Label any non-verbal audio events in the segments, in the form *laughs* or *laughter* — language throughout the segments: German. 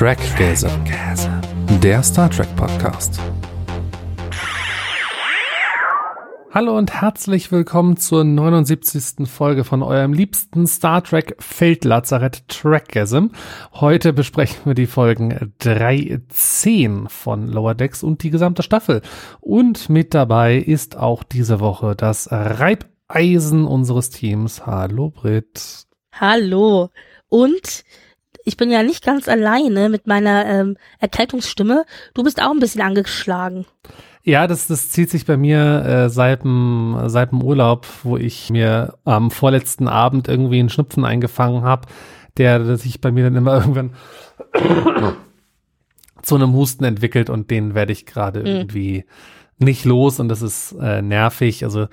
Trackgasm, der Star Trek Podcast. Hallo und herzlich willkommen zur 79. Folge von eurem liebsten Star Trek Feldlazarett Trackgasm. Heute besprechen wir die Folgen 3.10 von Lower Decks und die gesamte Staffel. Und mit dabei ist auch diese Woche das Reibeisen unseres Teams. Hallo Brit. Hallo. Und ich bin ja nicht ganz alleine mit meiner ähm, Erkältungsstimme. Du bist auch ein bisschen angeschlagen. Ja, das, das zieht sich bei mir äh, seit dem seit dem Urlaub, wo ich mir am vorletzten Abend irgendwie einen Schnupfen eingefangen habe, der sich bei mir dann immer *laughs* irgendwann zu einem Husten entwickelt und den werde ich gerade mhm. irgendwie nicht los und das ist äh, nervig. Also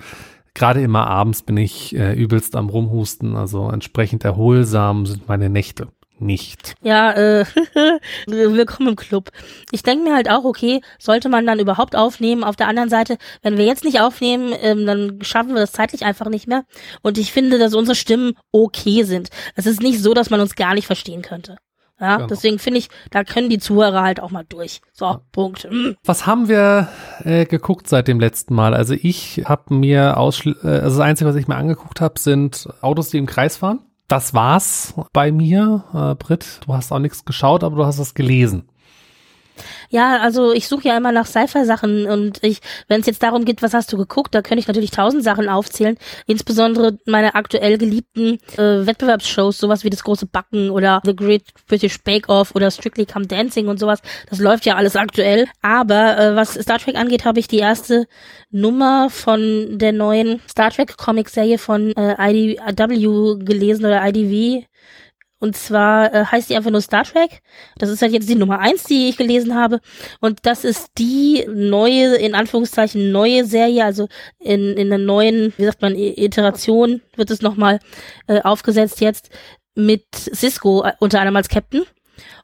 gerade immer abends bin ich äh, übelst am Rumhusten, also entsprechend erholsam sind meine Nächte nicht. Ja, äh, *laughs* willkommen im Club. Ich denke mir halt auch, okay, sollte man dann überhaupt aufnehmen? Auf der anderen Seite, wenn wir jetzt nicht aufnehmen, ähm, dann schaffen wir das zeitlich einfach nicht mehr. Und ich finde, dass unsere Stimmen okay sind. Es ist nicht so, dass man uns gar nicht verstehen könnte. Ja, genau. deswegen finde ich, da können die Zuhörer halt auch mal durch. So, ja. Punkt. Mm. Was haben wir äh, geguckt seit dem letzten Mal? Also ich habe mir ausschli äh, also das Einzige, was ich mir angeguckt habe, sind Autos, die im Kreis fahren das war's bei mir. Äh, Britt, du hast auch nichts geschaut, aber du hast es gelesen. Ja, also ich suche ja immer nach Sci-Fi-Sachen und ich, wenn es jetzt darum geht, was hast du geguckt, da könnte ich natürlich tausend Sachen aufzählen. Insbesondere meine aktuell geliebten äh, Wettbewerbsshows, sowas wie das große Backen oder The Great British Bake Off oder Strictly Come Dancing und sowas. Das läuft ja alles aktuell. Aber äh, was Star Trek angeht, habe ich die erste Nummer von der neuen Star Trek Comic-Serie von äh, IDW gelesen oder IDW und zwar äh, heißt die einfach nur Star Trek. Das ist halt jetzt die Nummer eins, die ich gelesen habe. Und das ist die neue, in Anführungszeichen, neue Serie. Also in, in der neuen, wie sagt man, Iteration wird es nochmal äh, aufgesetzt jetzt mit Cisco äh, unter anderem als Captain.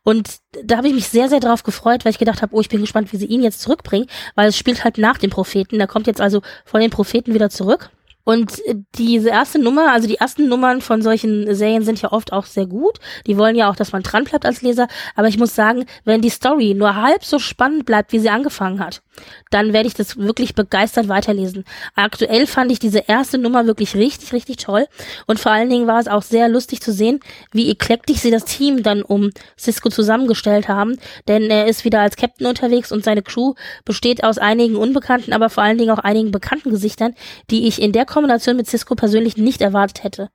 Und da habe ich mich sehr, sehr drauf gefreut, weil ich gedacht habe, oh, ich bin gespannt, wie sie ihn jetzt zurückbringen, weil es spielt halt nach dem Propheten. Der kommt jetzt also von den Propheten wieder zurück. Und äh, diese erste Nummer, also die ersten Nummern von solchen Serien sind ja oft auch sehr gut. Die wollen ja auch, dass man dran bleibt als Leser. Aber ich muss sagen, wenn die Story nur halb so spannend bleibt, wie sie angefangen hat, dann werde ich das wirklich begeistert weiterlesen. Aktuell fand ich diese erste Nummer wirklich richtig, richtig toll. Und vor allen Dingen war es auch sehr lustig zu sehen, wie eklektisch sie das Team dann um Cisco zusammengestellt haben. Denn er ist wieder als Captain unterwegs und seine Crew besteht aus einigen unbekannten, aber vor allen Dingen auch einigen bekannten Gesichtern, die ich in der Kombination mit Cisco persönlich nicht erwartet hätte.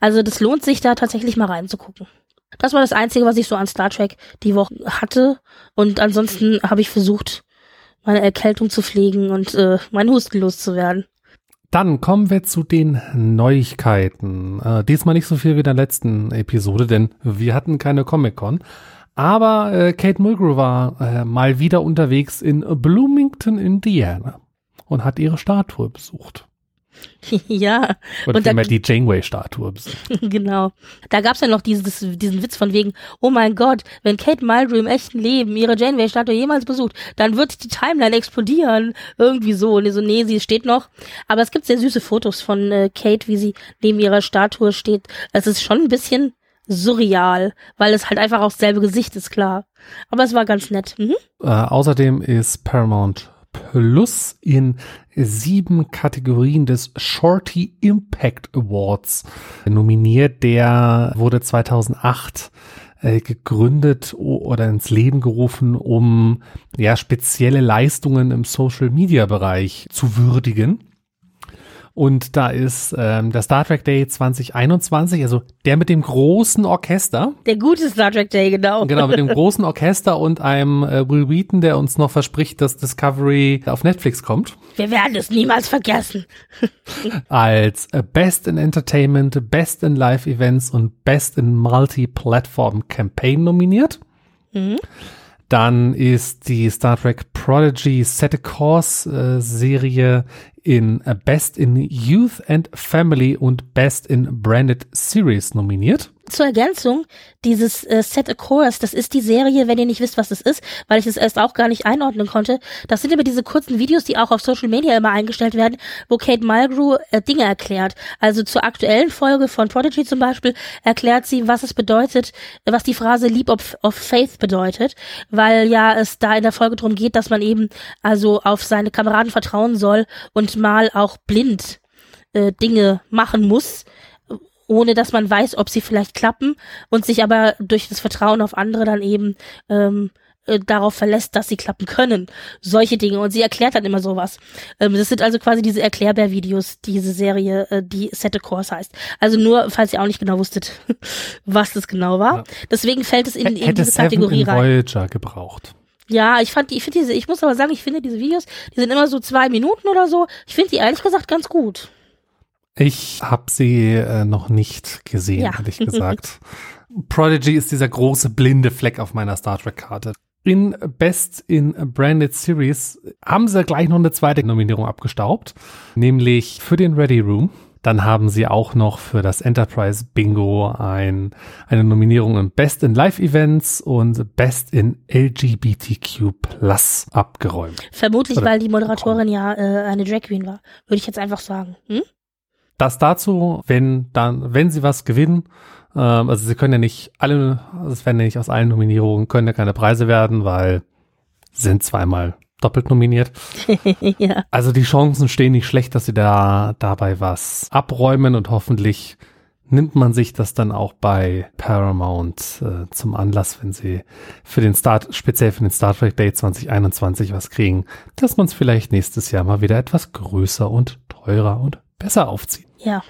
Also das lohnt sich da tatsächlich mal reinzugucken. Das war das Einzige, was ich so an Star Trek die Woche hatte. Und ansonsten habe ich versucht, meine Erkältung zu pflegen und äh, mein Husten loszuwerden. Dann kommen wir zu den Neuigkeiten. Äh, diesmal nicht so viel wie in der letzten Episode, denn wir hatten keine Comic-Con. Aber äh, Kate Mulgrew war äh, mal wieder unterwegs in Bloomington, Indiana und hat ihre Statue besucht. *laughs* ja. Oder und vielmehr die Janeway-Statue. *laughs* genau. Da gab's ja noch dieses, diesen Witz von wegen, oh mein Gott, wenn Kate Mulgrew im echten Leben ihre Janeway-Statue jemals besucht, dann wird die Timeline explodieren. Irgendwie so. Und so, nee, sie steht noch. Aber es gibt sehr süße Fotos von äh, Kate, wie sie neben ihrer Statue steht. Es ist schon ein bisschen surreal, weil es halt einfach auch dasselbe Gesicht ist, klar. Aber es war ganz nett. Mhm. Äh, außerdem ist Paramount Plus in sieben Kategorien des Shorty Impact Awards nominiert. Der wurde 2008 äh, gegründet oder ins Leben gerufen, um ja spezielle Leistungen im Social Media Bereich zu würdigen. Und da ist ähm, der Star Trek Day 2021, also der mit dem großen Orchester. Der gute Star Trek Day, genau. Genau, mit dem *laughs* großen Orchester und einem äh, Will Wheaton, der uns noch verspricht, dass Discovery auf Netflix kommt. Wir werden es niemals vergessen. *laughs* Als äh, Best in Entertainment, Best in Live Events und Best in Multi-Platform Campaign nominiert. Mhm. Dann ist die Star Trek Prodigy Set a Course äh, Serie in äh, Best in Youth and Family und Best in Branded Series nominiert. Zur Ergänzung, dieses äh, Set a Course, das ist die Serie, wenn ihr nicht wisst, was das ist, weil ich es erst auch gar nicht einordnen konnte. Das sind immer diese kurzen Videos, die auch auf Social Media immer eingestellt werden, wo Kate Mulgrew äh, Dinge erklärt. Also zur aktuellen Folge von Prodigy zum Beispiel erklärt sie, was es bedeutet, was die Phrase Leap of, of Faith bedeutet, weil ja es da in der Folge darum geht, dass man eben also auf seine Kameraden vertrauen soll und mal auch blind äh, Dinge machen muss, ohne dass man weiß, ob sie vielleicht klappen und sich aber durch das Vertrauen auf andere dann eben ähm, äh, darauf verlässt, dass sie klappen können. Solche Dinge. Und sie erklärt dann immer sowas. Ähm, das sind also quasi diese Erklärbär-Videos, diese Serie, äh, die Set a Course heißt. Also nur, falls ihr auch nicht genau wusstet, *laughs* was das genau war. Ja. Deswegen fällt es in, in Hätte diese Kategorie in rein. Voyager gebraucht. Ja, ich fand die, ich finde diese, ich muss aber sagen, ich finde diese Videos, die sind immer so zwei Minuten oder so. Ich finde die ehrlich gesagt ganz gut. Ich habe sie äh, noch nicht gesehen, ja. ehrlich *laughs* gesagt. Prodigy ist dieser große blinde Fleck auf meiner Star Trek-Karte. In Best in Branded Series haben sie gleich noch eine zweite Nominierung abgestaubt, nämlich für den Ready Room. Dann haben sie auch noch für das Enterprise Bingo ein, eine Nominierung in Best in Live Events und Best in LGBTQ Plus abgeräumt. Vermutlich, Oder weil die Moderatorin ja äh, eine Drag Queen war, würde ich jetzt einfach sagen. Hm? Das dazu, wenn dann, wenn sie was gewinnen, ähm, also sie können ja nicht alle, also es werden ja nicht aus allen Nominierungen, können ja keine Preise werden, weil sind zweimal doppelt nominiert. *laughs* ja. Also die Chancen stehen nicht schlecht, dass sie da dabei was abräumen und hoffentlich nimmt man sich das dann auch bei Paramount äh, zum Anlass, wenn sie für den Start, speziell für den Star Trek Day 2021 was kriegen, dass man es vielleicht nächstes Jahr mal wieder etwas größer und teurer und besser aufzieht. Ja.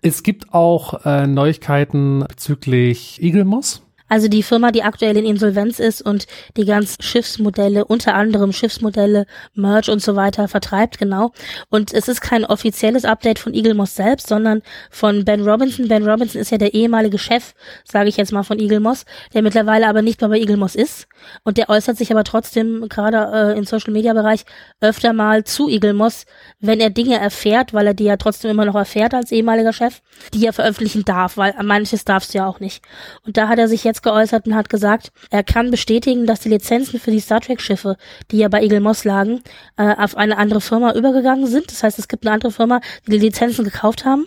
Es gibt auch äh, Neuigkeiten bezüglich Eagle Moss. Also die Firma, die aktuell in Insolvenz ist und die ganzen Schiffsmodelle, unter anderem Schiffsmodelle, Merch und so weiter vertreibt, genau. Und es ist kein offizielles Update von Eagle Moss selbst, sondern von Ben Robinson. Ben Robinson ist ja der ehemalige Chef, sage ich jetzt mal, von Eagle Moss, der mittlerweile aber nicht mehr bei Eagle Moss ist. Und der äußert sich aber trotzdem gerade äh, im Social Media Bereich öfter mal zu Eagle Moss, wenn er Dinge erfährt, weil er die ja trotzdem immer noch erfährt als ehemaliger Chef, die er veröffentlichen darf, weil manches darfst du ja auch nicht. Und da hat er sich jetzt geäußert und hat gesagt, er kann bestätigen, dass die Lizenzen für die Star Trek Schiffe, die ja bei Eagle Moss lagen, äh, auf eine andere Firma übergegangen sind. Das heißt, es gibt eine andere Firma, die die Lizenzen gekauft haben.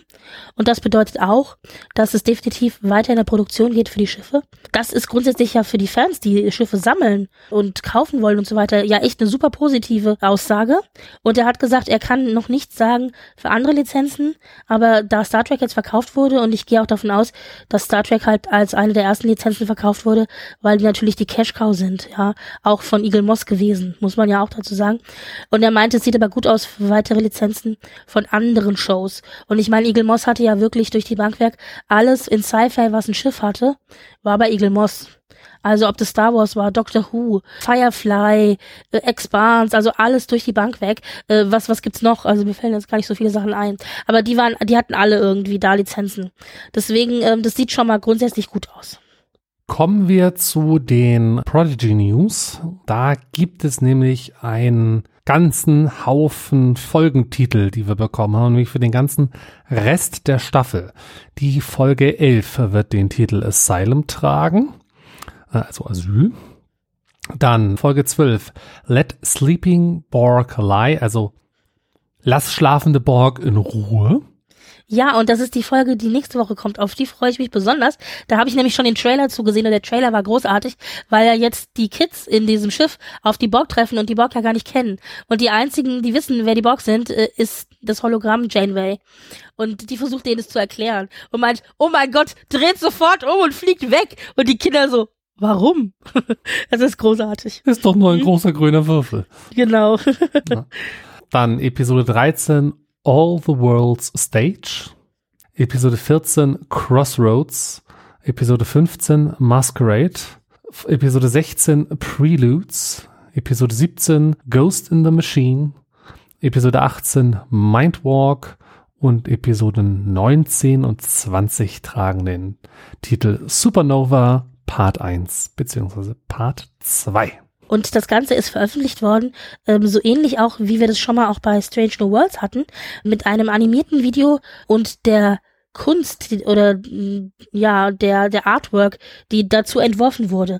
Und das bedeutet auch, dass es definitiv weiter in der Produktion geht für die Schiffe. Das ist grundsätzlich ja für die Fans, die Schiffe sammeln und kaufen wollen und so weiter, ja echt eine super positive Aussage. Und er hat gesagt, er kann noch nichts sagen für andere Lizenzen, aber da Star Trek jetzt verkauft wurde und ich gehe auch davon aus, dass Star Trek halt als eine der ersten Lizenzen verkauft wurde, weil die natürlich die Cash Cow sind, ja, auch von Eagle Moss gewesen, muss man ja auch dazu sagen. Und er meinte, es sieht aber gut aus für weitere Lizenzen von anderen Shows. Und ich meine, Eagle Moss hatte ja wirklich durch die Bankwerk alles in Sci-Fi, was ein Schiff hatte, war bei Eagle Moss. Also ob das Star Wars war, Doctor Who, Firefly, äh, Expanse, also alles durch die Bank weg. Äh, was was gibt's noch? Also mir fallen jetzt gar nicht so viele Sachen ein. Aber die waren, die hatten alle irgendwie da Lizenzen. Deswegen, ähm, das sieht schon mal grundsätzlich gut aus. Kommen wir zu den Prodigy News. Da gibt es nämlich einen ganzen Haufen Folgentitel, die wir bekommen haben, nämlich für den ganzen Rest der Staffel. Die Folge 11 wird den Titel Asylum tragen, äh, also Asyl. Dann Folge 12, Let Sleeping Borg Lie, also Lass schlafende Borg in Ruhe. Ja, und das ist die Folge, die nächste Woche kommt. Auf die freue ich mich besonders. Da habe ich nämlich schon den Trailer zugesehen und der Trailer war großartig, weil ja jetzt die Kids in diesem Schiff auf die Borg treffen und die Borg ja gar nicht kennen. Und die einzigen, die wissen, wer die Borg sind, äh, ist das Hologramm Janeway. Und die versucht denen es zu erklären und meint, oh mein Gott, dreht sofort um und fliegt weg. Und die Kinder so, Warum? *laughs* das ist großartig. Ist doch nur ein hm? großer grüner Würfel. Genau. Dann Episode 13 All the World's Stage, Episode 14 Crossroads, Episode 15 Masquerade, Episode 16 Preludes, Episode 17 Ghost in the Machine, Episode 18 Mindwalk und Episoden 19 und 20 tragen den Titel Supernova Part 1 bzw. Part 2. Und das Ganze ist veröffentlicht worden, ähm, so ähnlich auch, wie wir das schon mal auch bei Strange New Worlds hatten, mit einem animierten Video und der Kunst oder ja, der, der Artwork, die dazu entworfen wurde.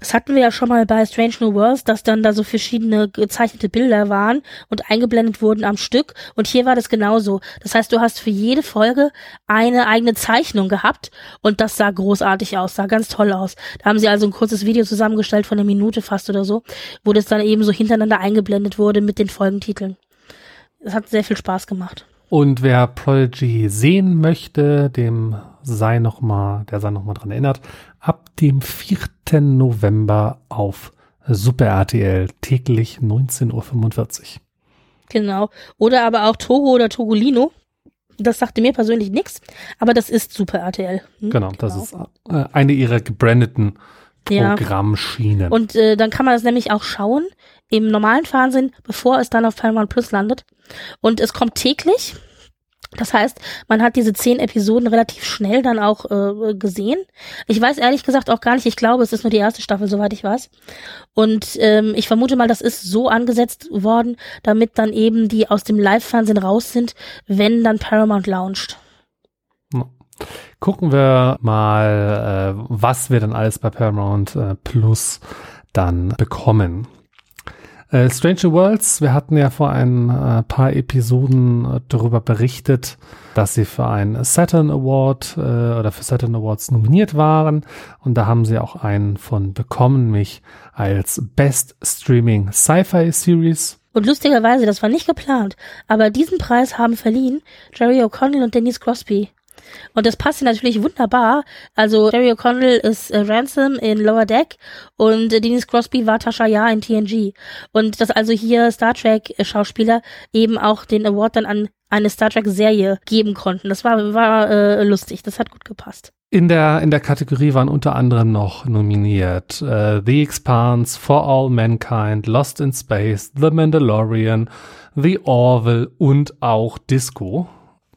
Das hatten wir ja schon mal bei Strange New Worlds, dass dann da so verschiedene gezeichnete Bilder waren und eingeblendet wurden am Stück. Und hier war das genauso. Das heißt, du hast für jede Folge eine eigene Zeichnung gehabt und das sah großartig aus, sah ganz toll aus. Da haben sie also ein kurzes Video zusammengestellt von einer Minute fast oder so, wo das dann eben so hintereinander eingeblendet wurde mit den Folgentiteln. Das hat sehr viel Spaß gemacht. Und wer Prodigy sehen möchte, dem sei noch mal, der sei noch mal dran erinnert, ab dem 4. November auf Super RTL täglich 19.45 Uhr. Genau. Oder aber auch Togo oder Togolino. Das sagte mir persönlich nichts, aber das ist Super RTL. Hm? Genau, das genau. ist äh, eine ihrer gebrandeten Programmschienen. Ja. Und äh, dann kann man das nämlich auch schauen im normalen Fernsehen, bevor es dann auf Paramount Plus landet. Und es kommt täglich. Das heißt, man hat diese zehn Episoden relativ schnell dann auch äh, gesehen. Ich weiß ehrlich gesagt auch gar nicht, ich glaube, es ist nur die erste Staffel, soweit ich weiß. Und ähm, ich vermute mal, das ist so angesetzt worden, damit dann eben die aus dem Live-Fernsehen raus sind, wenn dann Paramount launcht. Gucken wir mal, äh, was wir dann alles bei Paramount äh, Plus dann bekommen. Äh, Stranger Worlds, wir hatten ja vor ein äh, paar Episoden äh, darüber berichtet, dass sie für einen Saturn Award äh, oder für Saturn Awards nominiert waren. Und da haben sie auch einen von bekommen, mich als Best Streaming Sci-Fi Series. Und lustigerweise, das war nicht geplant, aber diesen Preis haben verliehen Jerry O'Connell und Denise Crosby. Und das passt natürlich wunderbar. Also Jerry O'Connell ist äh, Ransom in Lower Deck und äh, Denise Crosby war Tasha Yar in TNG. Und dass also hier Star Trek Schauspieler eben auch den Award dann an eine Star Trek Serie geben konnten. Das war, war äh, lustig. Das hat gut gepasst. In der, in der Kategorie waren unter anderem noch nominiert uh, The Expanse, For All Mankind, Lost in Space, The Mandalorian, The Orville und auch Disco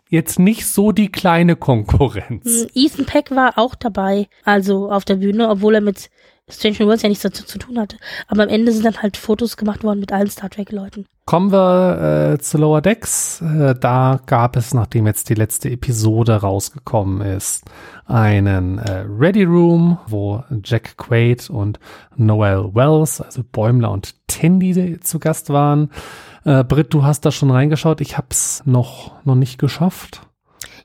jetzt nicht so die kleine Konkurrenz. Hm, Ethan Peck war auch dabei, also auf der Bühne, obwohl er mit Strange New Worlds ja nichts dazu zu tun hatte. Aber am Ende sind dann halt Fotos gemacht worden mit allen Star Trek-Leuten. Kommen wir äh, zu Lower Decks. Äh, da gab es, nachdem jetzt die letzte Episode rausgekommen ist, einen äh, Ready Room, wo Jack Quaid und Noel Wells, also Bäumler und Tandy zu Gast waren. Äh, Britt, du hast da schon reingeschaut. Ich hab's noch, noch nicht geschafft.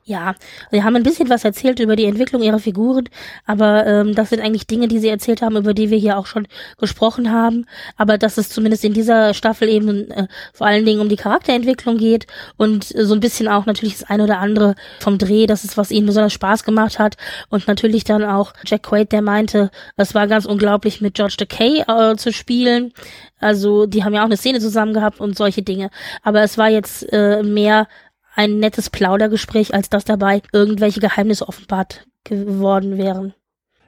Ja, wir haben ein bisschen was erzählt über die Entwicklung ihrer Figuren, aber ähm, das sind eigentlich Dinge, die sie erzählt haben, über die wir hier auch schon gesprochen haben. Aber dass es zumindest in dieser Staffel eben äh, vor allen Dingen um die Charakterentwicklung geht und äh, so ein bisschen auch natürlich das eine oder andere vom Dreh, das ist, was ihnen besonders Spaß gemacht hat. Und natürlich dann auch Jack Quaid, der meinte, es war ganz unglaublich mit George Takei äh, zu spielen. Also die haben ja auch eine Szene zusammen gehabt und solche Dinge. Aber es war jetzt äh, mehr ein nettes Plaudergespräch, als dass dabei irgendwelche Geheimnisse offenbart geworden wären.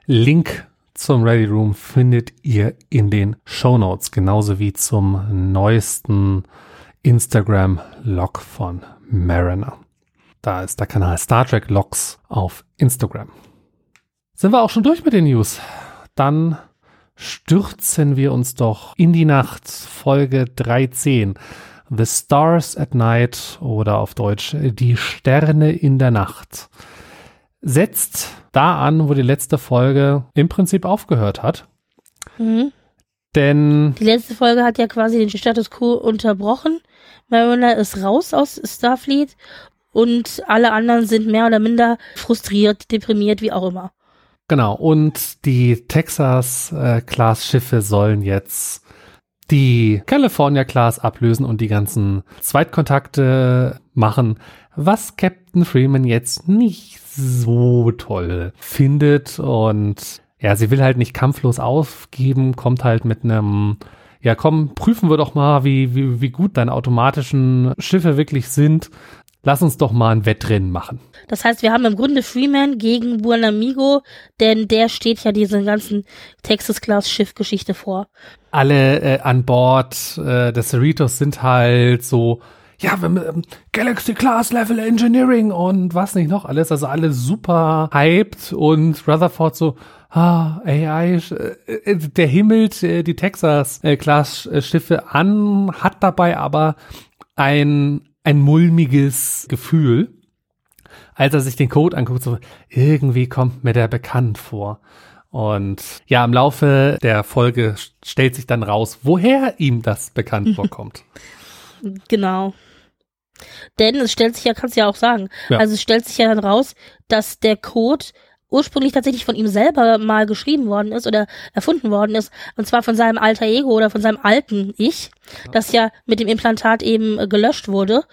Link zum Ready Room findet ihr in den Show Notes, genauso wie zum neuesten Instagram-Log von Mariner. Da ist der Kanal Star Trek Logs auf Instagram. Sind wir auch schon durch mit den News? Dann stürzen wir uns doch in die Nacht, Folge 13. The Stars at Night oder auf Deutsch Die Sterne in der Nacht setzt da an, wo die letzte Folge im Prinzip aufgehört hat. Mhm. Denn die letzte Folge hat ja quasi den Status quo unterbrochen. Mariner ist raus aus Starfleet und alle anderen sind mehr oder minder frustriert, deprimiert, wie auch immer. Genau, und die Texas-Class-Schiffe äh, sollen jetzt die California Class ablösen und die ganzen Zweitkontakte machen, was Captain Freeman jetzt nicht so toll findet und ja, sie will halt nicht kampflos aufgeben, kommt halt mit einem ja, komm, prüfen wir doch mal, wie, wie, wie gut deine automatischen Schiffe wirklich sind. Lass uns doch mal ein Wettrennen machen. Das heißt, wir haben im Grunde Freeman gegen Buonamigo, denn der steht ja diese ganzen Texas-Class-Schiff-Geschichte vor. Alle äh, an Bord äh, des Cerritos sind halt so, ja, wir, ähm, Galaxy Class Level Engineering und was nicht noch alles. Also alle super hyped und Rutherford so, ah, AI, äh, äh, der himmelt äh, die Texas äh, Class Schiffe an, hat dabei aber ein ein mulmiges Gefühl. als er sich den Code anguckt, so, irgendwie kommt mir der bekannt vor. Und ja, im Laufe der Folge stellt sich dann raus, woher ihm das bekannt *laughs* vorkommt. Genau. Denn es stellt sich ja, kannst du ja auch sagen, Ja. also es stellt sich ja dann raus, dass der Code ursprünglich tatsächlich von ihm selber mal geschrieben worden ist oder erfunden worden ist, und zwar von seinem alter Ego oder von seinem alten Ich, das ja mit dem Implantat eben äh, gelöscht wurde.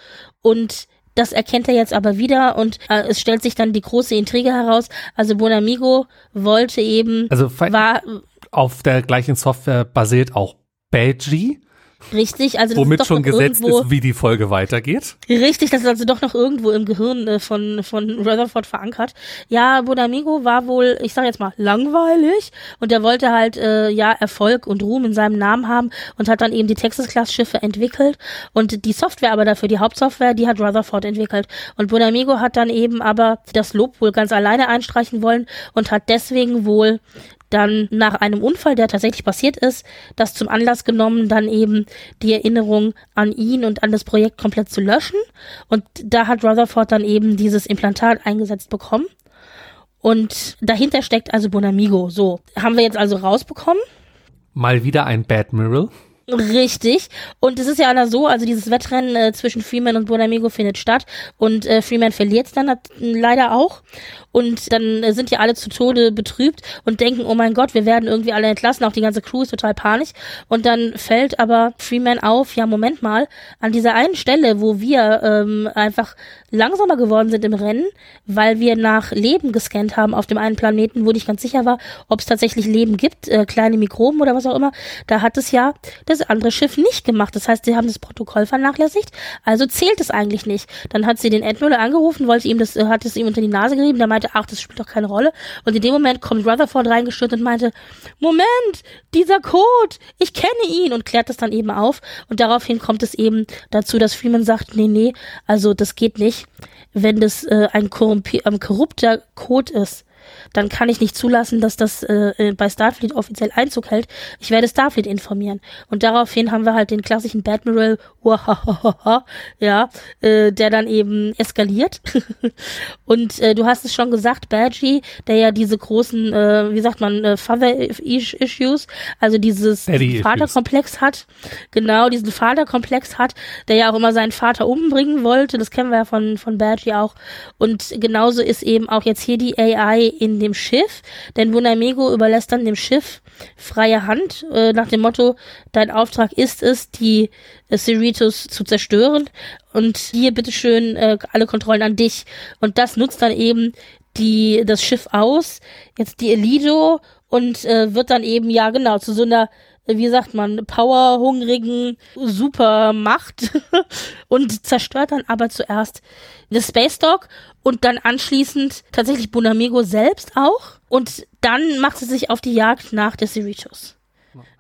Und das erkennt er jetzt aber wieder und äh, es stellt sich dann die große Intrige heraus. Also Bonamigo wollte eben, Also war auf der gleichen Software basiert auch Badgie, richtig, also das womit ist doch schon noch gesetzt irgendwo, ist, wie die Folge weitergeht. Richtig, das ist also doch noch irgendwo im Gehirn äh, von, von Rutherford verankert. Ja, Bonamigo war wohl, ich sag jetzt mal, langweilig und er wollte halt äh, ja Erfolg und Ruhm in seinem Namen haben und hat dann eben die Texas-Class-Schiffe entwickelt und die Software aber dafür, die Hauptsoftware, die hat Rutherford entwickelt. Und Bonamigo hat dann eben aber das Lob wohl ganz alleine einstreichen wollen und hat deswegen wohl dann nach einem Unfall, der tatsächlich passiert ist, das zum Anlass genommen, dann eben die Erinnerung an ihn und an das Projekt komplett zu löschen. Und da hat Rutherford dann eben dieses Implantat eingesetzt bekommen. Und dahinter steckt also Bonamigo. So, haben wir jetzt also rausbekommen. Mal wieder ein Bad Mirror. Richtig. Und es ist ja einer so, also dieses Wettrennen äh, zwischen Freeman und Bonamigo findet statt und äh, Freeman verliert dann nat- leider auch. Und dann äh, sind ja alle zu Tode betrübt und denken, oh mein Gott, wir werden irgendwie alle entlassen, auch die ganze Crew ist total panisch. Und dann fällt aber Freeman auf, ja, Moment mal, an dieser einen Stelle, wo wir ähm, einfach langsamer geworden sind im Rennen, weil wir nach Leben gescannt haben auf dem einen Planeten, wo nicht ganz sicher war, ob es tatsächlich Leben gibt, äh, kleine Mikroben oder was auch immer, da hat es ja das andere Schiff nicht gemacht. Das heißt, sie haben das Protokoll vernachlässigt, also zählt es eigentlich nicht. Dann hat sie den Admiral angerufen, wollte ihm das, äh, hat es ihm unter die Nase gerieben, der meinte, ach, das spielt doch keine Rolle. Und in dem Moment kommt Rutherford reingestürzt und meinte, Moment, dieser Code, ich kenne ihn und klärt das dann eben auf. Und daraufhin kommt es eben dazu, dass Freeman sagt, nee, nee, also das geht nicht. Wenn das äh, ein, ein korrupter Code ist, dann kann ich nicht zulassen, dass das äh, äh, bei Starfleet offiziell Einzug hält. Ich werde Starfleet informieren. Und daraufhin haben wir halt den klassischen Badmiral, ja, äh, der dann eben eskaliert. *laughs* Und äh, du hast es schon gesagt, Badgie, der ja diese großen, äh, wie sagt man, äh, Father Issues, also dieses. Vaterkomplex hat, genau, diesen Vaterkomplex hat, der ja auch immer seinen Vater umbringen wollte, das kennen wir ja von, von Badgie auch. Und genauso ist eben auch jetzt hier die AI in dem Schiff, denn Bonamego überlässt dann dem Schiff freie Hand, äh, nach dem Motto, dein Auftrag ist es, die äh, Cerritos zu zerstören und hier bitteschön äh, alle Kontrollen an dich. Und das nutzt dann eben die, das Schiff aus, jetzt die Elido und äh, wird dann eben, ja genau, zu so einer wie sagt man, powerhungrigen Supermacht *laughs* und zerstört dann aber zuerst das Space Dog und dann anschließend tatsächlich Bonamigo selbst auch und dann macht sie sich auf die Jagd nach der Cerritos.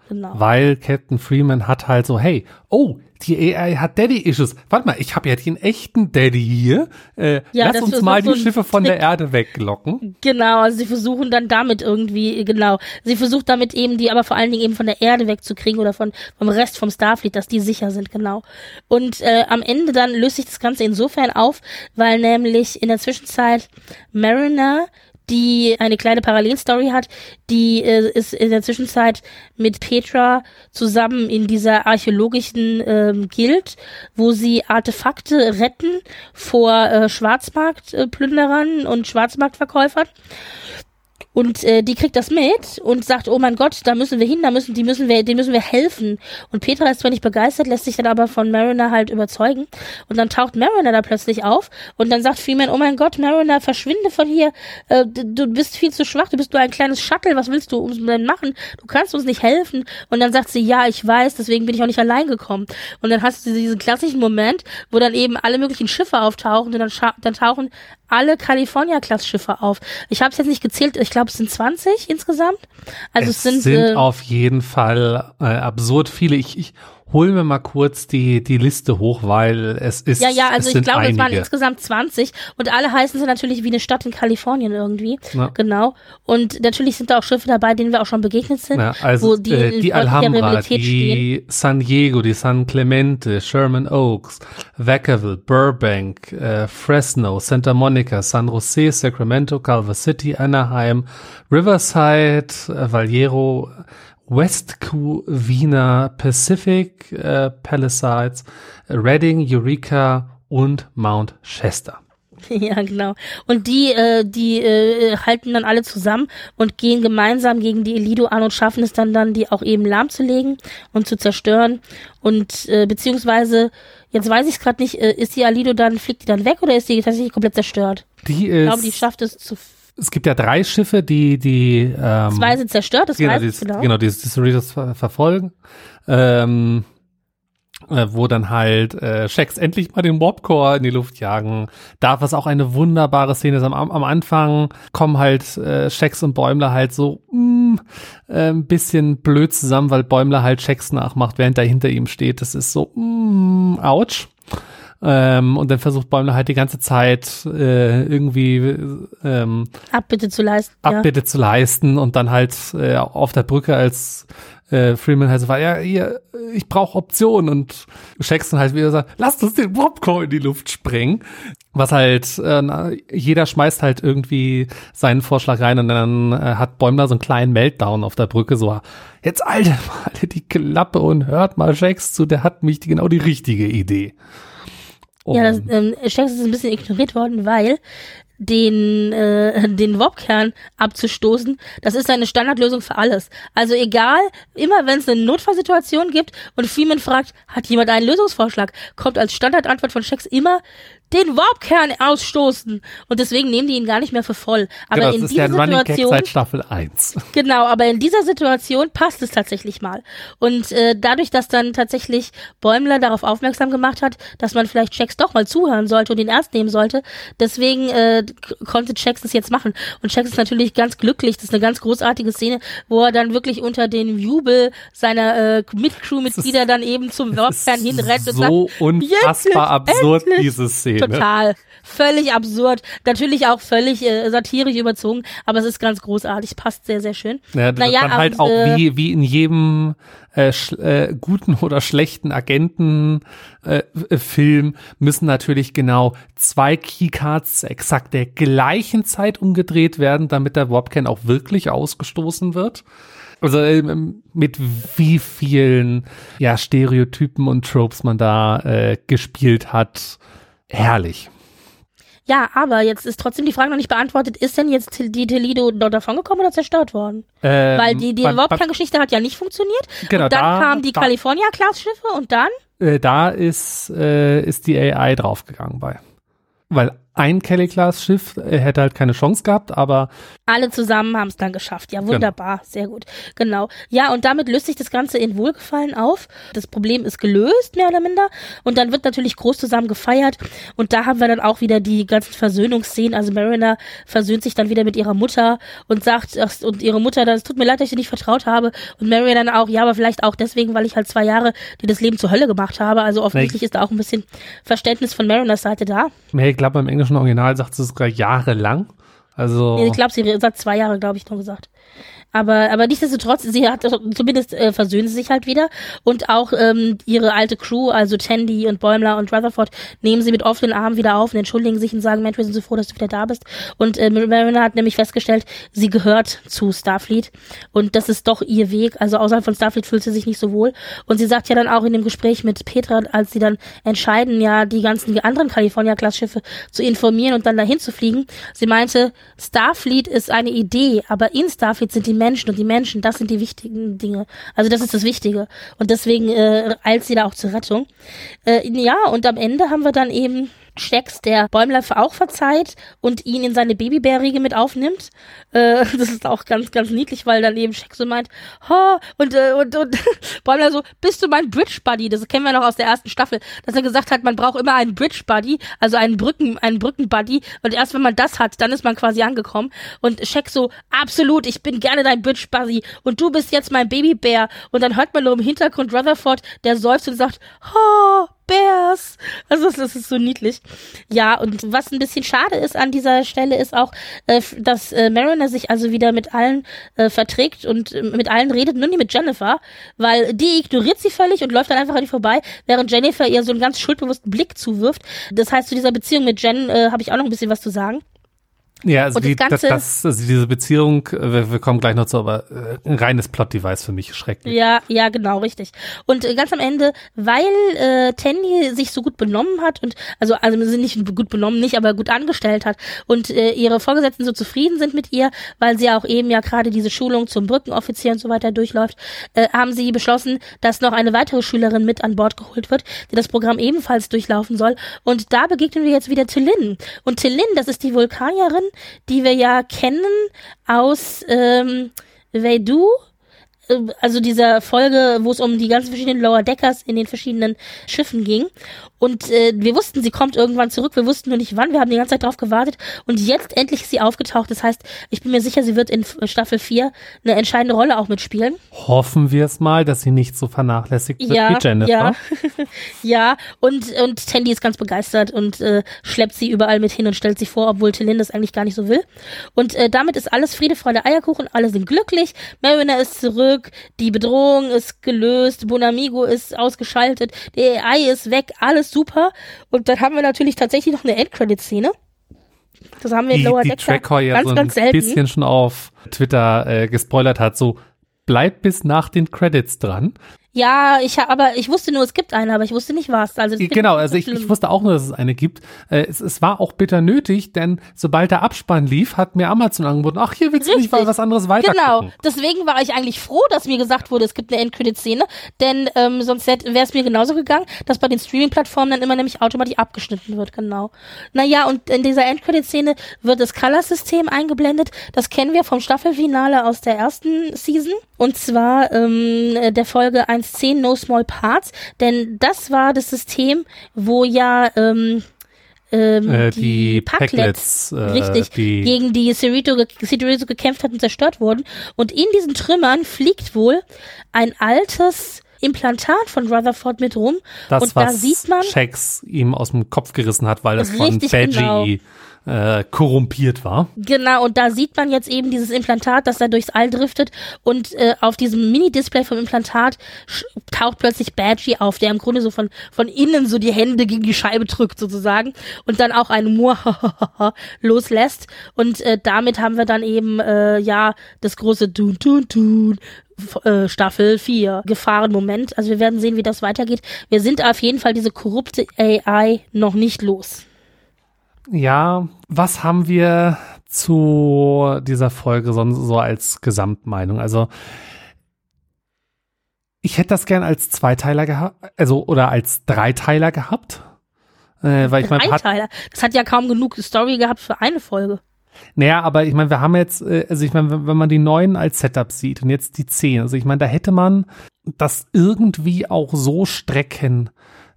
Genau. Weil Captain Freeman hat halt so, hey, oh, die AI hat Daddy-Issues. Warte mal, ich habe ja den echten Daddy hier. Äh, Ja, lass uns mal die Schiffe von der Trick. Erde weglocken. Genau, also sie versuchen dann damit irgendwie, genau, sie versucht damit eben die, aber vor allen Dingen eben von der Erde wegzukriegen oder von vom Rest vom Starfleet, dass die sicher sind, genau. Und äh, am Ende dann löst sich das Ganze insofern auf, weil nämlich in der Zwischenzeit Mariner die eine kleine Parallelstory hat, die äh, ist in der Zwischenzeit mit Petra zusammen in dieser archäologischen ähm, Guild, wo sie Artefakte retten vor äh, Schwarzmarktplünderern und Schwarzmarktverkäufern. Und äh, die kriegt das mit und sagt, oh mein Gott, da müssen wir hin, da müssen, die müssen wir, denen müssen wir helfen. Und Petra ist zwar nicht begeistert, lässt sich dann aber von Mariner halt überzeugen. Und dann taucht Mariner da plötzlich auf und dann sagt Freeman, oh mein Gott, Mariner, verschwinde von hier. Äh, du bist viel zu schwach, du bist nur ein kleines Shuttle, was willst du uns denn machen? Du kannst uns nicht helfen. Und dann sagt sie, ja, ich weiß, deswegen bin ich auch nicht allein gekommen. Und dann hast du diesen klassischen Moment, wo dann eben alle möglichen Schiffe auftauchen und dann, dann tauchen alle California-Class-Schiffe auf. Ich habe es jetzt nicht gezählt, ich glaube, es sind 20 insgesamt. Also es, es sind, äh, auf jeden Fall äh, absurd viele. Ich, ich holen wir mal kurz die, die Liste hoch, weil es ist. Ja, ja, also ich glaube, einige. es waren insgesamt 20 und alle heißen sie natürlich wie eine Stadt in Kalifornien irgendwie. Ja. Genau. Und natürlich sind da auch Schiffe dabei, denen wir auch schon begegnet sind, Ja, also wo die, äh, die Alhambra, Rivalität stehen. die San Diego, die San Clemente, Sherman Oaks, Vacaville, Burbank, äh, Fresno, Santa Monica, San Jose, Sacramento, Culver City, Anaheim, Riverside, äh, Vallejo, West Covina, Pacific, äh, Palisades, Redding, Eureka und Mount Shasta. *laughs* Ja, genau. Und die, äh, die äh, halten dann alle zusammen und gehen gemeinsam gegen die Elido an und schaffen es dann, dann die auch eben lahmzulegen und zu zerstören. Und äh, beziehungsweise, jetzt weiß ich es gerade nicht, äh, ist die Alido dann, fliegt die dann weg oder ist die tatsächlich komplett zerstört? Die Ich ist, glaube, die schafft es zu. Es gibt ja drei Schiffe, die, die, ähm, Zwei sind zerstört, das genau, weiß die, ich genau. genau, die die Cerritos ver verfolgen. Ähm, äh, wo dann halt äh, Shax endlich mal den Warpcore in die Luft jagen darf, was auch eine wunderbare Szene ist. Am, am Anfang kommen halt äh, Shax und Bäumler halt so mm, äh, ein bisschen blöd zusammen, weil Bäumler halt Shax nachmacht, während er hinter ihm steht. Das ist so, mm, ouch. Ähm, und dann versucht Bäumler halt die ganze Zeit äh, irgendwie ähm, Abbitte zu leisten. ja. Abbitte zu leisten und dann halt äh, auf der Brücke als äh, Freeman halt so war, ja, hier, ich brauche Optionen und Shaxton halt wieder sagt, lasst uns den Popcorn in die Luft sprengen. Was halt, äh, jeder schmeißt halt irgendwie seinen Vorschlag rein und dann äh, hat Bäumler so einen kleinen Meltdown auf der Brücke, so, jetzt alte mal die Klappe und hört mal Shax zu, der hat mich die, genau die richtige Idee. Ja, das, ähm, Shax ist ein bisschen ignoriert worden, weil den, äh, *laughs* den Wobkern abzustoßen, das ist eine Standardlösung für alles. Also egal, immer wenn es eine Notfallsituation gibt und Freeman fragt, hat jemand einen Lösungsvorschlag, kommt als Standardantwort von Shax immer den Warpkern ausstoßen. Und deswegen nehmen die ihn gar nicht mehr für voll. Aber genau, das in ist dieser ein Running Gag Situation, seit Staffel 1. *laughs* Genau, aber in dieser Situation passt es tatsächlich mal. Und äh, dadurch, dass dann tatsächlich Bäumler darauf aufmerksam gemacht hat, dass man vielleicht Checks doch mal zuhören sollte und ihn ernst nehmen sollte, deswegen äh, konnte Checks das jetzt machen. Und Checks ist natürlich ganz glücklich. Das ist eine ganz großartige Szene, wo er dann wirklich unter den Jubel seiner äh, Mitcrew-Mitglieder dann eben zum Warpkern hinrennt und sagt, so unfassbar absurd, endlich. diese Szene. Total. Völlig absurd. Natürlich auch völlig äh, satirisch überzogen, aber es ist ganz großartig. Passt sehr, sehr schön. Ja, das Naja, dann halt aber, auch äh, wie, wie in jedem äh, äh, guten *laughs* oder schlechten Agenten äh, äh, Film müssen natürlich genau zwei Keycards zu exakt der gleichen Zeit umgedreht werden, damit der Wobcan auch wirklich ausgestoßen wird. Also ähm, mit wie vielen ja, Stereotypen und Tropes man da äh, gespielt hat. Herrlich. Ja, aber jetzt ist trotzdem die Frage noch nicht beantwortet. Ist denn jetzt die Telido dort davongekommen oder zerstört worden? Ähm, Weil die, die Warpkern-Geschichte hat ja nicht funktioniert. Genau, und dann da- kamen die California-Class-Schiffe und dann? äh, da ist, äh, ist die AI draufgegangen bei. Weil ein Kelly-Class-Schiff äh, hätte halt keine Chance gehabt, aber Alle zusammen haben es dann geschafft. Ja, wunderbar. Sehr gut. Genau. Ja, und damit löst sich das Ganze in Wohlgefallen auf. Das Problem ist gelöst, mehr oder minder. Und dann wird natürlich groß zusammen gefeiert. Und da haben wir dann auch wieder die ganzen Versöhnungsszenen. Also Mariner versöhnt sich dann wieder mit ihrer Mutter und sagt, ach, und ihre Mutter dann, es tut mir leid, dass ich dir nicht vertraut habe. Und Mariner dann auch, ja, aber vielleicht auch deswegen, weil ich halt zwei Jahre die das Leben zur Hölle gemacht habe. Also offensichtlich ist da auch ein bisschen Verständnis von Mariners Seite da. nee, ich glaube, im englischen Original sagt sie sogar jahrelang. Also, ich glaube, sie sagt zwei Jahre, glaube ich, nur gesagt. Aber, aber nichtsdestotrotz, sie hat zumindest äh, versöhnen sie sich halt wieder und auch ähm, ihre alte Crew, also Tandy und Bäumler und Rutherford, nehmen sie mit offenen Armen wieder auf und entschuldigen sich und sagen, Mensch, wir sind so froh, dass du wieder da bist. Und äh, Mariner hat nämlich festgestellt, sie gehört zu Starfleet und das ist doch ihr Weg. Also außerhalb von Starfleet fühlt sie sich nicht so wohl. Und sie sagt ja dann auch in dem Gespräch mit Petra, als sie dann entscheiden, ja die ganzen anderen California-Class-Schiffe zu informieren und dann dahin zu fliegen. Sie meinte, Starfleet ist eine Idee, aber in Starfleet sind die Menschen und die Menschen, das sind die wichtigen Dinge. Also das ist das Wichtige. Und deswegen äh, eilt sie da auch zur Rettung. Äh, ja, und am Ende haben wir dann eben Shax der Bäumler auch verzeiht und ihn in seine Babybärriege mit aufnimmt. Äh, *laughs* das ist auch ganz, ganz niedlich, weil dann eben Shax so meint, ha, und, äh, und, und *laughs* Bäumler so, bist du mein Bridge Buddy? Das kennen wir noch aus der ersten Staffel, dass er gesagt hat, man braucht immer einen Bridge Buddy, also einen Brücken, einen Brücken Buddy und erst wenn man das hat, dann ist man quasi angekommen und Shax so, absolut, ich bin gerne dein Bridge Buddy und du bist jetzt mein Babybär und dann hört man nur im Hintergrund Rutherford, der seufzt und sagt, ha, Bears. Also das ist so niedlich. Ja, und was ein bisschen schade ist an dieser Stelle ist auch, äh, dass äh, Mariner sich also wieder mit allen äh, verträgt und äh, mit allen redet, nur nicht mit Jennifer, weil die ignoriert sie völlig und läuft dann einfach an ihr vorbei, während Jennifer ihr so einen ganz schuldbewussten Blick zuwirft. Das heißt, zu dieser Beziehung mit Jen äh, habe ich auch noch ein bisschen was zu sagen. Ja, also, die, das, das, also diese Beziehung, äh, wir, wir kommen gleich noch zu, aber äh, ein reines Plot-Device für mich schrecklich. Ja, ja, genau, richtig. Und äh, ganz am Ende, weil äh, Tandy sich so gut benommen hat und, also, also sie nicht gut benommen, nicht, aber gut angestellt hat und äh, ihre Vorgesetzten so zufrieden sind mit ihr, weil sie auch eben ja gerade diese Schulung zum Brückenoffizier und so weiter durchläuft, äh, haben sie beschlossen, dass noch eine weitere Schülerin mit an Bord geholt wird, die das Programm ebenfalls durchlaufen soll. Und da begegnen wir jetzt wieder Tillin. Und Tillin, das ist die Vulkanierin, die wir ja kennen aus ähm, Veidu, äh, also dieser Folge, wo es um die ganzen verschiedenen Lower Deckers in den verschiedenen Schiffen ging. Und äh, wir wussten, sie kommt irgendwann zurück. Wir wussten nur nicht wann. Wir haben die ganze Zeit drauf gewartet. Und jetzt endlich ist sie aufgetaucht. Das heißt, ich bin mir sicher, sie wird in Staffel 4 eine entscheidende Rolle auch mitspielen. Hoffen wir es mal, dass sie nicht so vernachlässigt wird ja, wie Jennifer. Ja, *laughs* ja. Und, und Tandy ist ganz begeistert und äh, schleppt sie überall mit hin und stellt sich vor, obwohl Tillin das eigentlich gar nicht so will. Und äh, damit ist alles Friede, Freude, Eierkuchen. Alle sind glücklich. Mariner ist zurück. Die Bedrohung ist gelöst. Bonamigo ist ausgeschaltet. Der AI ist weg. Alles super. Und dann haben wir natürlich tatsächlich noch eine Endcredit-Szene. Das haben wir in Die, Lower die Decks Tracker ja ganz, so ganz ein selten. bisschen schon auf Twitter äh, gespoilert hat, so bleibt bis nach den Credits dran. Ja, ich aber ich wusste nur, es gibt eine, aber ich wusste nicht was. Also Genau, also so ich, ich wusste auch nur, dass es eine gibt. Äh, es, es war auch bitter nötig, denn sobald der Abspann lief, hat mir Amazon angeboten, ach, hier willst du nicht Richtig. mal was anderes weiter Genau, deswegen war ich eigentlich froh, dass mir gesagt wurde, es gibt eine Endcredit-Szene, denn ähm, sonst wäre es mir genauso gegangen, dass bei den Streaming-Plattformen dann immer nämlich automatisch abgeschnitten wird, genau. Naja, und in dieser Endcredit-Szene wird das Color-System eingeblendet, das kennen wir vom Staffelfinale aus der ersten Season, und zwar ähm, der Folge 1.10 No Small Parts, denn das war das System, wo ja ähm, ähm, Äh, die, die Packlets, äh, richtig, die- gegen die Cerrito, ge Cerrito gekämpft hat und zerstört wurden. Und in diesen Trümmern fliegt wohl ein altes Implantat von Rutherford mit rum. Das, und da was sieht man, Shax ihm aus dem Kopf gerissen hat, weil das von Badgie äh, korrumpiert war. genau, und da sieht man jetzt eben dieses Implantat, das da durchs All driftet und äh, auf diesem Mini-Display vom Implantat taucht plötzlich Badgie auf, der im Grunde so von, von innen so die Hände gegen die Scheibe drückt sozusagen und dann auch ein Muahaha *laughs* loslässt und äh, damit haben wir dann eben, äh, ja, das große Dun Dun Dun äh, Staffel 4 Gefahrenmoment. Also wir werden sehen, wie das weitergeht. Wir sind auf jeden Fall diese korrupte AI noch nicht los. Ja, was haben wir zu dieser Folge so, so als Gesamtmeinung? Also ich hätte das gern als Zweiteiler gehabt, also oder als Dreiteiler gehabt. Äh, weil ich meine, hat, Einteiler. Das hat ja kaum genug Story gehabt für eine Folge. naja, aber ich meine, wir haben jetzt, äh, also ich meine, wenn, wenn man die neuen als Setup sieht und jetzt die zehn, also ich meine, da hätte man das irgendwie auch so strecken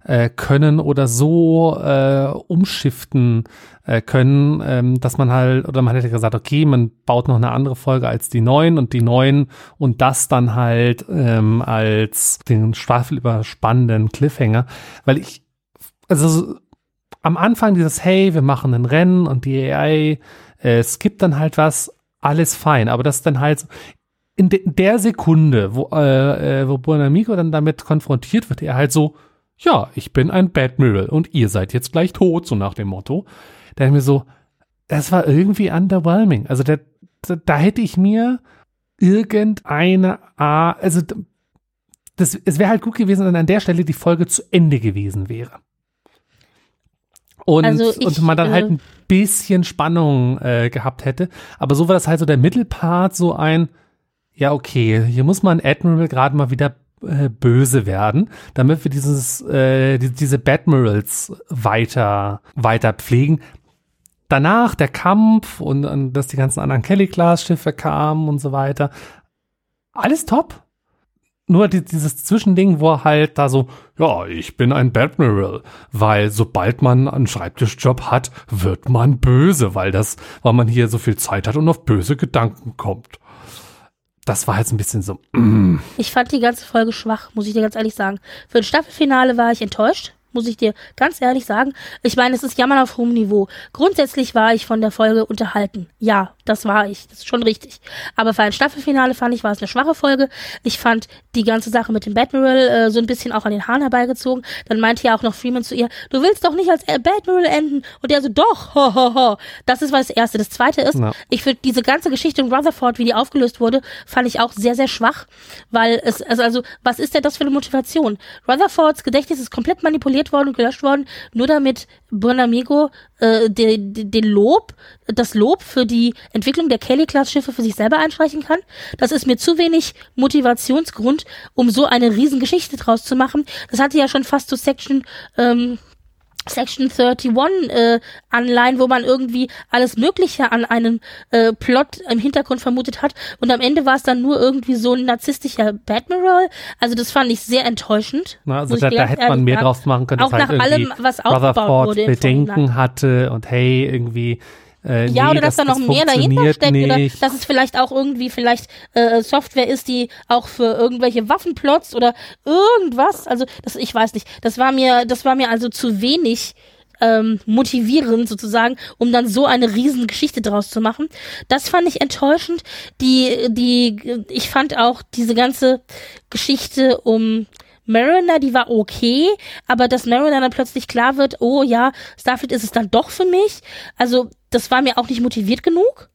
äh, können oder so äh, umschiften äh, können, ähm, dass man halt, oder man hätte gesagt, okay, man baut noch eine andere Folge als die neuen und die neuen und das dann halt ähm, als den staffelüberspannenden Cliffhanger, weil ich, also so- am Anfang dieses, hey, wir machen ein Rennen und die AI äh, skippt dann halt was, alles fein, aber das dann halt in, de, der Sekunde, wo, äh, äh, wo Buonamigo dann damit konfrontiert wird, er halt so, ja, ich bin ein Batmiral und ihr seid jetzt gleich tot, so nach dem Motto. Da ich mir so, das war irgendwie underwhelming. Also da, da, da hätte ich mir irgendeine, A- also das, es wäre halt gut gewesen, wenn an der Stelle die Folge zu Ende gewesen wäre. Und, Also ich, und man dann halt äh, ein bisschen Spannung äh, gehabt hätte. Aber so war das halt so der Mittelpart, so ein, ja, okay, hier muss man Admiral gerade mal wieder äh, böse werden, damit wir dieses, äh, die, diese Badmirals weiter, weiter pflegen. Danach der Kampf und, und dass die ganzen anderen Kelly-Class-Schiffe kamen und so weiter. Alles top. Nur die, dieses Zwischending, wo er halt da so, ja, ich bin ein Badmiral, weil sobald man einen Schreibtischjob hat, wird man böse, weil das, weil man hier so viel Zeit hat und auf böse Gedanken kommt das war jetzt ein bisschen so. Mm. Ich fand die ganze Folge schwach, muss ich dir ganz ehrlich sagen. Für ein Staffelfinale war ich enttäuscht muss ich dir ganz ehrlich sagen. Ich meine, es ist Jammern auf hohem Niveau. Grundsätzlich war ich von der Folge unterhalten. Ja, das war ich. Das ist schon richtig. Aber für ein Staffelfinale fand ich, war es eine schwache Folge. Ich fand die ganze Sache mit dem Badmiral äh, so ein bisschen auch an den Haaren herbeigezogen. Dann meinte ja auch noch Freeman zu ihr, du willst doch nicht als Badmiral enden. Und er so, doch, ho, ho, ho. Das ist was das Erste. Das Zweite ist, ja. ich finde diese ganze Geschichte in Rutherford, wie die aufgelöst wurde, fand ich auch sehr, sehr schwach. Weil es, also, also was ist denn das für eine Motivation? Rutherfords Gedächtnis ist komplett manipuliert ignoriert worden und gelöscht worden, nur damit Bonamigo äh, den de, de Lob, das Lob für die Entwicklung der Kelly-Class-Schiffe für sich selber einstreichen kann. Das ist mir zu wenig Motivationsgrund, um so eine Riesengeschichte draus zu machen. Das hatte ja schon fast zu so Section ähm, Section 31 äh, Anleihen, wo man irgendwie alles Mögliche an einem äh, Plot im Hintergrund vermutet hat und am Ende war es dann nur irgendwie so ein narzisstischer Badmiral. Also das fand ich sehr enttäuschend. Na, also da, da hätte man mehr sagen. draus machen können. Auch nach halt allem, was aufgebaut wurde. Bedenken hatte und hey, irgendwie äh, ja, nee, oder dass das, da noch mehr dahinter steckt nicht. oder dass es vielleicht auch irgendwie vielleicht äh, Software ist, die auch für irgendwelche Waffenplots oder irgendwas, also das ich weiß nicht. Das war mir das war mir also zu wenig ähm, motivierend sozusagen, um dann so eine riesen Geschichte draus zu machen. Das fand ich enttäuschend. Die die ich fand auch diese ganze Geschichte um Mariner, die war okay, aber dass Mariner dann plötzlich klar wird, oh ja, Starfleet ist es dann doch für mich. Also, das war mir auch nicht motiviert genug.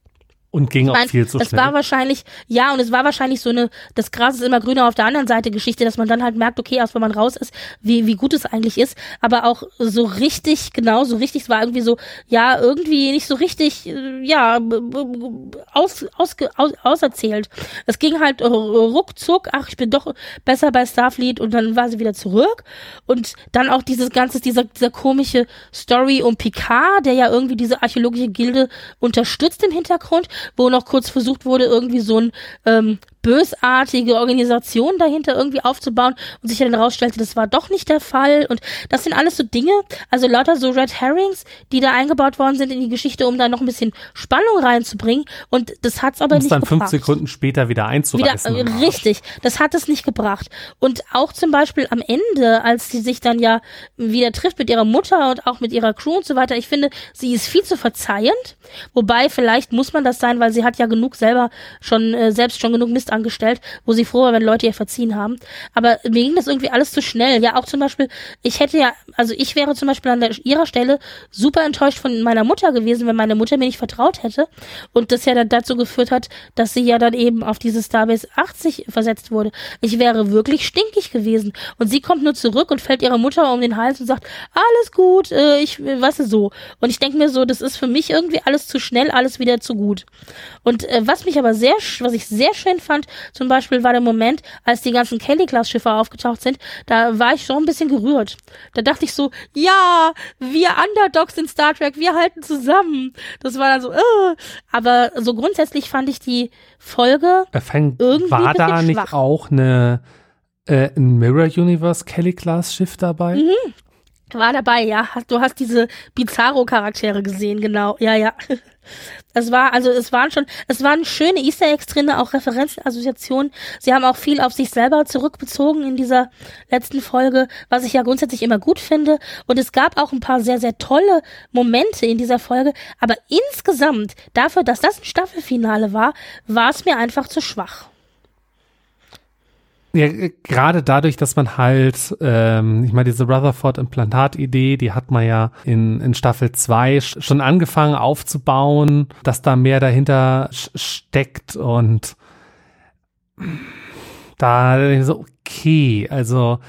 Und ging auch viel zu das schnell. Es war wahrscheinlich, ja, und es war wahrscheinlich so eine, das Gras ist immer grüner auf der anderen Seite Geschichte, dass man dann halt merkt, okay, erst wenn man raus ist, wie, wie gut es eigentlich ist. Aber auch so richtig, genau, so richtig, es war irgendwie so, ja, irgendwie nicht so richtig, äh, ja, aus, aus, aus, auserzählt. Es ging halt ruckzuck, ach, ich bin doch besser bei Starfleet und dann war sie wieder zurück. Und dann auch dieses ganze, dieser, dieser komische Story um Picard, der ja irgendwie diese archäologische Gilde unterstützt im Hintergrund wo noch kurz versucht wurde, irgendwie so ein ähm, bösartige Organisation dahinter irgendwie aufzubauen und sich dann herausstellte, das war doch nicht der Fall. Und das sind alles so Dinge, also lauter so Red Herrings, die da eingebaut worden sind in die Geschichte, um da noch ein bisschen Spannung reinzubringen. Und das hat's aber nicht dann gebracht. fünf Sekunden später wieder einzureißen. Wieder, äh, richtig, das hat es nicht gebracht. Und auch zum Beispiel am Ende, als sie sich dann ja wieder trifft mit ihrer Mutter und auch mit ihrer Crew und so weiter, ich finde, sie ist viel zu verzeihend. Wobei, vielleicht muss man das sein, weil sie hat ja genug selber schon, äh, selbst schon genug Mist angestellt, wo sie froh war, wenn Leute ihr verziehen haben. Aber mir ging das irgendwie alles zu schnell. Ja, auch zum Beispiel, ich hätte ja, also ich wäre zum Beispiel an der, ihrer Stelle super enttäuscht von meiner Mutter gewesen, wenn meine Mutter mir nicht vertraut hätte. Und das ja dann dazu geführt hat, dass sie ja dann eben auf diese Starbase 80 versetzt wurde. Ich wäre wirklich stinkig gewesen. Und sie kommt nur zurück und fällt ihrer Mutter um den Hals und sagt, alles gut, äh, ich, weißt du, so. Und ich denke mir so, das ist für mich irgendwie alles zu schnell, alles wieder zu gut. Und äh, was mich aber sehr, was ich sehr schön fand, zum Beispiel war der Moment, als die ganzen Kelly-Class-Schiffe aufgetaucht sind, da war ich schon ein bisschen gerührt. Da dachte ich so, ja, wir Underdogs in Star Trek, wir halten zusammen. Das war dann so, äh. aber so grundsätzlich fand ich die Folge fängt, irgendwie war da nicht schwach. auch eine äh, ein Mirror Universe Kelly Class Schiff dabei? Mhm. War dabei, ja. Du hast diese Bizarro-Charaktere gesehen, genau. Ja, ja. *laughs* Es war, also es waren schon, es waren schöne Easter Eggs drin, auch Referenzen, Assoziationen. Sie haben auch viel auf sich selber zurückbezogen in dieser letzten Folge, was ich ja grundsätzlich immer gut finde. Und es gab auch ein paar sehr, sehr tolle Momente in dieser Folge. Aber insgesamt, dafür, dass das ein Staffelfinale war, war es mir einfach zu schwach. Ja, gerade dadurch, dass man halt, ähm, ich meine, diese Rutherford-Implantat-Idee, die hat man ja in, in Staffel 2 schon angefangen aufzubauen, dass da mehr dahinter steckt und da so, okay, also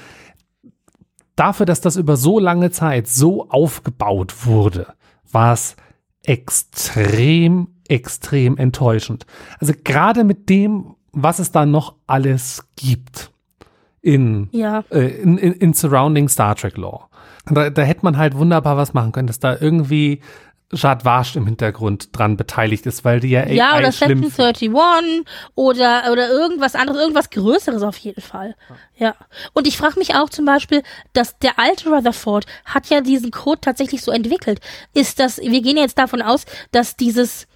dafür, dass das über so lange Zeit so aufgebaut wurde, war es extrem, extrem enttäuschend. Also gerade mit dem, was es da noch alles gibt, in, Ja. äh, in, in, in Surrounding Star Trek Lore. Da, da hätte man halt wunderbar was machen können, dass da irgendwie Jad Wasch im Hintergrund dran beteiligt ist, weil die ja AI Ja, oder schlimm Section 31 oder, oder irgendwas anderes, irgendwas Größeres auf jeden Fall. Ja. Und ich frage mich auch zum Beispiel, dass der alte Rutherford hat ja diesen Code tatsächlich so entwickelt. Ist das, wir gehen jetzt davon aus, dass dieses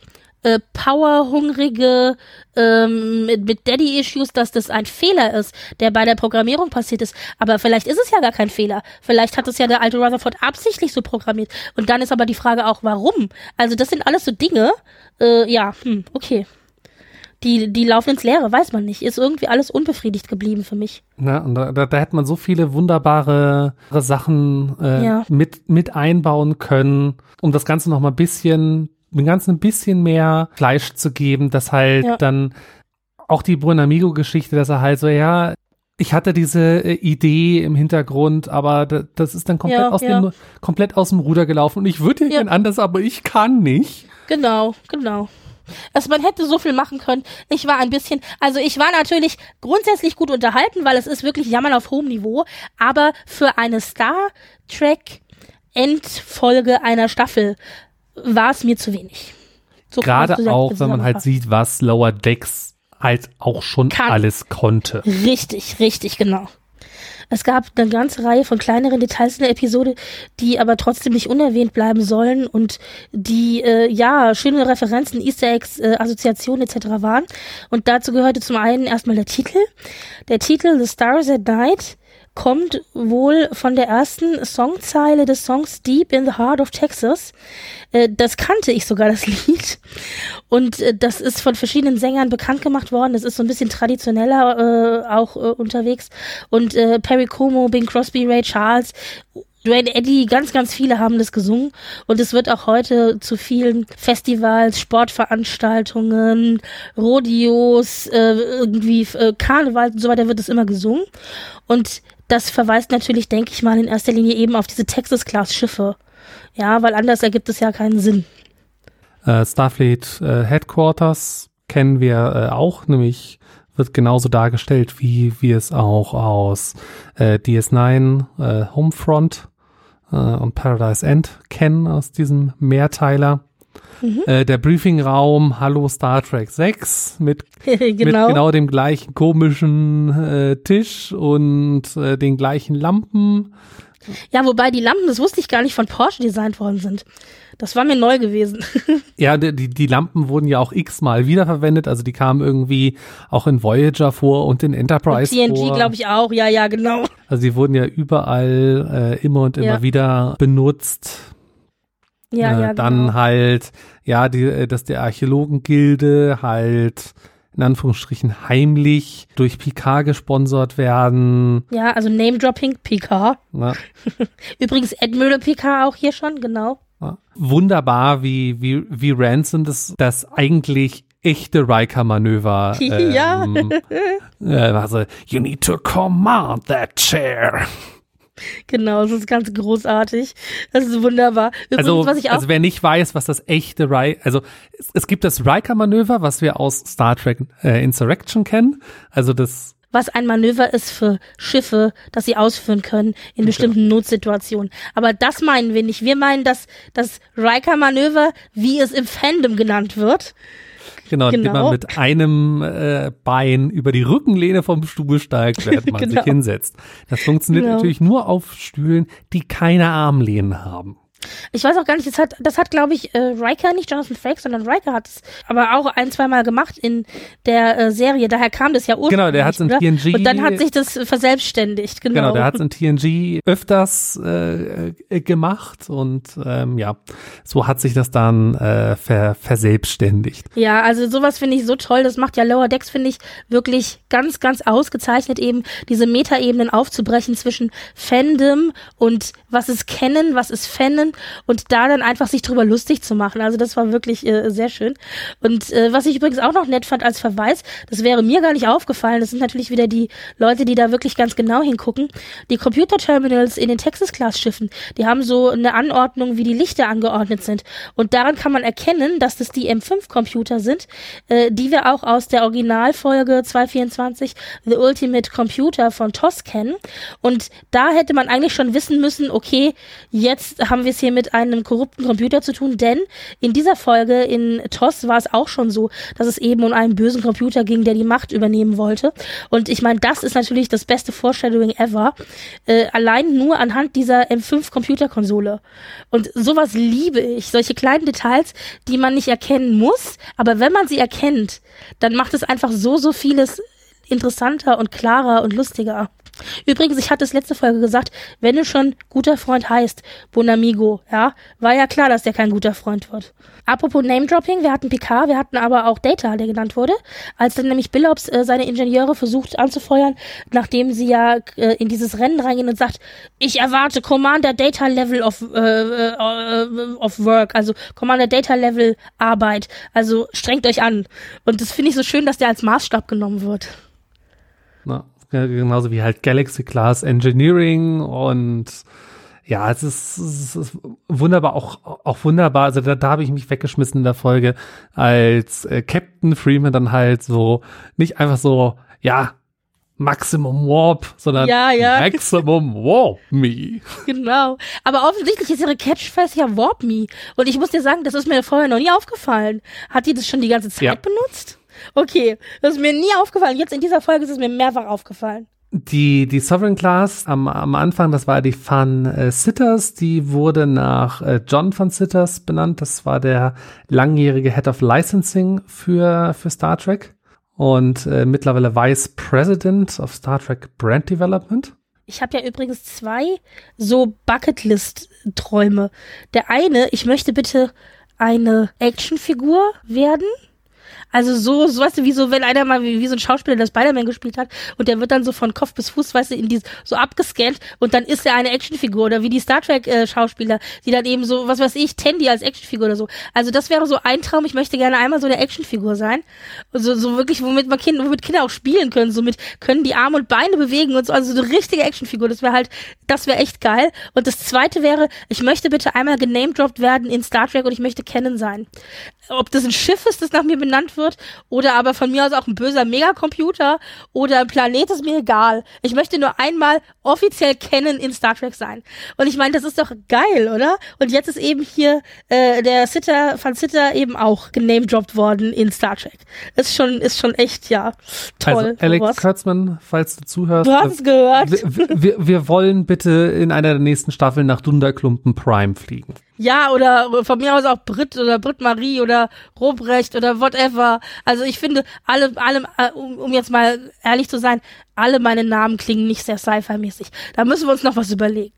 äh, powerhungrige ähm, mit, mit Daddy-Issues, dass das ein Fehler ist, der bei der Programmierung passiert ist. Aber vielleicht ist es ja gar kein Fehler. Vielleicht hat es ja der alte Rutherford absichtlich so programmiert. Und dann ist aber die Frage auch, warum? Also das sind alles so Dinge, äh, ja, hm, okay. Die, die laufen ins Leere, weiß man nicht. Ist irgendwie alles unbefriedigt geblieben für mich. Ne? Und da, da, da hätte man so viele wunderbare Sachen äh, Ja. mit, mit einbauen können, um das Ganze noch mal ein bisschen, dem Ganzen ein bisschen mehr Fleisch zu geben, dass halt Ja. dann auch die Buonamigo-Geschichte, dass er halt so, ja, ich hatte diese äh, Idee im Hintergrund, aber da, das ist dann komplett, Ja, aus ja. Dem, komplett aus dem Ruder gelaufen und ich würde Ja. gern anders, aber ich kann nicht. Genau, genau. Also man hätte so viel machen können. Ich war ein bisschen, also ich war natürlich grundsätzlich gut unterhalten, weil es ist wirklich Jammern auf hohem Niveau, aber für eine Star Trek Endfolge einer Staffel war es mir zu wenig. So Gerade auch, wenn man halt sieht, was Lower Decks halt auch schon Kann. alles konnte. Richtig, richtig, genau. Es gab eine ganze Reihe von kleineren Details in der Episode, die aber trotzdem nicht unerwähnt bleiben sollen und die, äh, ja, schöne Referenzen, Easter Eggs, äh, Assoziationen etc. waren. Und dazu gehörte zum einen erstmal der Titel. Der Titel The Stars at Night kommt wohl von der ersten Songzeile des Songs Deep in the Heart of Texas. Äh, das kannte ich sogar, das *laughs* Lied. Und äh, das ist von verschiedenen Sängern bekannt gemacht worden. Das ist so ein bisschen traditioneller äh, auch äh, unterwegs. Und äh, Perry Como, Bing Crosby, Ray Charles, Dwayne Eddy, ganz, ganz viele haben das gesungen. Und es wird auch heute zu vielen Festivals, Sportveranstaltungen, Rodeos, äh, irgendwie äh, Karneval und so weiter wird es immer gesungen. Und das verweist natürlich, denke ich mal, in erster Linie eben auf diese Texas-Class-Schiffe. Ja, weil anders ergibt es ja keinen Sinn. Äh, Starfleet äh, Headquarters kennen wir äh, auch, nämlich wird genauso dargestellt, wie wir es auch aus äh, DS9 äh, Homefront äh, und Paradise End kennen aus diesem Mehrteiler. Äh, der Briefingraum Hallo Star Trek 6 mit, *laughs* mit genau. genau dem gleichen komischen äh, Tisch und äh, den gleichen Lampen. Ja, wobei die Lampen, das wusste ich gar nicht, von Porsche designt worden sind. Das war mir neu gewesen. *laughs* Ja, die, die Lampen wurden ja auch x-mal wiederverwendet, also die kamen irgendwie auch in Voyager vor und in Enterprise TNG vor. glaube ich auch. Ja, ja, genau. Also die wurden ja überall äh, immer und immer Ja. wieder benutzt. Ja, äh, ja, dann genau. halt, ja, die, äh, dass der Archäologengilde halt in Anführungsstrichen heimlich durch Picard gesponsert werden. Ja, also Name-Dropping, Picard. Ne? *laughs* Übrigens Admiral Picard auch hier schon, genau. Ja. Wunderbar, wie, wie, wie Ransom das, das eigentlich echte Riker-Manöver. *laughs* Ja. Ähm, äh, also, you need to command that chair. Genau, das ist ganz großartig. Das ist wunderbar. Übrigens, Also, also wer nicht weiß, was das echte Riker, also es, es gibt das Riker-Manöver, was wir aus Star Trek äh, Insurrection kennen. Also das was ein Manöver ist für Schiffe, das sie ausführen können in bestimmten Notsituationen. Aber das meinen wir nicht. Wir meinen das, das Riker-Manöver, wie es im Fandom genannt wird. Genau, indem Genau. man mit einem äh, Bein über die Rückenlehne vom Stuhl steigt, während man *laughs* Genau. sich hinsetzt. Das funktioniert Genau. natürlich nur auf Stühlen, die keine Armlehnen haben. Ich weiß auch gar nicht, das hat, das hat glaube ich, äh, Riker, nicht Jonathan Frakes, sondern Riker hat es aber auch ein, zweimal gemacht in der äh, Serie. Daher kam das ja ursprünglich. Genau, der hat's in oder? TNG Und dann hat sich das verselbstständigt, genau. Genau, der hat es in TNG öfters äh, äh, gemacht und ähm, ja, so hat sich das dann äh, ver verselbstständigt. Ja, also sowas finde ich so toll. Das macht ja Lower Decks, finde ich, wirklich ganz, ganz ausgezeichnet, eben diese Metaebenen aufzubrechen zwischen Fandom und was ist Kennen, was ist Fanon nehmen und da dann einfach sich drüber lustig zu machen. Also das war wirklich äh, sehr schön. Und äh, was ich übrigens auch noch nett fand als Verweis, das wäre mir gar nicht aufgefallen, das sind natürlich wieder die Leute, die da wirklich ganz genau hingucken. Die Computerterminals in den Texas-Class-Schiffen, die haben so eine Anordnung, wie die Lichter angeordnet sind. Und daran kann man erkennen, dass das die M5-Computer sind, äh, die wir auch aus der Originalfolge 224 The Ultimate Computer von TOS kennen. Und da hätte man eigentlich schon wissen müssen, okay, jetzt haben wir es hier mit einem korrupten Computer zu tun, denn in dieser Folge in TOS war es auch schon so, dass es eben um einen bösen Computer ging, der die Macht übernehmen wollte. Und ich meine, das ist natürlich das beste Foreshadowing ever. Äh, allein nur anhand dieser M5 Computerkonsole. Und sowas liebe ich. Solche kleinen Details, die man nicht erkennen muss, aber wenn man sie erkennt, dann macht es einfach so, so vieles interessanter und klarer und lustiger. Übrigens, ich hatte es letzte Folge gesagt, wenn du schon guter Freund heißt, Bonamigo, ja, war ja klar, dass der kein guter Freund wird. Apropos Name-Dropping, wir hatten Picard, wir hatten aber auch Data, der genannt wurde, als dann nämlich Billops äh, seine Ingenieure versucht anzufeuern, nachdem sie ja äh, in dieses Rennen reingehen und sagt, ich erwarte Commander Data Level of, äh, äh, of Work, also Commander Data Level Arbeit, also strengt euch an. Und das finde ich so schön, dass der als Maßstab genommen wird. Na, genauso wie halt Galaxy Class Engineering und ja, es ist, es ist wunderbar, auch, auch wunderbar. Also da, da habe ich mich weggeschmissen in der Folge, als äh, Captain Freeman dann halt so nicht einfach so, ja, Maximum Warp, sondern ja, ja. Maximum Warp Me. Genau. Aber offensichtlich ist ihre Catchphrase ja Warp Me. Und ich muss dir sagen, das ist mir vorher noch nie aufgefallen. Hat die das schon die ganze Zeit ja. benutzt? Okay, das ist mir nie aufgefallen. Jetzt in dieser Folge ist es mir mehrfach aufgefallen. Die, die Sovereign Class am, am Anfang, das war die Van äh, Sitters, die wurde nach äh, John Van Sitters benannt. Das war der langjährige Head of Licensing für, für Star Trek und äh, mittlerweile Vice President of Star Trek Brand Development. Ich habe ja übrigens zwei so Bucketlist-Träume. Der eine, ich möchte bitte eine Actionfigur werden also so, so weißt du, wie so, wenn einer mal wie, wie so ein Schauspieler der Spider-Man gespielt hat und der wird dann so von Kopf bis Fuß, weißt du, in die, so abgescannt und dann ist er eine Actionfigur oder wie die Star Trek äh, Schauspieler, die dann eben so, was weiß ich, Tandy als Actionfigur oder so. Also das wäre so ein Traum, ich möchte gerne einmal so eine Actionfigur sein. So, so wirklich, womit man Kinder, womit Kinder auch spielen können, so mit, können die Arme und Beine bewegen und so, also so eine richtige Actionfigur, das wäre halt, das wäre echt geil. Und das zweite wäre, ich möchte bitte einmal genamedropped werden in Star Trek und ich möchte kennen sein ob das ein Schiff ist, das nach mir benannt wird, oder aber von mir aus auch ein böser Megacomputer oder ein Planet, ist mir egal. Ich möchte nur einmal offiziell kennen in Star Trek sein. Und ich meine, das ist doch geil, oder? Und jetzt ist eben hier äh, der Sitter von Sitter eben auch genamedroppt worden in Star Trek. Ist schon, ist schon echt, ja, toll. Also, Alex Kurtzman, falls du zuhörst. Du hast es gehört. Wir, wir, wir wollen bitte in einer der nächsten Staffeln nach Dunderklumpen Prime fliegen. Ja, oder von mir aus auch Brit oder Brit Marie oder Robrecht oder whatever. Also ich finde, alle, alle, äh, um, um jetzt mal ehrlich zu sein, alle meine Namen klingen nicht sehr sci-fi-mäßig. Da müssen wir uns noch was überlegen.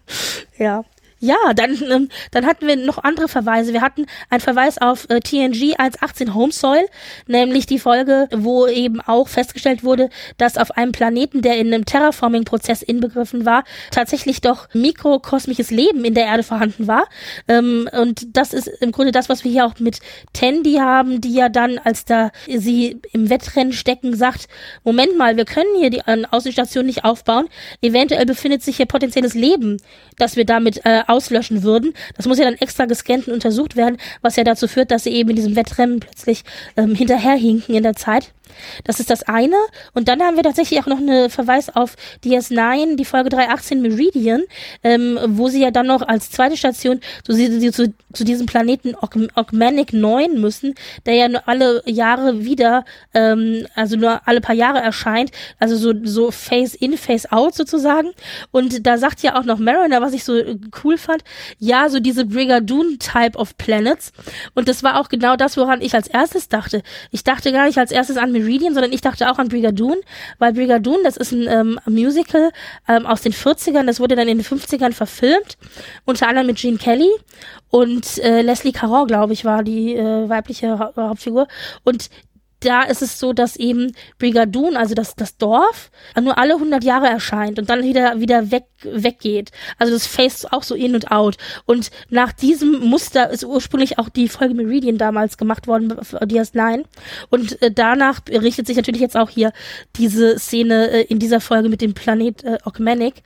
*laughs* ja. Ja, dann, ähm, dann hatten wir noch andere Verweise. Wir hatten einen Verweis auf äh, TNG 1.18 Home Soil, nämlich die Folge, wo eben auch festgestellt wurde, dass auf einem Planeten, der in einem Terraforming-Prozess inbegriffen war, tatsächlich doch mikrokosmisches Leben in der Erde vorhanden war. Ähm, und das ist im Grunde das, was wir hier auch mit Tandy haben, die ja dann, als da sie im Wettrennen stecken, sagt, Moment mal, wir können hier die äh, Außenstation nicht aufbauen. Eventuell befindet sich hier potenzielles Leben, das wir damit äh, auslöschen würden. Das muss ja dann extra gescannt und untersucht werden, was ja dazu führt, dass sie eben in diesem Wettrennen plötzlich ähm, hinterherhinken in der Zeit. Das ist das eine. Und dann haben wir tatsächlich auch noch einen Verweis auf DS9, die Folge 318 Meridian, ähm, wo sie ja dann noch als zweite Station zu, zu, zu diesem Planeten Ogmanic 9 müssen, der ja nur alle Jahre wieder, ähm, also nur alle paar Jahre erscheint, also so, so Face in, Face out sozusagen. Und da sagt ja auch noch Mariner, was ich so cool fand, ja, so diese Brigadoon-Type of Planets. Und das war auch genau das, woran ich als erstes dachte. Ich dachte gar nicht als erstes an Meridian, sondern ich dachte auch an Brigadoon, weil Brigadoon, das ist ein ähm, Musical ähm, aus den 40ern, das wurde dann in den 50ern verfilmt, unter anderem mit Gene Kelly und äh, Leslie Caron, glaube ich, war die äh, weibliche ha Hauptfigur. Und da ist es so, dass eben Brigadoon, also das, das Dorf, nur alle 100 Jahre erscheint und dann wieder, wieder weg, weggeht. Also das Face auch so in und out. Und nach diesem Muster ist ursprünglich auch die Folge Meridian damals gemacht worden, DS9. Und äh, danach richtet sich natürlich jetzt auch hier diese Szene äh, in dieser Folge mit dem Planet äh, Ogmanic.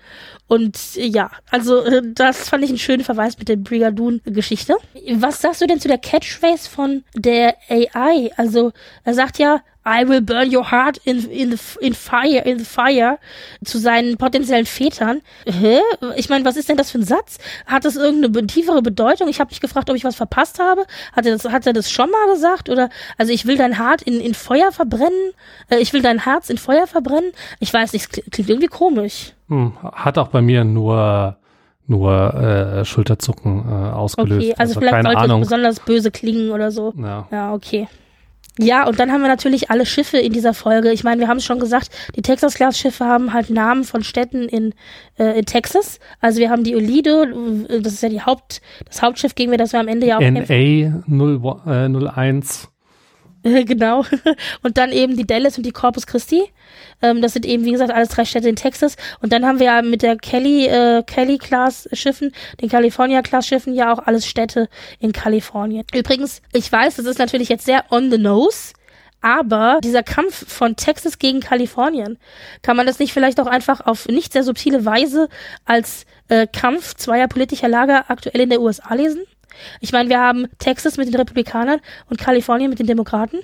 Und äh, ja, also äh, das fand ich einen schönen Verweis mit der Brigadoon-Geschichte. Was sagst du denn zu der Catchphrase von der AI? Also er sagt ja, I will burn your heart in, in, the, in fire, in the fire zu seinen potenziellen Vätern. Hä? Ich meine, was ist denn das für ein Satz? Hat das irgendeine tiefere Bedeutung? Ich habe mich gefragt, ob ich was verpasst habe. Hat er das, hat er das schon mal gesagt? Oder also ich will dein Hart in, in Feuer verbrennen? Äh, ich will dein Herz in Feuer verbrennen? Ich weiß nicht, klingt irgendwie komisch. Hm, hat auch bei mir nur nur äh, Schulterzucken äh, ausgelöst. Okay, also, also vielleicht sollte Ahnung. es besonders böse klingen oder so. Ja, ja okay. Ja, und dann haben wir natürlich alle Schiffe in dieser Folge. Ich meine, wir haben es schon gesagt, die Texas-Class-Schiffe haben halt Namen von Städten in, äh, in Texas. Also wir haben die Olido, das ist ja die Haupt, das Hauptschiff, gegen wir das wir am Ende ja auch NA 01. *laughs* genau. Und dann eben die Dallas und die Corpus Christi. Ähm, das sind eben, wie gesagt, alles drei Städte in Texas. Und dann haben wir ja mit der Kelly, äh, Kelly-Class-Schiffen, den California-Class-Schiffen ja auch alles Städte in Kalifornien. Übrigens, ich weiß, das ist natürlich jetzt sehr on the nose. Aber dieser Kampf von Texas gegen Kalifornien, kann man das nicht vielleicht auch einfach auf nicht sehr subtile Weise als äh, Kampf zweier politischer Lager aktuell in der USA lesen? Ich meine, wir haben Texas mit den Republikanern und Kalifornien mit den Demokraten.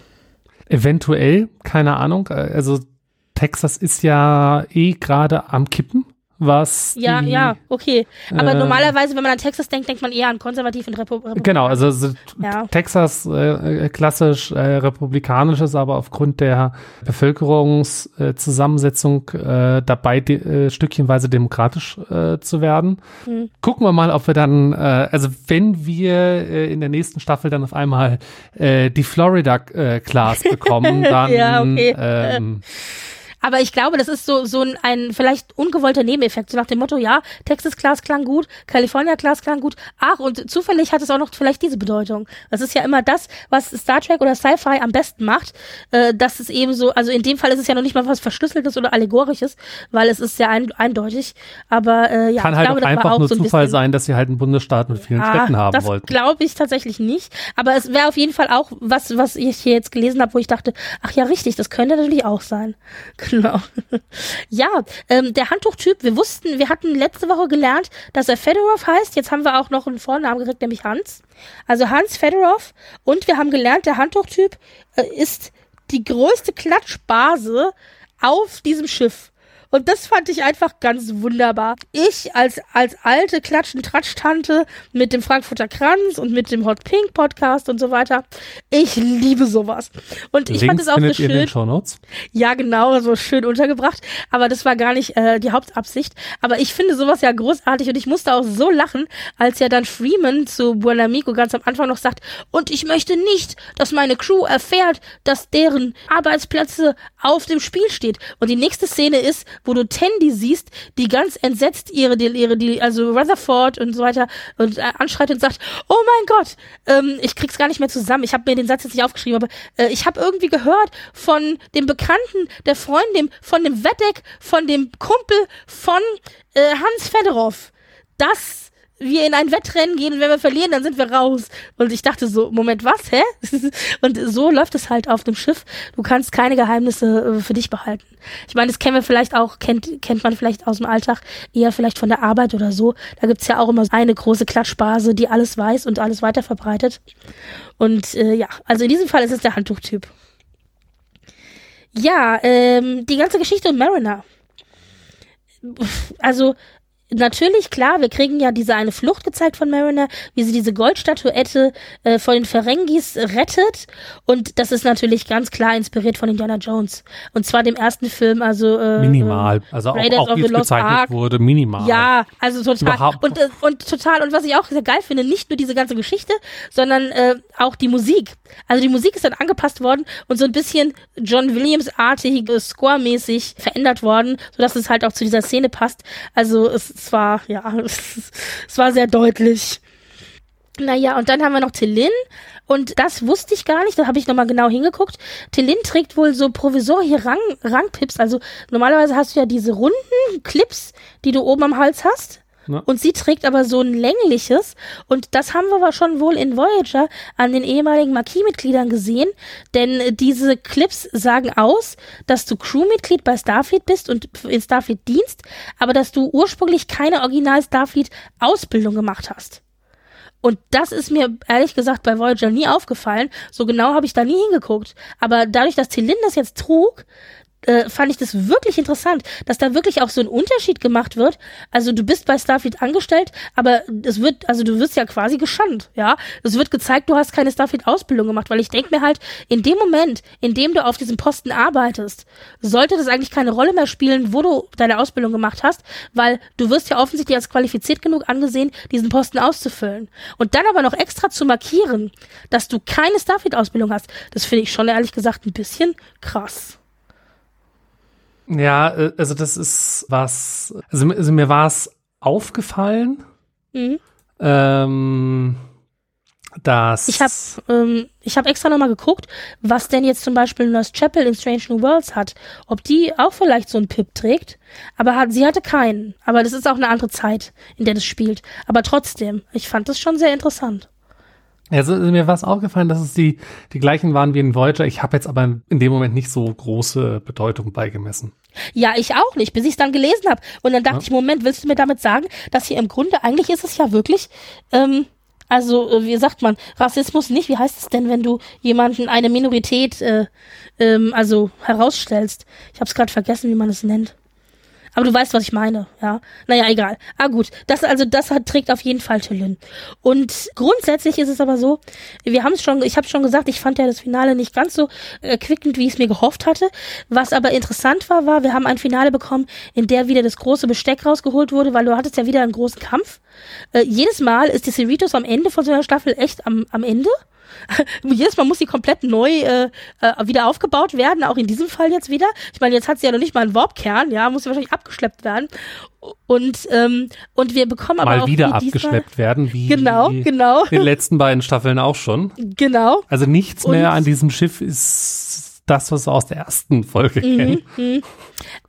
Eventuell, keine Ahnung. Also Texas ist ja eh gerade am Kippen was. Ja, die, ja, okay. Aber äh, normalerweise, wenn man an Texas denkt, denkt man eher an konservativ und republikanisch. Genau, also so ja. Texas äh, äh, klassisch äh, republikanisch ist aber aufgrund der Bevölkerungszusammensetzung äh, dabei, de, äh, stückchenweise demokratisch äh, zu werden. Hm. Gucken wir mal, ob wir dann, äh, also wenn wir äh, in der nächsten Staffel dann auf einmal äh, die Florida äh, Class bekommen, *laughs* dann ja, okay. ähm, *laughs* aber ich glaube, das ist so, so ein, ein vielleicht ungewollter Nebeneffekt. So nach dem Motto, ja, Texas Class klang gut, California Class klang gut. Ach, und zufällig hat es auch noch vielleicht diese Bedeutung. Das ist ja immer das, was Star Trek oder Sci-Fi am besten macht. Äh, das ist eben so, also in dem Fall ist es ja noch nicht mal was Verschlüsseltes oder Allegorisches, weil es ist sehr ein, eindeutig. Aber äh, ja, Kann halt glaube, auch einfach auch nur so ein Zufall sein, dass sie halt einen Bundesstaat mit vielen ah, Städten haben das wollten. Das glaube ich tatsächlich nicht. Aber es wäre auf jeden Fall auch was, was ich hier jetzt gelesen habe, wo ich dachte, ach ja, richtig, das könnte natürlich auch sein. Genau. Ja, ähm, der Handtuchtyp, wir wussten, wir hatten letzte Woche gelernt, dass er Fedorov heißt. Jetzt haben wir auch noch einen Vornamen gekriegt, nämlich Hans. Also Hans Fedorov. Und wir haben gelernt, der Handtuchtyp äh, ist die größte Klatschbase auf diesem Schiff. Und das fand ich einfach ganz wunderbar. Ich als, als alte Klatschen-Tratsch-Tante mit dem Frankfurter Kranz und mit dem Hot Pink Podcast und so weiter. Ich liebe sowas. Und ich Links fand es auch so schön. Ja, genau, so schön untergebracht. Aber das war gar nicht äh, die Hauptabsicht. Aber ich finde sowas ja großartig und ich musste auch so lachen, als ja dann Freeman zu Buonamico ganz am Anfang noch sagt, und ich möchte nicht, dass meine Crew erfährt, dass deren Arbeitsplätze auf dem Spiel steht. Und die nächste Szene ist, wo du Tandy siehst, die ganz entsetzt ihre, ihre, die, also Rutherford und so weiter und äh, anschreit und sagt, oh mein Gott, ähm, ich krieg's gar nicht mehr zusammen. Ich habe mir den Satz jetzt nicht aufgeschrieben, aber äh, ich habe irgendwie gehört von dem Bekannten, der Freundin, von dem Wetteck, von dem Kumpel von äh, Hans Fedorov. Das wir in ein Wettrennen gehen und wenn wir verlieren, dann sind wir raus. Und ich dachte so, Moment, was, hä? *laughs* und so läuft es halt auf dem Schiff. Du kannst keine Geheimnisse äh, für dich behalten. Ich meine, das kennen wir vielleicht auch, kennt, kennt man vielleicht aus dem Alltag, eher vielleicht von der Arbeit oder so. Da gibt's ja auch immer eine große Klatschbase, die alles weiß und alles weiter verbreitet. Und äh, ja, also in diesem Fall ist es der Handtuchtyp. Ja, ähm, die ganze Geschichte um Mariner. Also natürlich, klar, wir kriegen ja diese eine Flucht gezeigt von Mariner, wie sie diese Goldstatuette äh, von den Ferengis rettet. Und das ist natürlich ganz klar inspiriert von Indiana Jones. Und zwar dem ersten Film, also äh, minimal. Also Raiders auch, auch wie es gezeichnet Ark. wurde, minimal. Ja, also total. Überhaupt. Und, äh, und total. Und was ich auch sehr geil finde, nicht nur diese ganze Geschichte, sondern äh, auch die Musik. Also die Musik ist dann angepasst worden und so ein bisschen John Williams-artig, äh, score-mäßig verändert worden, sodass es halt auch zu dieser Szene passt. Also es es war, ja, *laughs* es, war sehr deutlich. Naja, und dann haben wir noch Tillin Und das wusste ich gar nicht, da habe ich nochmal genau hingeguckt. Telin trägt wohl so provisorische Rang, Rangpips. Also normalerweise hast du ja diese runden Clips, die du oben am Hals hast. Ja. Und sie trägt aber so ein längliches. Und das haben wir aber schon wohl in Voyager an den ehemaligen Marquis-Mitgliedern gesehen. Denn diese Clips sagen aus, dass du Crewmitglied bei Starfleet bist und in Starfleet dienst, aber dass du ursprünglich keine Original Starfleet-Ausbildung gemacht hast. Und das ist mir ehrlich gesagt bei Voyager nie aufgefallen. So genau habe ich da nie hingeguckt. Aber dadurch, dass Telin das jetzt trug, äh, fand ich das wirklich interessant, dass da wirklich auch so ein Unterschied gemacht wird. Also du bist bei Starfleet angestellt, aber es wird, also du wirst ja quasi geschandt, ja. Es wird gezeigt, du hast keine Starfleet-Ausbildung gemacht, weil ich denke mir halt, in dem Moment, in dem du auf diesem Posten arbeitest, sollte das eigentlich keine Rolle mehr spielen, wo du deine Ausbildung gemacht hast, weil du wirst ja offensichtlich als qualifiziert genug angesehen, diesen Posten auszufüllen. Und dann aber noch extra zu markieren, dass du keine Starfleet-Ausbildung hast, das finde ich schon ehrlich gesagt ein bisschen krass. Ja, äh, also das ist was, also, also mir war es aufgefallen, Mhm. ähm, dass Ich habe ähm, ich hab extra nochmal geguckt, was denn jetzt zum Beispiel Nurse Chapel in Strange New Worlds hat. Ob die auch vielleicht so einen Pip trägt. Aber hat, sie hatte keinen. Aber das ist auch eine andere Zeit, in der das spielt. Aber trotzdem, ich fand das schon sehr interessant. Also mir war es aufgefallen, dass es die, die gleichen waren wie in Voyager. Ich habe jetzt aber in dem Moment nicht so große Bedeutung beigemessen. Ja, ich auch nicht, bis ich es dann gelesen habe. Und dann dachte Ja. ich, Moment, willst du mir damit sagen, dass hier im Grunde, eigentlich ist es ja wirklich, ähm, also äh, wie sagt man, Rassismus nicht, wie heißt es denn, wenn du jemanden, eine Minorität, äh, ähm, also herausstellst? Ich habe es gerade vergessen, wie man es nennt. Aber du weißt, was ich meine, ja. Naja, egal. Ah gut, das also das hat, trägt auf jeden Fall Tillin. Und grundsätzlich ist es aber so, wir haben es schon, ich habe schon gesagt, ich fand ja das Finale nicht ganz so erquickend, wie ich es mir gehofft hatte. Was aber interessant war, war, wir haben ein Finale bekommen, in der wieder das große Besteck rausgeholt wurde, weil du hattest ja wieder einen großen Kampf. Äh, jedes Mal ist die Cerritos am Ende von so einer Staffel echt am, am Ende. *laughs* Jedes Mal muss sie komplett neu äh, äh, wieder aufgebaut werden, auch in diesem Fall jetzt wieder. Ich meine, jetzt hat sie ja noch nicht mal einen Warpkern, ja, muss sie wahrscheinlich abgeschleppt werden. Und ähm, und wir bekommen aber Mal auch wieder abgeschleppt werden, wie Genau, genau, in den letzten beiden Staffeln auch schon. genau. Also nichts Und- mehr an diesem Schiff ist das, was wir aus der ersten Folge kennen. Mhm.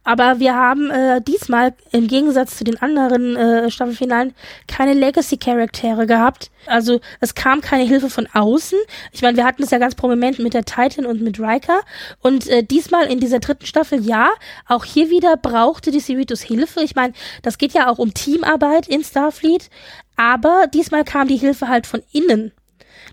Aber wir haben äh, diesmal im Gegensatz zu den anderen äh, Staffelfinalen keine Legacy-Charaktere gehabt. Also es kam keine Hilfe von außen. Ich meine, wir hatten es ja ganz prominent mit der Titan und mit Riker. Und äh, diesmal in dieser dritten Staffel, ja, auch hier wieder brauchte die Cerritos Hilfe. Ich meine, das geht ja auch um Teamarbeit in Starfleet. Aber diesmal kam die Hilfe halt von innen.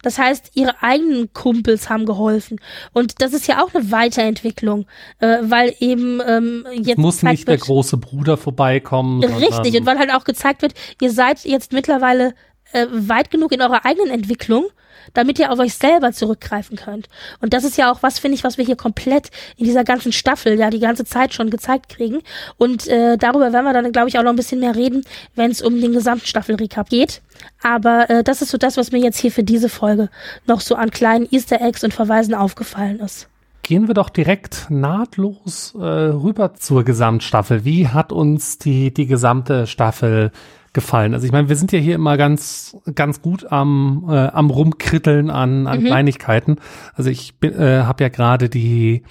Das heißt, ihre eigenen Kumpels haben geholfen. Und das ist ja auch eine Weiterentwicklung, äh, weil eben ähm, jetzt Muss gezeigt nicht der wird, große Bruder vorbeikommen. Richtig, und weil halt auch gezeigt wird, ihr seid jetzt mittlerweile äh, weit genug in eurer eigenen Entwicklung, damit ihr auf euch selber zurückgreifen könnt. Und das ist ja auch was, finde ich, was wir hier komplett in dieser ganzen Staffel ja die ganze Zeit schon gezeigt kriegen. Und äh, darüber werden wir dann, glaube ich, auch noch ein bisschen mehr reden, wenn es um den gesamten Staffel-Recap geht. Aber äh, das ist so das, was mir jetzt hier für diese Folge noch so an kleinen Easter Eggs und Verweisen aufgefallen ist. Gehen wir doch direkt nahtlos äh, rüber zur Gesamtstaffel. Wie hat uns die, die gesamte Staffel gefallen? Also ich meine, wir sind ja hier immer ganz, ganz gut am, äh, am Rumkritteln an, an Kleinigkeiten. Also ich bin, äh, habe ja gerade die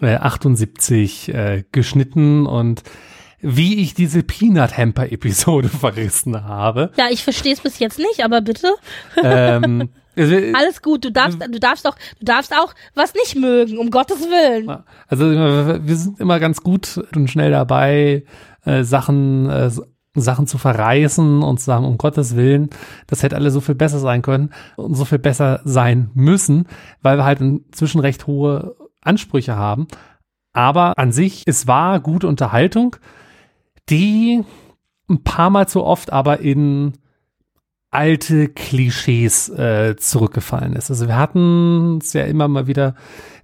äh, 78 äh, geschnitten und wie ich diese Peanut Hamper Episode *laughs* verrissen habe. Ja, ich verstehe es bis jetzt nicht, aber bitte. ähm, *laughs* also, Alles gut, du darfst, du darfst doch, du darfst auch was nicht mögen, um Gottes Willen. Also wir sind immer ganz gut und schnell dabei, äh, Sachen, äh, Sachen zu verreißen und zu sagen, um Gottes Willen, das hätte alles so viel besser sein können und so viel besser sein müssen, weil wir halt inzwischen recht hohe Ansprüche haben. Aber an sich, es war gute Unterhaltung, die ein paar Mal zu oft aber in alte Klischees äh, zurückgefallen ist. Also wir hatten es ja immer mal wieder,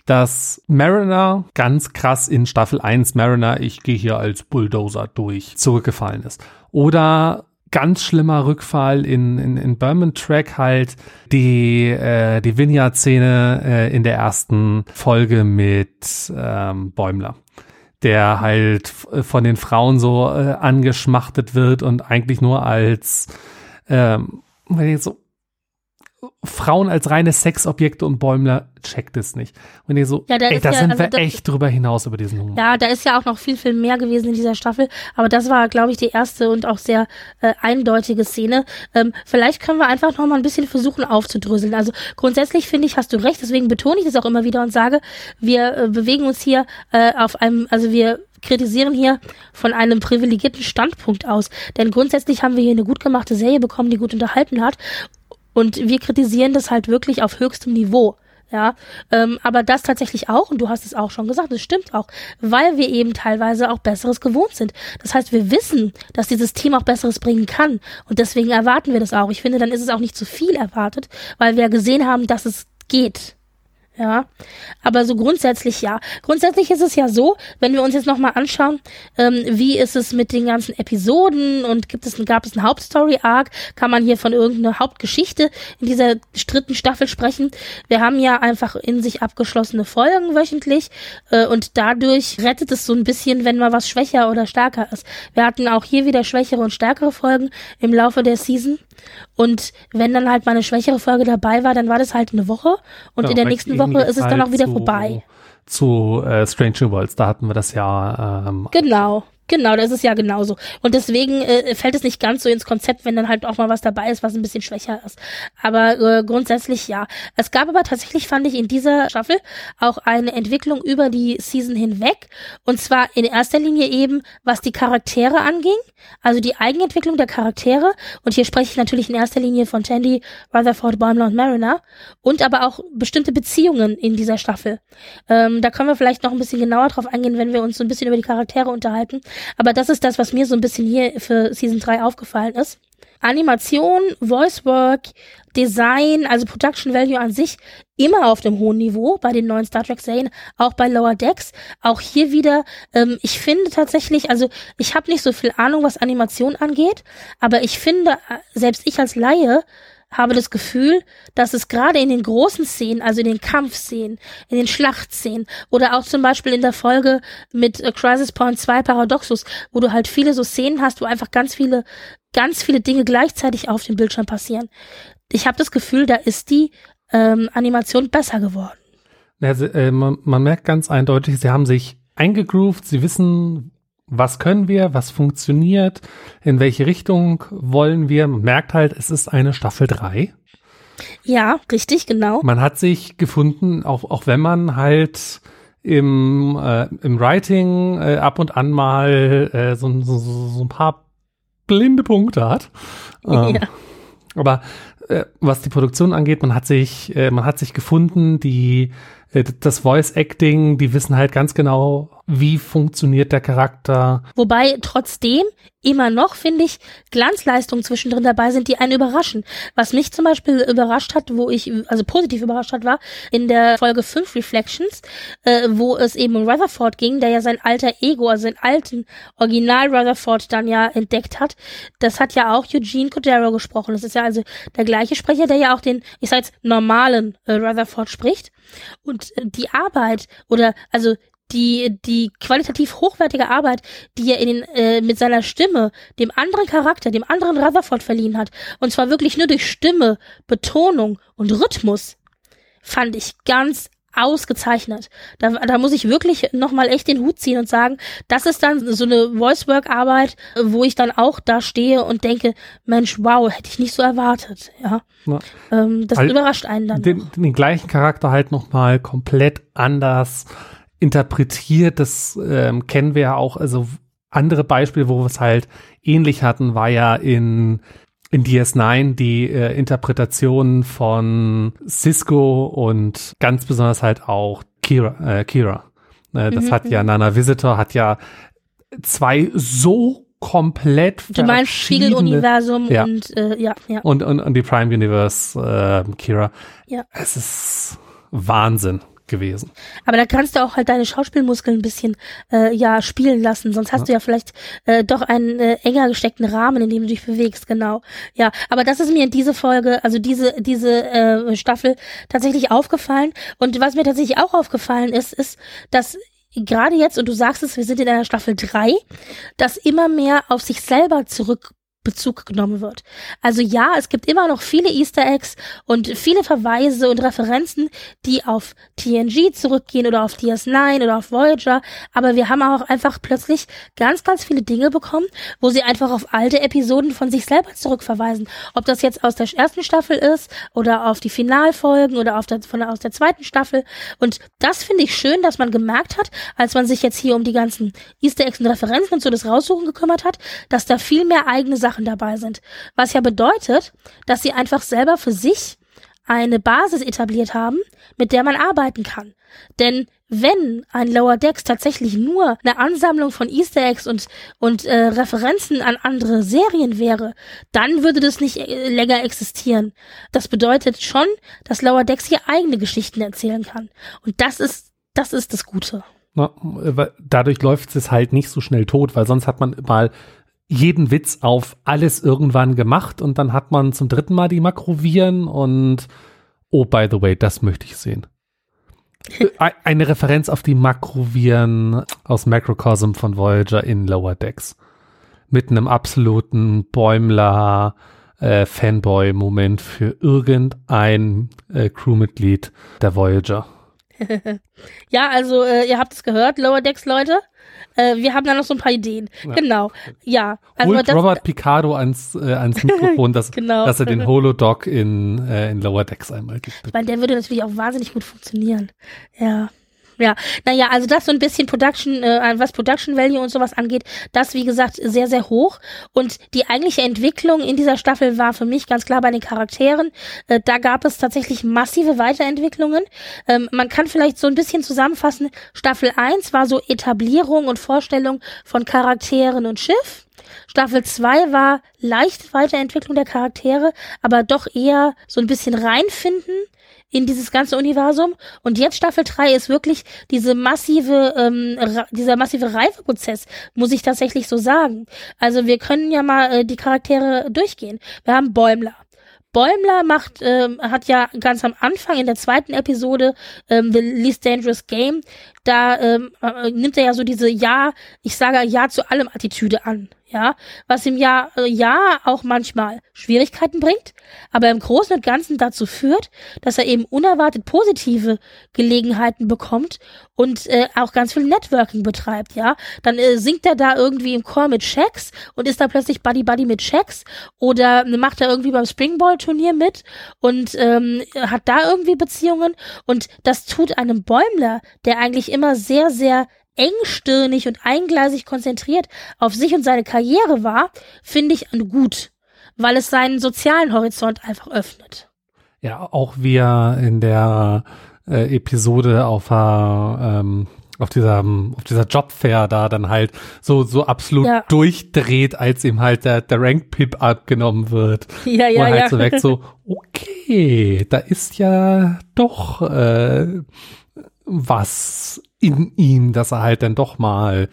dass Mariner ganz krass in Staffel 1 Mariner, ich gehe hier als Bulldozer durch, zurückgefallen ist. Oder ganz schlimmer Rückfall in, in, in Berman Track halt die, äh, die Vineyard-Szene äh, in der ersten Folge mit ähm, Bäumler der halt f- von den Frauen so äh, angeschmachtet wird und eigentlich nur als ähm, so Frauen als reine Sexobjekte und Bäumler checkt es nicht. Und ihr so, Ja, da ey, da ja- sind also wir das- echt drüber hinaus über diesen Humor. Ja, da ist ja auch noch viel, viel mehr gewesen in dieser Staffel. Aber das war, glaube ich, die erste und auch sehr äh, eindeutige Szene. Ähm, vielleicht können wir einfach noch mal ein bisschen versuchen aufzudröseln. Also grundsätzlich finde ich, hast du recht. Deswegen betone ich das auch immer wieder und sage, wir äh, bewegen uns hier äh, auf einem, also wir kritisieren hier von einem privilegierten Standpunkt aus. Denn grundsätzlich haben wir hier eine gut gemachte Serie bekommen, die gut unterhalten hat. Und wir kritisieren das halt wirklich auf höchstem Niveau. Ja, ähm, aber das tatsächlich auch, und du hast es auch schon gesagt, das stimmt auch, weil wir eben teilweise auch Besseres gewohnt sind. Das heißt, wir wissen, dass dieses Team auch Besseres bringen kann. Und deswegen erwarten wir das auch. Ich finde, dann ist es auch nicht zu viel erwartet, weil wir gesehen haben, dass es geht. Ja, aber so grundsätzlich ja. Grundsätzlich ist es ja so, wenn wir uns jetzt nochmal anschauen, ähm, wie ist es mit den ganzen Episoden und gibt es, gab es einen Hauptstory-Arc, kann man hier von irgendeiner Hauptgeschichte in dieser dritten Staffel sprechen. Wir haben ja einfach in sich abgeschlossene Folgen wöchentlich äh, und dadurch rettet es so ein bisschen, wenn mal was schwächer oder stärker ist. Wir hatten auch hier wieder schwächere und stärkere Folgen im Laufe der Season und wenn dann halt mal eine schwächere Folge dabei war, dann war das halt eine Woche und Ja, in der nächsten Woche ist es dann auch wieder zu, vorbei. Zu äh, Stranger Worlds, da hatten wir das ja ähm, Genau. Genau, das ist ja genauso. Und deswegen äh, fällt es nicht ganz so ins Konzept, wenn dann halt auch mal was dabei ist, was ein bisschen schwächer ist. Aber äh, grundsätzlich ja. Es gab aber tatsächlich, fand ich, in dieser Staffel auch eine Entwicklung über die Season hinweg. Und zwar in erster Linie eben, was die Charaktere anging, also die Eigenentwicklung der Charaktere. Und hier spreche ich natürlich in erster Linie von Tandy, Rutherford, Baumler und Mariner. Und aber auch bestimmte Beziehungen in dieser Staffel. Ähm, da können wir vielleicht noch ein bisschen genauer drauf eingehen, wenn wir uns so ein bisschen über die Charaktere unterhalten. Aber das ist das, was mir so ein bisschen hier für Season 3 aufgefallen ist. Animation, Voice Work, Design, also Production Value an sich immer auf dem hohen Niveau bei den neuen Star Trek Serien, auch bei Lower Decks. Auch hier wieder, ähm, ich finde tatsächlich, also ich habe nicht so viel Ahnung, was Animation angeht, aber ich finde, äh, selbst ich als Laie habe das Gefühl, dass es gerade in den großen Szenen, also in den Kampfszenen, in den Schlachtszenen oder auch zum Beispiel in der Folge mit äh, Crisis Point 2 Paradoxus, wo du halt viele so Szenen hast, wo einfach ganz viele, ganz viele Dinge gleichzeitig auf dem Bildschirm passieren. Ich habe das Gefühl, da ist die ähm, Animation besser geworden. Sie, äh, man, man merkt ganz eindeutig, sie haben sich eingegroovt, sie wissen, was können wir, was funktioniert, in welche Richtung wollen wir. Man merkt halt, es ist eine Staffel 3. Ja, richtig, genau. Man hat sich gefunden, auch, auch wenn man halt im, äh, im Writing äh, ab und an mal äh, so, so, so, ein paar blinde Punkte hat. Ähm, Ja. Aber äh, was die Produktion angeht, man hat sich, äh, man hat sich gefunden, die äh, das Voice Acting, die wissen halt ganz genau, wie funktioniert der Charakter. Wobei trotzdem immer noch, finde ich, Glanzleistungen zwischendrin dabei sind, die einen überraschen. Was mich zum Beispiel überrascht hat, wo ich, also positiv überrascht hat, war in der Folge 5 Reflections, äh, wo es eben um Rutherford ging, der ja sein alter Ego, also seinen alten Original Rutherford dann ja entdeckt hat. Das hat ja auch Eugene Cordero gesprochen. Das ist ja also der gleiche Sprecher, der ja auch den, ich sag jetzt, normalen äh, Rutherford spricht. Und äh, die Arbeit oder, also die, die qualitativ hochwertige Arbeit, die er in den, äh, mit seiner Stimme dem anderen Charakter, dem anderen Rutherford verliehen hat, und zwar wirklich nur durch Stimme, Betonung und Rhythmus, fand ich ganz ausgezeichnet. Da, da muss ich wirklich nochmal echt den Hut ziehen und sagen, das ist dann so eine Voice-Work-Arbeit, wo ich dann auch da stehe und denke, Mensch, wow, hätte ich nicht so erwartet. Ja, Ja. ähm, das überrascht einen dann. Den, den gleichen Charakter halt nochmal komplett anders interpretiert. Das ähm, kennen wir ja auch. Also andere Beispiele, wo wir es halt ähnlich hatten, war ja in in DS9 die äh, Interpretation von Cisco und ganz besonders halt auch Kira. Äh, Kira. Äh, das Mhm, hat ja Nana Visitor hat ja zwei so komplett Du meinst Spiegeluniversum Ja. und äh, ja, ja. und, und, und die Prime Universe äh, Kira. Ja. Es ist Wahnsinn gewesen. Aber da kannst du auch halt deine Schauspielmuskeln ein bisschen äh, ja spielen lassen, sonst hast du ja vielleicht äh, doch einen äh, enger gesteckten Rahmen, in dem du dich bewegst, genau. Ja, aber das ist mir in diese Folge, also diese diese äh, Staffel tatsächlich aufgefallen und was mir tatsächlich auch aufgefallen ist, ist, dass gerade jetzt und du sagst es, wir sind in einer Staffel drei, dass immer mehr auf sich selber zurück Bezug genommen wird. Also ja, es gibt immer noch viele Easter Eggs und viele Verweise und Referenzen, die auf TNG zurückgehen oder auf DS9 oder auf Voyager, aber wir haben auch einfach plötzlich ganz, ganz viele Dinge bekommen, wo sie einfach auf alte Episoden von sich selber zurückverweisen. Ob das jetzt aus der ersten Staffel ist oder auf die Finalfolgen oder auf der, von, aus der zweiten Staffel. Und das finde ich schön, dass man gemerkt hat, als man sich jetzt hier um die ganzen Easter Eggs und Referenzen und so das Raussuchen gekümmert hat, dass da viel mehr eigene Sachen dabei sind. Was ja bedeutet, dass sie einfach selber für sich eine Basis etabliert haben, mit der man arbeiten kann. Denn wenn ein Lower Decks tatsächlich nur eine Ansammlung von Easter Eggs und, und äh, Referenzen an andere Serien wäre, dann würde das nicht äh, länger existieren. Das bedeutet schon, dass Lower Decks hier eigene Geschichten erzählen kann. Und das ist, das ist das Gute. Na, dadurch läuft es halt nicht so schnell tot, weil sonst hat man mal jeden Witz auf alles irgendwann gemacht und dann hat man zum dritten Mal die Makroviren und oh, by the way, das möchte ich sehen. *laughs* Eine Referenz auf die Makroviren aus Macrocosm von Voyager in Lower Decks. Mit einem absoluten Bäumler äh, Fanboy-Moment für irgendein äh, Crewmitglied der Voyager. *laughs* ja, also äh, ihr habt es gehört, Lower Decks Leute. Äh, wir haben da noch so ein paar Ideen. Ja. Genau. Ja. Also Holt das, Robert Picardo ans, äh, ans *laughs* Mikrofon, dass, genau. dass er den Holodoc in, äh, in Lower Decks einmal gibt. Ich meine, der würde natürlich auch wahnsinnig gut funktionieren. Ja. Ja, naja, also das so ein bisschen Production, äh, was Production Value und sowas angeht, das wie gesagt sehr, sehr hoch. Und die eigentliche Entwicklung in dieser Staffel war für mich ganz klar bei den Charakteren. Äh, da gab es tatsächlich massive Weiterentwicklungen. Ähm, man kann vielleicht so ein bisschen zusammenfassen, Staffel 1 war so Etablierung und Vorstellung von Charakteren und Schiff. Staffel 2 war leicht Weiterentwicklung der Charaktere, aber doch eher so ein bisschen reinfinden in dieses ganze Universum. Und jetzt Staffel 3 ist wirklich diese massive, ähm, dieser massive Reifeprozess, muss ich tatsächlich so sagen. Also wir können ja mal äh, die Charaktere durchgehen. Wir haben Bäumler. Bäumler macht, ähm, hat ja ganz am Anfang in der zweiten Episode ähm, The Least Dangerous Game, da ähm, äh, nimmt er ja so diese Ja, ich sage Ja zu allem Attitüde an ja, was ihm ja, äh, ja auch manchmal Schwierigkeiten bringt, aber im Großen und Ganzen dazu führt, dass er eben unerwartet positive Gelegenheiten bekommt und äh, auch ganz viel Networking betreibt, ja. Dann äh, singt er da irgendwie im Chor mit Checks und ist da plötzlich Buddy Buddy mit Checks oder macht er irgendwie beim Springball-Turnier mit und ähm, hat da irgendwie Beziehungen und das tut einem Bäumler, der eigentlich immer sehr, sehr engstirnig und eingleisig konzentriert auf sich und seine Karriere war, finde ich gut, weil es seinen sozialen Horizont einfach öffnet. Ja, auch wie er in der äh, Episode auf der ähm, auf dieser auf dieser Jobfair da dann halt so so absolut ja. durchdreht, als ihm halt der der Rank Pip abgenommen wird. Ja, ja, Wo er halt ja. so weg so *laughs* okay, da ist ja doch äh, was in ihm, dass er halt dann doch mal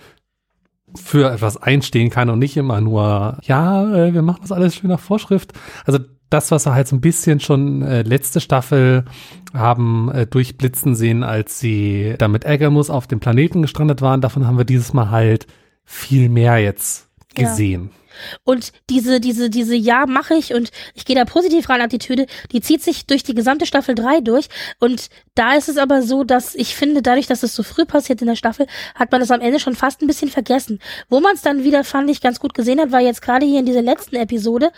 für etwas einstehen kann und nicht immer nur, ja, äh, wir machen das alles schön nach Vorschrift. Also das, was wir halt so ein bisschen schon äh, letzte Staffel haben äh, durchblitzen sehen, als sie da mit Agamus auf dem Planeten gestrandet waren, davon haben wir dieses Mal halt viel mehr jetzt gesehen. Ja. Und diese, diese, diese Ja, mache ich und ich gehe da positiv ran Attitüde, die zieht sich durch die gesamte Staffel 3 durch. Und da ist es aber so, dass ich finde, dadurch, dass es so früh passiert in der Staffel, hat man das am Ende schon fast ein bisschen vergessen. Wo man es dann wieder, fand ich, ganz gut gesehen hat, war jetzt gerade hier in dieser letzten Episode,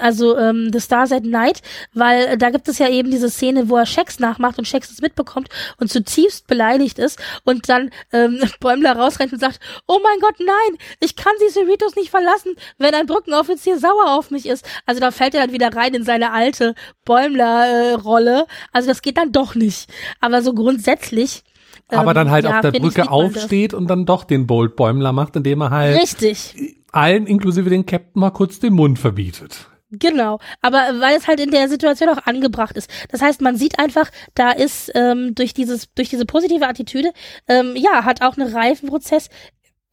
also ähm, The Stars at Night, weil äh, da gibt es ja eben diese Szene, wo er Shacks nachmacht und Shacks es mitbekommt und zutiefst beleidigt ist und dann ähm, *laughs* Bäumler rausrennt und sagt, oh mein Gott, nein, ich kann sie Cerritos nicht verlassen, wenn ein Brückenoffizier sauer auf mich ist. Also da fällt er dann wieder rein in seine alte Bäumler-Rolle. Also das geht dann doch nicht. Aber so grundsätzlich. Aber ähm, dann halt ja, auf der Brücke aufsteht und dann doch den Bold Bäumler macht, indem er halt Richtig. allen, inklusive den Captain, mal kurz den Mund verbietet. Genau, aber weil es halt in der Situation auch angebracht ist. Das heißt, man sieht einfach, da ist ähm, durch dieses, durch diese positive Attitüde, ähm, ja, hat auch ein Reifenprozess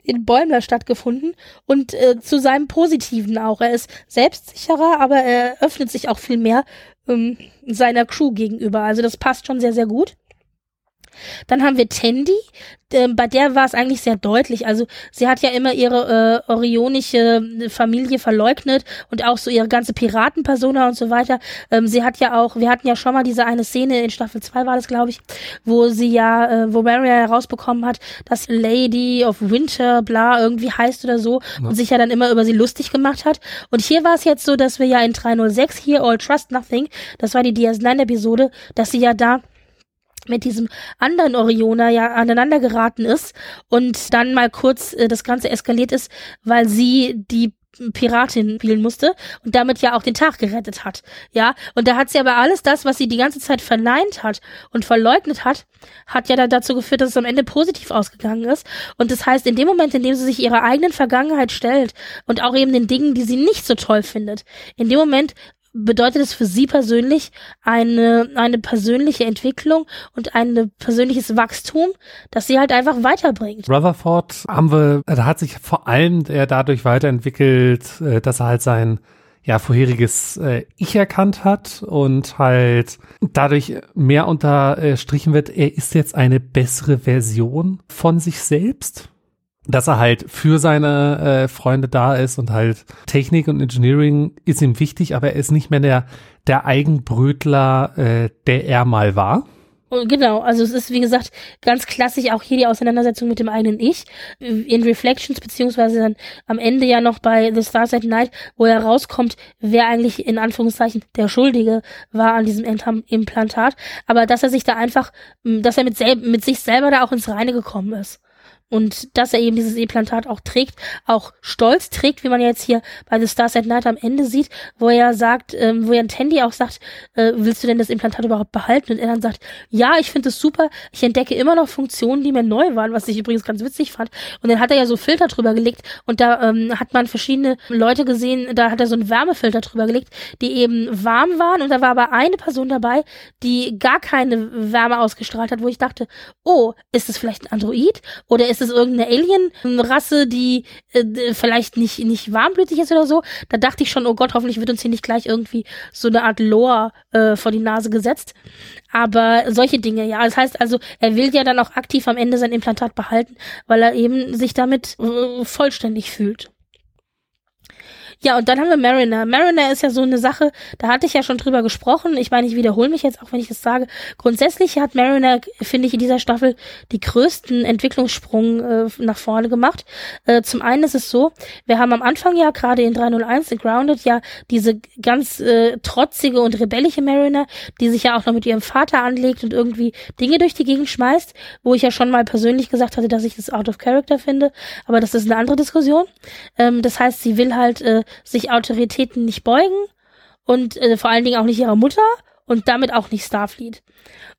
in Bäumler stattgefunden und äh, zu seinem Positiven auch. Er ist selbstsicherer, aber er öffnet sich auch viel mehr ähm, seiner Crew gegenüber. Also das passt schon sehr, sehr gut. Dann haben wir Tandy, äh, bei der war es eigentlich sehr deutlich. Also sie hat ja immer ihre äh, orionische Familie verleugnet und auch so ihre ganze Piratenpersona und so weiter. Ähm, sie hat ja auch, wir hatten ja schon mal diese eine Szene in Staffel 2 war das, glaube ich, wo sie ja, äh, wo Maria herausbekommen hat, dass Lady of Winter bla irgendwie heißt oder so ja. und sich ja dann immer über sie lustig gemacht hat. Und hier war es jetzt so, dass wir ja in 306 hier All Trust Nothing, das war die DS9-Episode, dass sie ja da mit diesem anderen Orioner ja aneinander geraten ist und dann mal kurz äh, das Ganze eskaliert ist, weil sie die Piratin spielen musste und damit ja auch den Tag gerettet hat. Ja, und da hat sie aber alles das, was sie die ganze Zeit verneint hat und verleugnet hat, hat ja dann dazu geführt, dass es am Ende positiv ausgegangen ist. Und das heißt, in dem Moment, in dem sie sich ihrer eigenen Vergangenheit stellt und auch eben den Dingen, die sie nicht so toll findet, in dem Moment bedeutet es für Sie persönlich eine, eine persönliche Entwicklung und ein persönliches Wachstum, das Sie halt einfach weiterbringt. Rutherford haben wir, da hat sich vor allem er dadurch weiterentwickelt, äh, dass er halt sein ja, vorheriges äh, Ich erkannt hat und halt dadurch mehr unterstrichen wird, er ist jetzt eine bessere Version von sich selbst dass er halt für seine äh, Freunde da ist und halt Technik und Engineering ist ihm wichtig, aber er ist nicht mehr der, der Eigenbrötler, äh, der er mal war. Genau, also es ist wie gesagt ganz klassisch auch hier die Auseinandersetzung mit dem eigenen Ich. In Reflections beziehungsweise dann am Ende ja noch bei The Stars at Night, wo er rauskommt, wer eigentlich in Anführungszeichen der Schuldige war an diesem Implantat, aber dass er sich da einfach, dass er mit, mit sich selber da auch ins Reine gekommen ist und dass er eben dieses Implantat auch trägt, auch stolz trägt, wie man jetzt hier bei The Stars at Night am Ende sieht, wo er sagt, ähm, wo er Tandy auch sagt, äh, willst du denn das Implantat überhaupt behalten? Und er dann sagt, ja, ich finde es super, ich entdecke immer noch Funktionen, die mir neu waren, was ich übrigens ganz witzig fand. Und dann hat er ja so Filter drüber gelegt und da ähm, hat man verschiedene Leute gesehen, da hat er so einen Wärmefilter drüber gelegt, die eben warm waren und da war aber eine Person dabei, die gar keine Wärme ausgestrahlt hat, wo ich dachte, oh, ist es vielleicht ein Android oder ist es irgendeine Alien-Rasse, die äh, vielleicht nicht, nicht warmblütig ist oder so. Da dachte ich schon, oh Gott, hoffentlich wird uns hier nicht gleich irgendwie so eine Art Lore äh, vor die Nase gesetzt. Aber solche Dinge, ja. Das heißt also, er will ja dann auch aktiv am Ende sein Implantat behalten, weil er eben sich damit äh, vollständig fühlt. Ja, und dann haben wir Mariner. Mariner ist ja so eine Sache, da hatte ich ja schon drüber gesprochen. Ich meine, ich wiederhole mich jetzt auch, wenn ich das sage. Grundsätzlich hat Mariner, finde ich, in dieser Staffel die größten Entwicklungssprung äh, nach vorne gemacht. Äh, zum einen ist es so, wir haben am Anfang ja gerade in 301 in Grounded ja diese ganz äh, trotzige und rebellische Mariner, die sich ja auch noch mit ihrem Vater anlegt und irgendwie Dinge durch die Gegend schmeißt, wo ich ja schon mal persönlich gesagt hatte, dass ich das out of character finde. Aber das ist eine andere Diskussion. Ähm, das heißt, sie will halt äh, sich Autoritäten nicht beugen und äh, vor allen Dingen auch nicht ihrer Mutter und damit auch nicht Starfleet.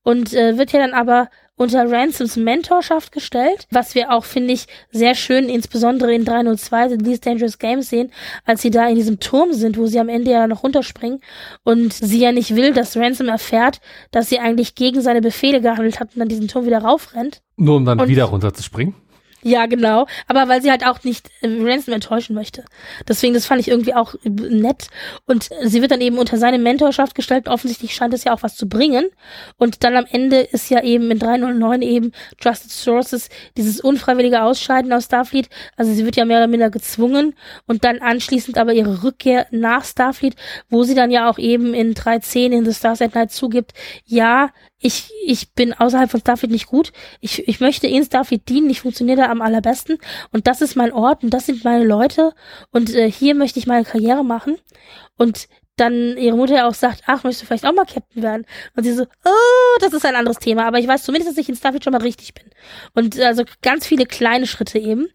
Und äh, wird ja dann aber unter Ransoms Mentorschaft gestellt, was wir auch, finde ich, sehr schön, insbesondere in 302, in These Dangerous Games sehen, als sie da in diesem Turm sind, wo sie am Ende ja noch runterspringen und sie ja nicht will, dass Ransom erfährt, dass sie eigentlich gegen seine Befehle gehandelt hat und dann diesen Turm wieder raufrennt. Nur um dann und wieder runterzuspringen? Ja, genau. Aber weil sie halt auch nicht äh, Ransom enttäuschen möchte. Deswegen, das fand ich irgendwie auch nett. Und sie wird dann eben unter seine Mentorschaft gestellt. Offensichtlich scheint es ja auch was zu bringen. Und dann am Ende ist ja eben in 309 eben Trusted Sources dieses unfreiwillige Ausscheiden aus Starfleet. Also sie wird ja mehr oder minder gezwungen. Und dann anschließend aber ihre Rückkehr nach Starfleet, wo sie dann ja auch eben in 310 in The Stars at Night zugibt, ja, ich, ich bin außerhalb von Starfleet nicht gut. Ich, ich möchte in Starfleet dienen. Ich funktioniere da am allerbesten. Und das ist mein Ort und das sind meine Leute. Und äh, hier möchte ich meine Karriere machen. Und dann ihre Mutter ja auch sagt, ach, möchtest du vielleicht auch mal Captain werden? Und sie so, oh, das ist ein anderes Thema, aber ich weiß zumindest, dass ich in Starfleet schon mal richtig bin. Und also ganz viele kleine Schritte eben.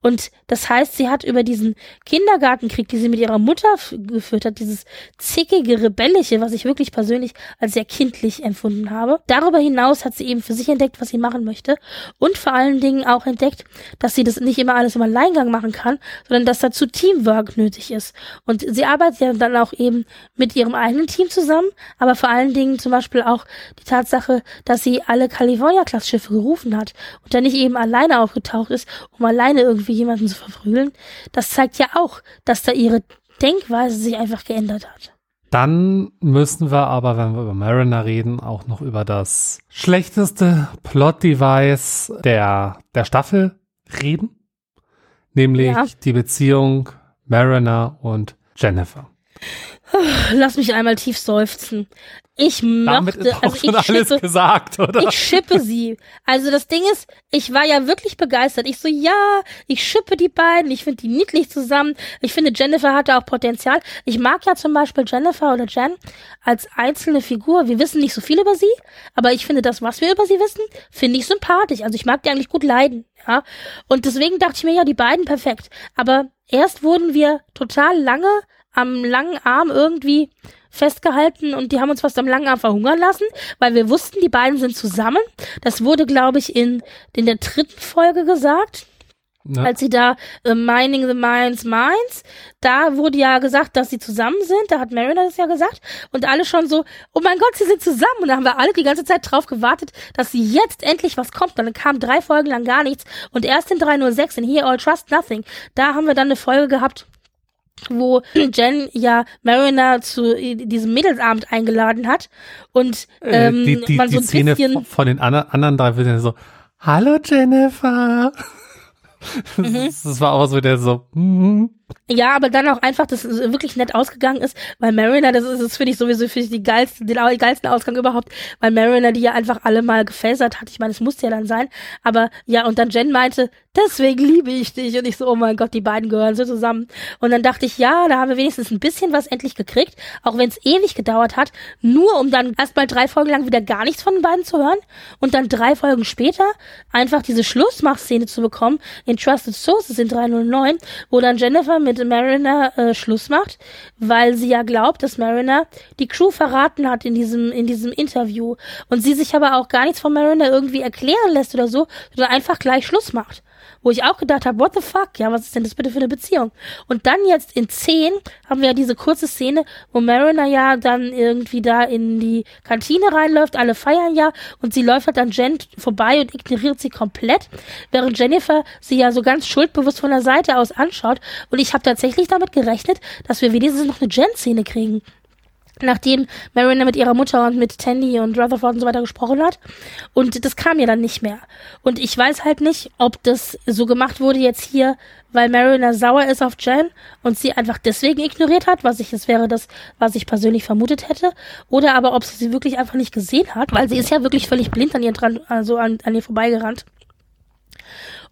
Und das heißt, sie hat über diesen Kindergartenkrieg, die sie mit ihrer Mutter geführt hat, dieses zickige, rebellische, was ich wirklich persönlich als sehr kindlich empfunden habe. Darüber hinaus hat sie eben für sich entdeckt, was sie machen möchte. Und vor allen Dingen auch entdeckt, dass sie das nicht immer alles im Alleingang machen kann, sondern dass dazu Teamwork nötig ist. Und sie arbeitet ja dann auch eben mit ihrem eigenen Team zusammen, aber vor allen Dingen zum Beispiel auch die Tatsache, dass sie alle California-Klass-Schiffe gerufen hat und dann nicht eben alleine aufgetaucht ist, um alleine irgendwie jemanden zu verprügeln. Das zeigt ja auch, dass da ihre Denkweise sich einfach geändert hat. Dann müssen wir aber, wenn wir über Mariner reden, auch noch über das schlechteste Plot-Device der, der Staffel reden. Nämlich ja. die Beziehung Mariner und Jennifer. Lass mich einmal tief seufzen. Ich Damit mochte, also ich alles gesagt, oder? Ich schippe sie. Also das Ding ist, ich war ja wirklich begeistert. Ich so, ja, ich schippe die beiden, ich finde die niedlich zusammen. Ich finde, Jennifer hatte auch Potenzial. Ich mag ja zum Beispiel Jennifer oder Jen als einzelne Figur. Wir wissen nicht so viel über sie, aber ich finde das, was wir über sie wissen, finde ich sympathisch. Also ich mag die eigentlich gut leiden, ja. Und deswegen dachte ich mir, ja, die beiden perfekt. Aber erst wurden wir total lange am langen Arm irgendwie festgehalten und die haben uns fast am langen Arm verhungern lassen, weil wir wussten, die beiden sind zusammen. Das wurde, glaube ich, in, in der dritten Folge gesagt. Ja. Als sie da äh, Mining the Mines Mines, da wurde ja gesagt, dass sie zusammen sind, da hat Mariner das ja gesagt und alle schon so, oh mein Gott, sie sind zusammen und da haben wir alle die ganze Zeit drauf gewartet, dass sie jetzt endlich was kommt, dann kam drei Folgen lang gar nichts und erst in 306 in Here All Trust Nothing, da haben wir dann eine Folge gehabt, wo Jen ja Mariner zu diesem Mädelsabend eingeladen hat und äh, ähm, die, die, man so ein Szene bisschen von den anderen drei wird so Hallo Jennifer. Mhm. *laughs* Das, war auch so der so. Mm. Ja, aber dann auch einfach, dass es wirklich nett ausgegangen ist, weil Mariner, das ist, das finde ich sowieso für die geilste, den geilsten Ausgang überhaupt, weil Mariner die ja einfach alle mal gefasert hat. Ich meine, es musste ja dann sein. Aber ja, und dann Jen meinte, deswegen liebe ich dich. Und ich so, oh mein Gott, die beiden gehören so zusammen. Und dann dachte ich, ja, da haben wir wenigstens ein bisschen was endlich gekriegt, auch wenn es ewig gedauert hat, nur um dann erstmal drei Folgen lang wieder gar nichts von den beiden zu hören und dann drei Folgen später einfach diese Schlussmachszene zu bekommen in Trusted Sources in 309, wo dann Jennifer mit Mariner äh, Schluss macht, weil sie ja glaubt, dass Mariner die Crew verraten hat in diesem, in diesem Interview. Und sie sich aber auch gar nichts von Mariner irgendwie erklären lässt oder so, sondern einfach gleich Schluss macht wo ich auch gedacht habe, what the fuck, ja, was ist denn das bitte für eine Beziehung? Und dann jetzt in 10 haben wir ja diese kurze Szene, wo Mariner ja dann irgendwie da in die Kantine reinläuft, alle feiern ja und sie läuft halt an Jen vorbei und ignoriert sie komplett, während Jennifer sie ja so ganz schuldbewusst von der Seite aus anschaut. Und ich habe tatsächlich damit gerechnet, dass wir wenigstens noch eine Jen-Szene kriegen nachdem Mariner mit ihrer Mutter und mit Tandy und Rutherford und so weiter gesprochen hat. Und das kam ja dann nicht mehr. Und ich weiß halt nicht, ob das so gemacht wurde jetzt hier, weil Mariner sauer ist auf Jen und sie einfach deswegen ignoriert hat, was ich, es wäre das, was ich persönlich vermutet hätte. Oder aber ob sie sie wirklich einfach nicht gesehen hat, weil sie ist ja wirklich völlig blind an ihr dran, also an, an ihr vorbeigerannt.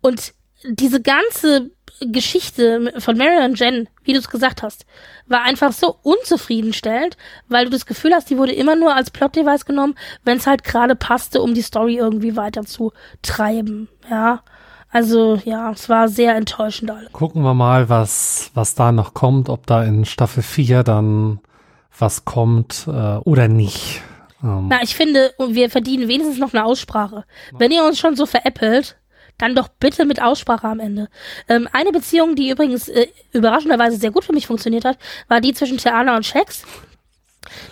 Und diese ganze Geschichte von Mary und Jen, wie du es gesagt hast, war einfach so unzufriedenstellend, weil du das Gefühl hast, die wurde immer nur als Plot-Device genommen, wenn es halt gerade passte, um die Story irgendwie weiter zu treiben. Ja. Also ja, es war sehr enttäuschend. Alle. Gucken wir mal, was, was da noch kommt, ob da in Staffel 4 dann was kommt äh, oder nicht. Ähm. Na, ich finde, wir verdienen wenigstens noch eine Aussprache. Wenn ihr uns schon so veräppelt, dann doch bitte mit Aussprache am Ende. Ähm, eine Beziehung, die übrigens äh, überraschenderweise sehr gut für mich funktioniert hat, war die zwischen Theana und Shax.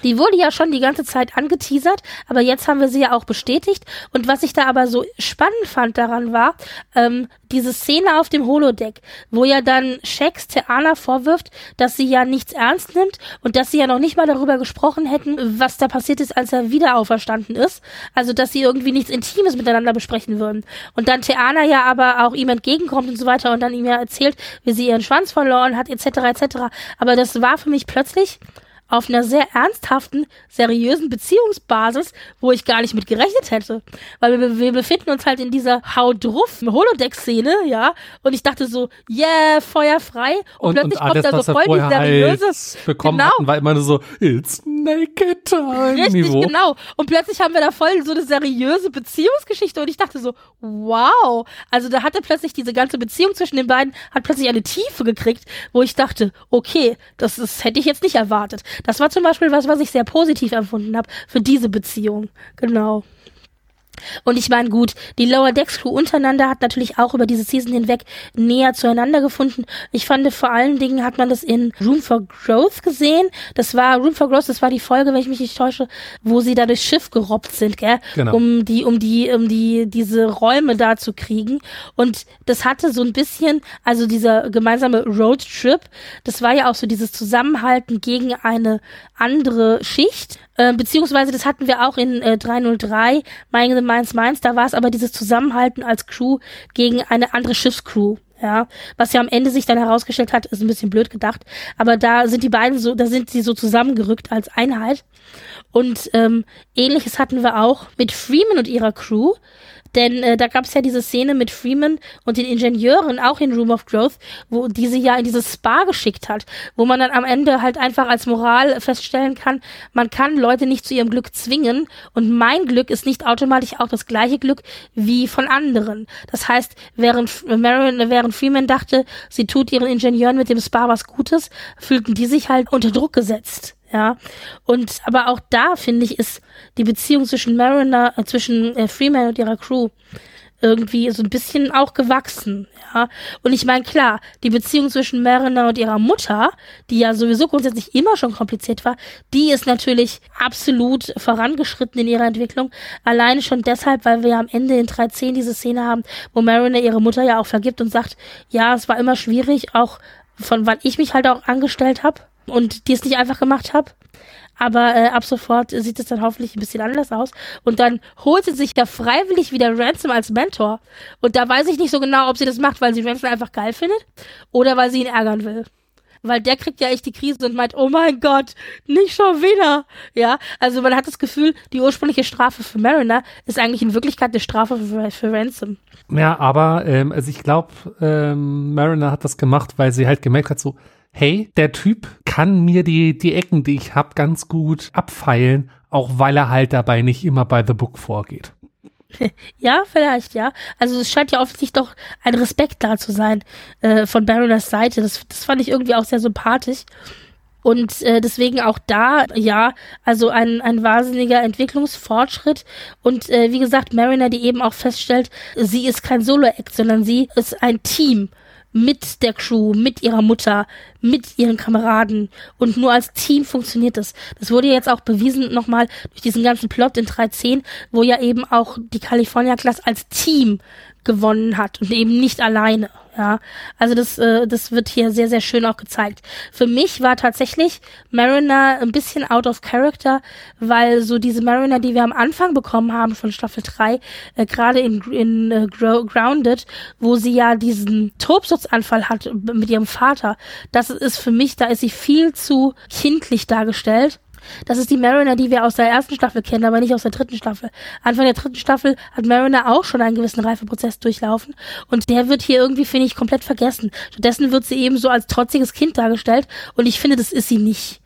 Die wurde ja schon die ganze Zeit angeteasert, aber jetzt haben wir sie ja auch bestätigt. Und was ich da aber so spannend fand daran war, ähm, diese Szene auf dem Holodeck, wo ja dann Shax Theana vorwirft, dass sie ja nichts ernst nimmt und dass sie ja noch nicht mal darüber gesprochen hätten, was da passiert ist, als er wieder auferstanden ist. Also, dass sie irgendwie nichts Intimes miteinander besprechen würden. Und dann Theana ja aber auch ihm entgegenkommt und so weiter und dann ihm ja erzählt, wie sie ihren Schwanz verloren hat, etc., etc. Aber das war für mich plötzlich auf einer sehr ernsthaften, seriösen Beziehungsbasis, wo ich gar nicht mit gerechnet hätte. Weil wir, wir befinden uns halt in dieser Haudruff Holodeck-Szene, ja. Und ich dachte so, yeah, Feuer frei. Und, und plötzlich und alles, kommt da so voll die seriöse. Bekommen genau. hatten, war immer nur so, it's naked time. Richtig, Niveau. genau. Und plötzlich haben wir da voll so eine seriöse Beziehungsgeschichte und ich dachte so, wow. Also da hatte plötzlich diese ganze Beziehung zwischen den beiden, hat plötzlich eine Tiefe gekriegt, wo ich dachte, okay, das, das hätte ich jetzt nicht erwartet. Das war zum Beispiel was, was ich sehr positiv empfunden habe für diese Beziehung. Genau. Und ich meine, gut, die Lower Decks Crew untereinander hat natürlich auch über diese Season hinweg näher zueinander gefunden. Ich fand, vor allen Dingen hat man das in Room for Growth gesehen. Das war, Room for Growth, das war die Folge, wenn ich mich nicht täusche, wo sie da durchs Schiff gerobbt sind, gell? Genau. Um die, um die, um die, diese Räume da zu kriegen. Und das hatte so ein bisschen, also dieser gemeinsame Roadtrip, das war ja auch so dieses Zusammenhalten gegen eine andere Schicht. Äh, beziehungsweise das hatten wir auch in äh, 303, Mind the Mainz Mainz, da war es aber dieses Zusammenhalten als Crew gegen eine andere Schiffscrew. Ja, was ja am Ende sich dann herausgestellt hat, ist ein bisschen blöd gedacht, aber da sind die beiden so, da sind sie so zusammengerückt als Einheit. Und ähm, ähnliches hatten wir auch mit Freeman und ihrer Crew. Denn äh, da gab es ja diese Szene mit Freeman und den Ingenieuren auch in Room of Growth, wo diese ja in dieses Spa geschickt hat, wo man dann am Ende halt einfach als Moral feststellen kann, man kann Leute nicht zu ihrem Glück zwingen und mein Glück ist nicht automatisch auch das gleiche Glück wie von anderen. Das heißt, während Marion, während Freeman dachte, sie tut ihren Ingenieuren mit dem Spa was Gutes, fühlten die sich halt unter Druck gesetzt. Ja, und aber auch da finde ich ist die Beziehung zwischen Mariner, äh, zwischen äh, Freeman und ihrer Crew irgendwie so ein bisschen auch gewachsen, ja. Und ich meine, klar, die Beziehung zwischen Mariner und ihrer Mutter, die ja sowieso grundsätzlich immer schon kompliziert war, die ist natürlich absolut vorangeschritten in ihrer Entwicklung. Alleine schon deshalb, weil wir ja am Ende in 3.10 diese Szene haben, wo Mariner ihre Mutter ja auch vergibt und sagt, ja, es war immer schwierig, auch von wann ich mich halt auch angestellt habe und die es nicht einfach gemacht habe. Aber äh, ab sofort sieht es dann hoffentlich ein bisschen anders aus. Und dann holt sie sich da freiwillig wieder Ransom als Mentor. Und da weiß ich nicht so genau, ob sie das macht, weil sie Ransom einfach geil findet oder weil sie ihn ärgern will. Weil der kriegt ja echt die Krise und meint, oh mein Gott, nicht schon wieder. Ja, also man hat das Gefühl, die ursprüngliche Strafe für Mariner ist eigentlich in Wirklichkeit eine Strafe für, für Ransom. Ja, aber ähm, also ich glaube, ähm, Mariner hat das gemacht, weil sie halt gemerkt hat, so, hey, der Typ kann mir die, die Ecken, die ich habe, ganz gut abfeilen, auch weil er halt dabei nicht immer bei The Book vorgeht. *laughs* Ja, vielleicht, ja. Also es scheint ja offensichtlich doch ein Respekt da zu sein äh, von Baroness Seite. Das, das fand ich irgendwie auch sehr sympathisch. Und äh, deswegen auch da, ja, also ein, ein wahnsinniger Entwicklungsfortschritt. Und äh, wie gesagt, Mariner, die eben auch feststellt, sie ist kein Solo-Act, sondern sie ist ein Team mit der Crew, mit ihrer Mutter, mit ihren Kameraden und nur als Team funktioniert das. Das wurde jetzt auch bewiesen nochmal durch diesen ganzen Plot in 3.10, wo ja eben auch die California Class als Team gewonnen hat und eben nicht alleine. Ja, also das, äh, das wird hier sehr, sehr schön auch gezeigt. Für mich war tatsächlich Mariner ein bisschen out of character, weil so diese Mariner, die wir am Anfang bekommen haben von Staffel 3, äh, gerade in, in äh, Grounded, wo sie ja diesen Tobsuchtsanfall hat mit ihrem Vater, das ist für mich, da ist sie viel zu kindlich dargestellt das ist die Mariner, die wir aus der ersten Staffel kennen, aber nicht aus der dritten Staffel. Anfang der dritten Staffel hat Mariner auch schon einen gewissen Reifeprozess durchlaufen und der wird hier irgendwie, finde ich, komplett vergessen. Stattdessen wird sie eben so als trotziges Kind dargestellt und ich finde, das ist sie nicht.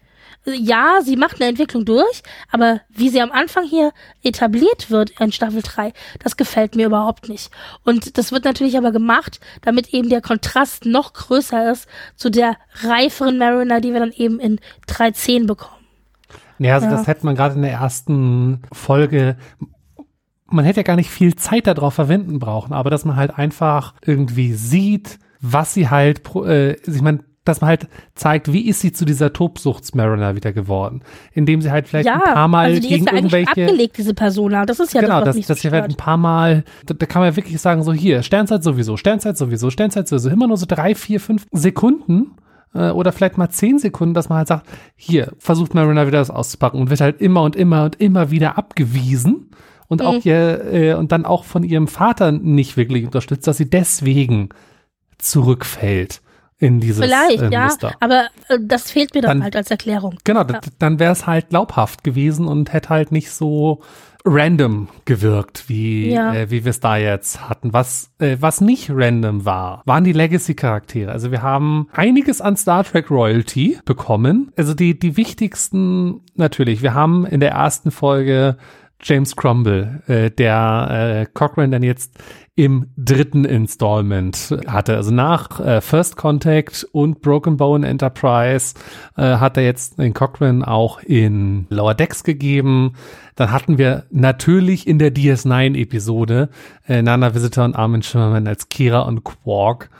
Ja, sie macht eine Entwicklung durch, aber wie sie am Anfang hier etabliert wird in Staffel 3, das gefällt mir überhaupt nicht. Und das wird natürlich aber gemacht, damit eben der Kontrast noch größer ist zu der reiferen Mariner, die wir dann eben in 3.10 bekommen. Ja, also ja. das hätte man gerade in der ersten Folge man hätte ja gar nicht viel Zeit darauf verwenden brauchen, aber dass man halt einfach irgendwie sieht, was sie halt, äh, ich meine, dass man halt zeigt, wie ist sie zu dieser Tobsuchtsmariner wieder geworden, indem sie halt vielleicht ja, ein paar Mal also die gegen ist ja irgendwelche abgelegt diese Persona, das ist ja genau, das, dass, dass sie halt ein paar Mal, da, da, kann man wirklich sagen so hier Sternzeit sowieso, Sternzeit sowieso, Sternzeit sowieso, immer nur so drei, vier, fünf Sekunden äh, oder vielleicht mal zehn Sekunden, dass man halt sagt, hier, versucht Mariner wieder das auszupacken und wird halt immer und immer und immer wieder abgewiesen und mhm. auch ihr, äh, und dann auch von ihrem Vater nicht wirklich unterstützt, dass sie deswegen zurückfällt in dieses Vielleicht, äh, ja, aber äh, das fehlt mir dann, halt als Erklärung. Genau, ja. dann wäre es halt glaubhaft gewesen und hätte halt nicht so random gewirkt, wie, ja. äh, wie wir es da jetzt hatten. Was, äh, was nicht random war, waren die Legacy-Charaktere. Also wir haben einiges an Star Trek Royalty bekommen. Also die, die wichtigsten natürlich. Wir haben in der ersten Folge James Crumble, äh, der äh, Cochrane dann jetzt im dritten Installment hatte. Also nach äh, First Contact und Broken Bone Enterprise äh, hat er jetzt den Cochrane auch in Lower Decks gegeben. Dann hatten wir natürlich in der DS9-Episode äh, Nana Visitor und Armin Schimmerman als Kira und Quark.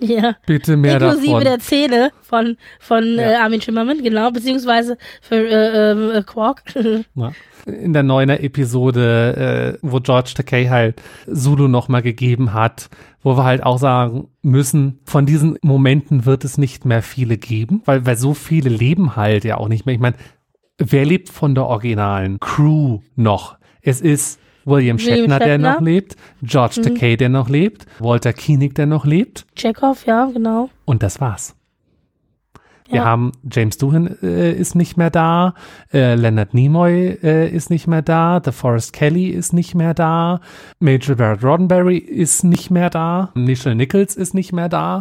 Ja. Bitte mehr Inklusive davon. der Szene von, von Ja. äh, Armin Schimmermann, genau, beziehungsweise für äh, ähm, äh, Quark. *laughs* Ja. In der neuner Episode, äh, wo George Takei halt Zulu nochmal gegeben hat, wo wir halt auch sagen müssen, von diesen Momenten wird es nicht mehr viele geben, weil, weil so viele leben halt ja auch nicht mehr. Ich meine, wer lebt von der originalen Crew noch? Es ist William Shatner, der noch lebt, George Takei, der noch lebt, Walter Koenig, der noch lebt. Chekhov, ja, genau. und das war's. Wir Ja. haben James Doohan äh, ist nicht mehr da, äh, Leonard Nimoy äh, ist nicht mehr da, The Forest Kelly ist nicht mehr da, Major Barrett Roddenberry ist nicht mehr da, Nichelle Nichols ist nicht mehr da.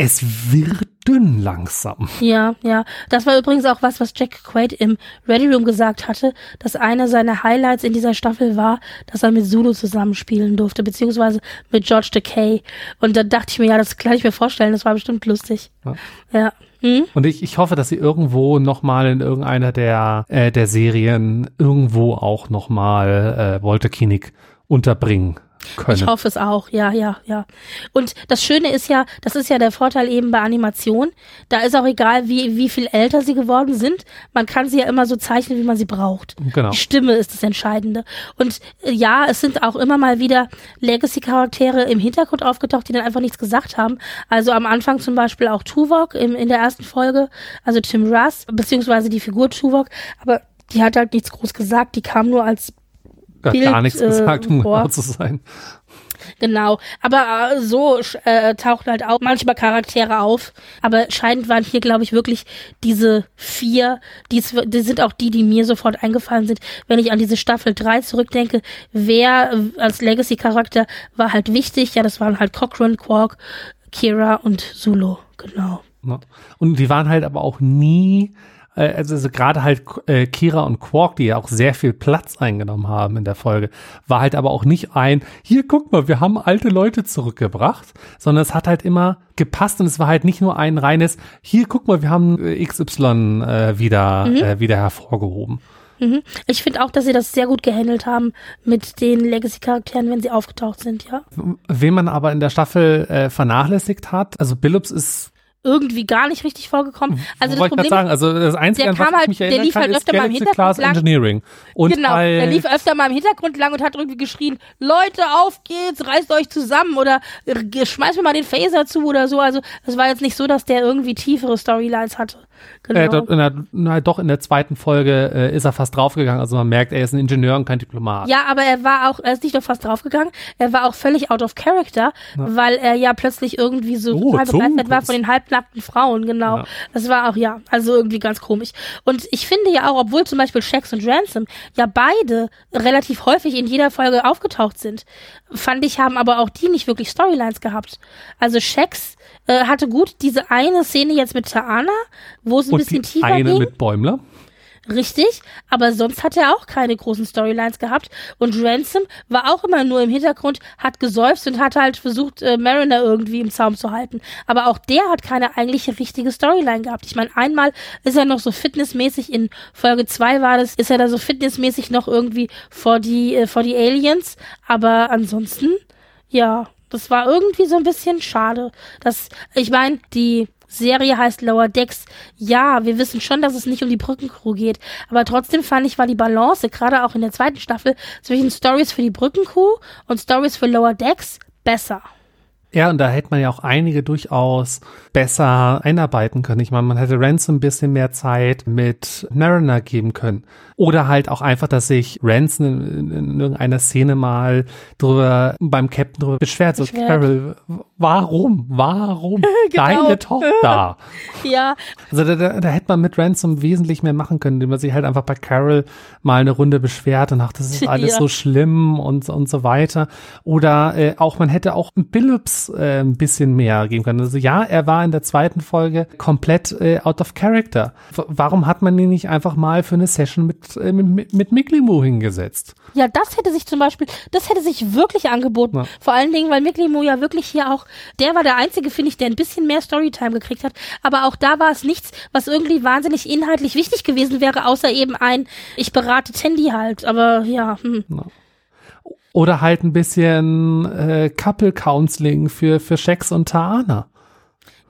Es wird dünn langsam. Ja, ja. Das war übrigens auch was, was Jack Quaid im Ready Room gesagt hatte, dass einer seiner Highlights in dieser Staffel war, dass er mit Zulu zusammenspielen durfte, beziehungsweise mit George Takei. Und da dachte ich mir, ja, das kann ich mir vorstellen, das war bestimmt lustig. Ja. Ja. Hm? Und ich, ich hoffe, dass sie irgendwo nochmal in irgendeiner der, äh, der Serien irgendwo auch nochmal äh, Walter Koenig unterbringen können. Ich hoffe es auch, ja, ja, ja. Und das Schöne ist ja, das ist ja der Vorteil eben bei Animation. Da ist auch egal, wie, wie viel älter sie geworden sind. Man kann sie ja immer so zeichnen, wie man sie braucht. Genau. Die Stimme ist das Entscheidende. Und äh, ja, es sind auch immer mal wieder Legacy-Charaktere im Hintergrund aufgetaucht, die dann einfach nichts gesagt haben. Also am Anfang zum Beispiel auch Tuvok im, in der ersten Folge, also Tim Russ, beziehungsweise die Figur Tuvok. Aber die hat halt nichts groß gesagt. Die kam nur als Gar, Bild, gar nichts äh, gesagt, um vor. genau zu sein. Genau, aber äh, so äh, tauchen halt auch manchmal Charaktere auf. Aber scheidend waren hier, glaube ich, wirklich diese vier. Die, die sind auch die, die mir sofort eingefallen sind, wenn ich an diese Staffel 3 zurückdenke. Wer äh, als Legacy-Charakter war halt wichtig? Ja, das waren halt Cochrane, Quark, Kira und Zulu. Genau. Ne? Und die waren halt aber auch nie, äh, also, also gerade halt äh, Kira und Quark, die ja auch sehr viel Platz eingenommen haben in der Folge, war halt aber auch nicht ein, hier guck mal, wir haben alte Leute zurückgebracht, sondern es hat halt immer gepasst und es war halt nicht nur ein reines, hier guck mal, wir haben äh, XY äh, wieder, äh, wieder hervorgehoben. Mhm. Ich finde auch, dass sie das sehr gut gehandelt haben mit den Legacy-Charakteren, wenn sie aufgetaucht sind, ja. Wen man aber in der Staffel äh, vernachlässigt hat, also Billups ist Irgendwie gar nicht richtig vorgekommen. Also das wollte ich Problem sagen, also das Einzige, der an was kam halt- mich der lief kann, halt öfter mal im Hintergrund Class lang. Engineering. Und genau, bei, der lief öfter mal im Hintergrund lang und hat irgendwie geschrien, Leute, auf geht's, reißt euch zusammen oder äh, schmeißt mir mal den Phaser zu oder so. Also es war jetzt nicht so, dass der irgendwie tiefere Storylines hatte. Genau. Äh, der, na, doch, in der zweiten Folge äh, ist er fast draufgegangen. Also man merkt, er ist ein Ingenieur und kein Diplomat. ja, aber er war auch, er ist nicht nur fast draufgegangen, er war auch völlig out of character, weil er ja plötzlich irgendwie so Oh, total begeistert war von den halbnackten Frauen, genau. Ja. Das war auch, ja, also irgendwie ganz komisch. Und ich finde ja auch, obwohl zum Beispiel Shax und Ransom ja beide relativ häufig in jeder Folge aufgetaucht sind, fand ich, haben aber auch die nicht wirklich Storylines gehabt. Also Shax äh, hatte gut diese eine Szene jetzt mit Taana, wo es ein und bisschen die tiefer eine ging. mit Bäumler. Richtig, aber sonst hat er auch keine großen Storylines gehabt. Und Ransom war auch immer nur im Hintergrund, hat gesäuft und hat halt versucht, äh, Mariner irgendwie im Zaum zu halten. Aber auch der hat keine eigentliche richtige Storyline gehabt. Ich meine, einmal ist er noch so fitnessmäßig, in Folge zwei war das, ist er da so fitnessmäßig noch irgendwie vor die, äh, vor die Aliens. Aber ansonsten, ja, das war irgendwie so ein bisschen schade. Das, ich meine, die Serie heißt Lower Decks. Ja, wir wissen schon, dass es nicht um die Brückencrew geht. Aber trotzdem fand ich, war die Balance, gerade auch in der zweiten Staffel, zwischen Stories für die Brückencrew und Stories für Lower Decks besser. Ja, und da hätte man ja auch einige durchaus besser einarbeiten können. Ich meine, man hätte Ransom ein bisschen mehr Zeit mit Mariner geben können. Oder halt auch einfach, dass sich Ransom in, in irgendeiner Szene mal drüber, beim Captain drüber beschwert. So. Carol, warum? Warum? *laughs* Genau. Deine Tochter. *laughs* Ja, Also da, da, da hätte man mit Ransom wesentlich mehr machen können, indem man sich halt einfach bei Carol mal eine Runde beschwert und ach, das ist *laughs* alles Ja. so schlimm und, und so weiter. Oder äh, auch, man hätte auch Billups Phillips äh, ein bisschen mehr geben können. Also ja, er war in der zweiten Folge komplett äh, out of character. W warum hat man ihn nicht einfach mal für eine Session mit, äh, mit, mit Miklimu hingesetzt? Ja, das hätte sich zum Beispiel, das hätte sich wirklich angeboten. Ja. Vor allen Dingen, weil Miklimu ja wirklich hier auch, der war der Einzige, finde ich, der ein bisschen mehr Storytime gekriegt hat. Aber auch da war es nichts, was irgendwie wahnsinnig inhaltlich wichtig gewesen wäre, außer eben ein, ich berate Tandy halt. Aber ja. Hm. ja. Oder halt ein bisschen äh, Couple Counseling für, für Shax und Taana.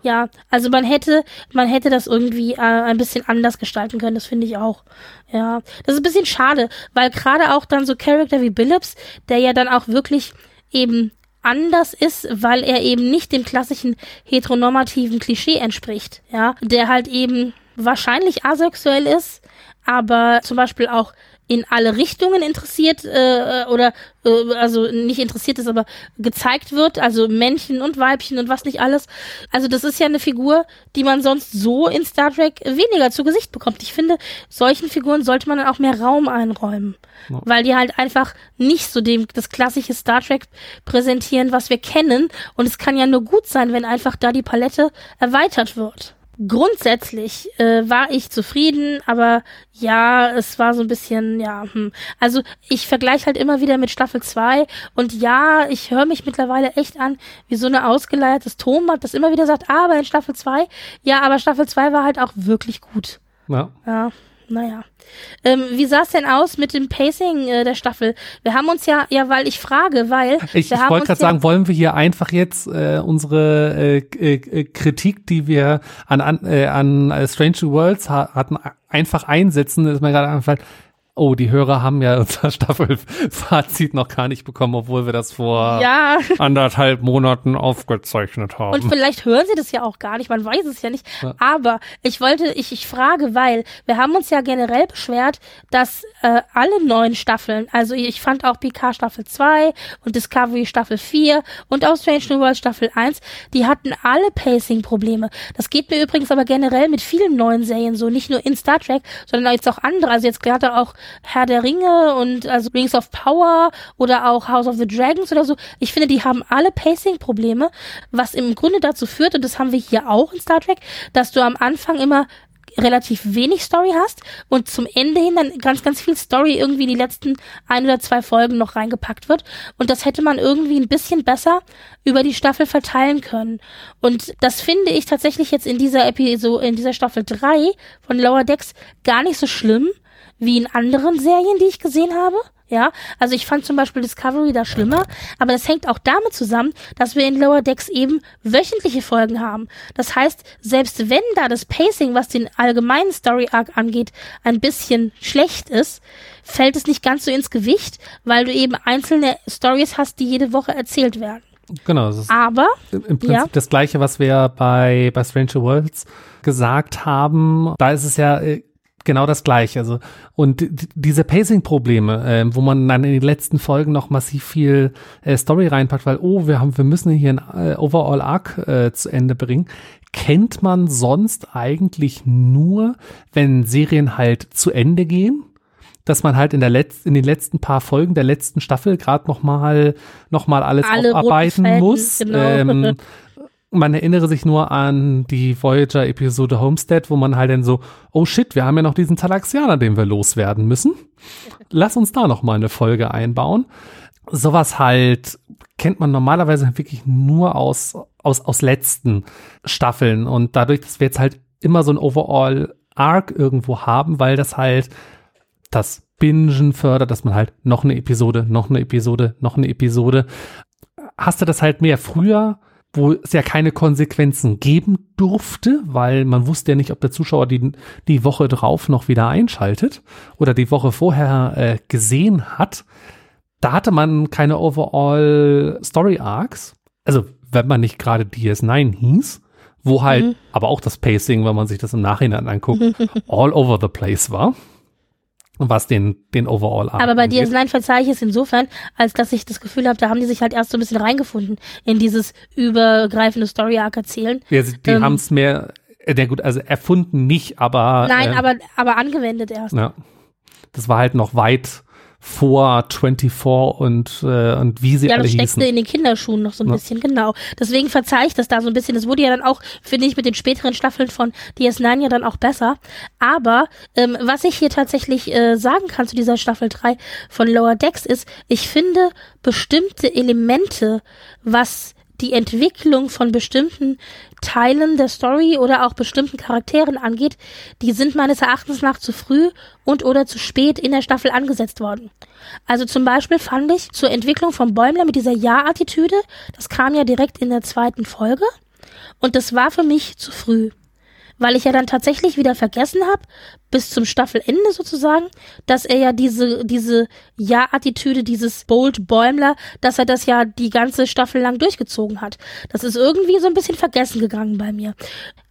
Ja, also man hätte, man hätte das irgendwie äh, ein bisschen anders gestalten können, das finde ich auch. Ja, das ist ein bisschen schade, weil gerade auch dann so Charakter wie Billups, der ja dann auch wirklich eben anders ist, weil er eben nicht dem klassischen heteronormativen Klischee entspricht, ja, der halt eben wahrscheinlich asexuell ist, aber zum Beispiel auch in alle Richtungen interessiert äh, oder äh, also nicht interessiert ist, aber gezeigt wird, also Männchen und Weibchen und was nicht alles. Also das ist ja eine Figur, die man sonst so in Star Trek weniger zu Gesicht bekommt. Ich finde, solchen Figuren sollte man dann auch mehr Raum einräumen, ja. weil die halt einfach nicht so dem das klassische Star Trek präsentieren, was wir kennen. Und es kann ja nur gut sein, wenn einfach da die Palette erweitert wird grundsätzlich äh, war ich zufrieden, aber ja, es war so ein bisschen, ja, hm. also ich vergleiche halt immer wieder mit Staffel 2 und ja, ich höre mich mittlerweile echt an, wie so eine ausgeleiertes Tomat, das immer wieder sagt, aber in Staffel 2, ja, aber Staffel 2 war halt auch wirklich gut. Ja. Ja naja. Ähm, wie sah es denn aus mit dem Pacing äh, der Staffel? Wir haben uns ja, ja, weil ich frage, weil. Ich, ich wollte gerade sagen, wollen wir hier einfach jetzt äh, unsere äh, äh, Kritik, die wir an, an, äh, an Strange Worlds ha hatten, einfach einsetzen? Das ist mir gerade einfach oh, die Hörer haben ja unser *laughs* Staffelfazit noch gar nicht bekommen, obwohl wir das vor ja. anderthalb Monaten aufgezeichnet haben. Und vielleicht hören sie das ja auch gar nicht, man weiß es ja nicht. Ja. Aber ich wollte, ich, ich frage, weil wir haben uns ja generell beschwert, dass äh, alle neuen Staffeln, also ich fand auch PK Staffel 2 und Discovery Staffel 4 und auch Strange New World Staffel 1, die hatten alle Pacing-Probleme. Das geht mir übrigens aber generell mit vielen neuen Serien so, nicht nur in Star Trek, sondern jetzt auch andere. Also jetzt gerade auch Herr der Ringe und also Rings of Power oder auch House of the Dragons oder so. Ich finde, die haben alle Pacing-Probleme, was im Grunde dazu führt, und das haben wir hier auch in Star Trek, dass du am Anfang immer relativ wenig Story hast und zum Ende hin dann ganz, ganz viel Story irgendwie in die letzten ein oder zwei Folgen noch reingepackt wird. Und das hätte man irgendwie ein bisschen besser über die Staffel verteilen können. Und das finde ich tatsächlich jetzt in dieser Episode, in dieser Staffel 3 von Lower Decks gar nicht so schlimm, wie in anderen Serien, die ich gesehen habe. Ja, also ich fand zum Beispiel Discovery da schlimmer, aber das hängt auch damit zusammen, dass wir in Lower Decks eben wöchentliche Folgen haben. Das heißt, selbst wenn da das Pacing, was den allgemeinen Story Arc angeht, ein bisschen schlecht ist, fällt es nicht ganz so ins Gewicht, weil du eben einzelne Stories hast, die jede Woche erzählt werden. Genau. aber im Prinzip ja. das gleiche, was wir bei bei Stranger Worlds gesagt haben. Da ist es ja äh, genau das gleiche. Also, und diese Pacing-Probleme, äh, wo man dann in den letzten Folgen noch massiv viel äh, Story reinpackt, weil, oh, wir haben, wir müssen hier ein äh, Overall Arc äh, zu Ende bringen, kennt man sonst eigentlich nur, wenn Serien halt zu Ende gehen dass man halt in der Letz in den letzten paar Folgen der letzten Staffel gerade noch mal noch mal alles Alle aufarbeiten muss. Genau. Ähm, *laughs* man erinnere sich nur an die Voyager-Episode Homestead, wo man halt dann so, oh shit, wir haben ja noch diesen Talaxianer, den wir loswerden müssen. Lass uns da noch mal eine Folge einbauen. Sowas halt kennt man normalerweise wirklich nur aus, aus, aus letzten Staffeln. Und dadurch, dass wir jetzt halt immer so ein Overall-Arc irgendwo haben, weil das halt das Bingen fördert, dass man halt noch eine Episode, noch eine Episode, noch eine Episode. Hast du das halt mehr früher wo es ja keine Konsequenzen geben durfte, weil man wusste ja nicht, ob der Zuschauer die, die Woche drauf noch wieder einschaltet oder die Woche vorher äh, gesehen hat. Da hatte man keine Overall Story Arcs. Also, wenn man nicht gerade DS9 hieß, wo halt mhm. aber auch das Pacing, wenn man sich das im Nachhinein anguckt, *laughs* all over the place war was den, den Overall Aber bei dir DS9 verzeihe ich es insofern, als dass ich das Gefühl habe, da haben die sich halt erst so ein bisschen reingefunden in dieses übergreifende Story-Arc erzählen. Ja, die ähm, haben es mehr, äh, gut, also erfunden nicht, aber. Nein, äh, aber, aber angewendet erst. Ja. Das war halt noch weit, vor 24 und, äh, und wie sie ja, alle das steckte in den Kinderschuhen noch so ein Ja. bisschen, genau. Deswegen verzeih ich das da so ein bisschen. Das wurde ja dann auch, finde ich, mit den späteren Staffeln von DS9 ja dann auch besser. Aber ähm, was ich hier tatsächlich äh, sagen kann zu dieser Staffel 3 von Lower Decks ist, ich finde bestimmte Elemente, was die Entwicklung von bestimmten Teilen der Story oder auch bestimmten Charakteren angeht, die sind meines Erachtens nach zu früh und oder zu spät in der Staffel angesetzt worden. Also zum Beispiel fand ich zur Entwicklung von Bäumler mit dieser Ja-Attitüde, das kam ja direkt in der zweiten Folge und das war für mich zu früh. Weil ich ja dann tatsächlich wieder vergessen habe, bis zum Staffelende sozusagen, dass er ja diese, diese Ja-Attitüde, dieses Bold Bäumler, dass er das ja die ganze Staffel lang durchgezogen hat. Das ist irgendwie so ein bisschen vergessen gegangen bei mir.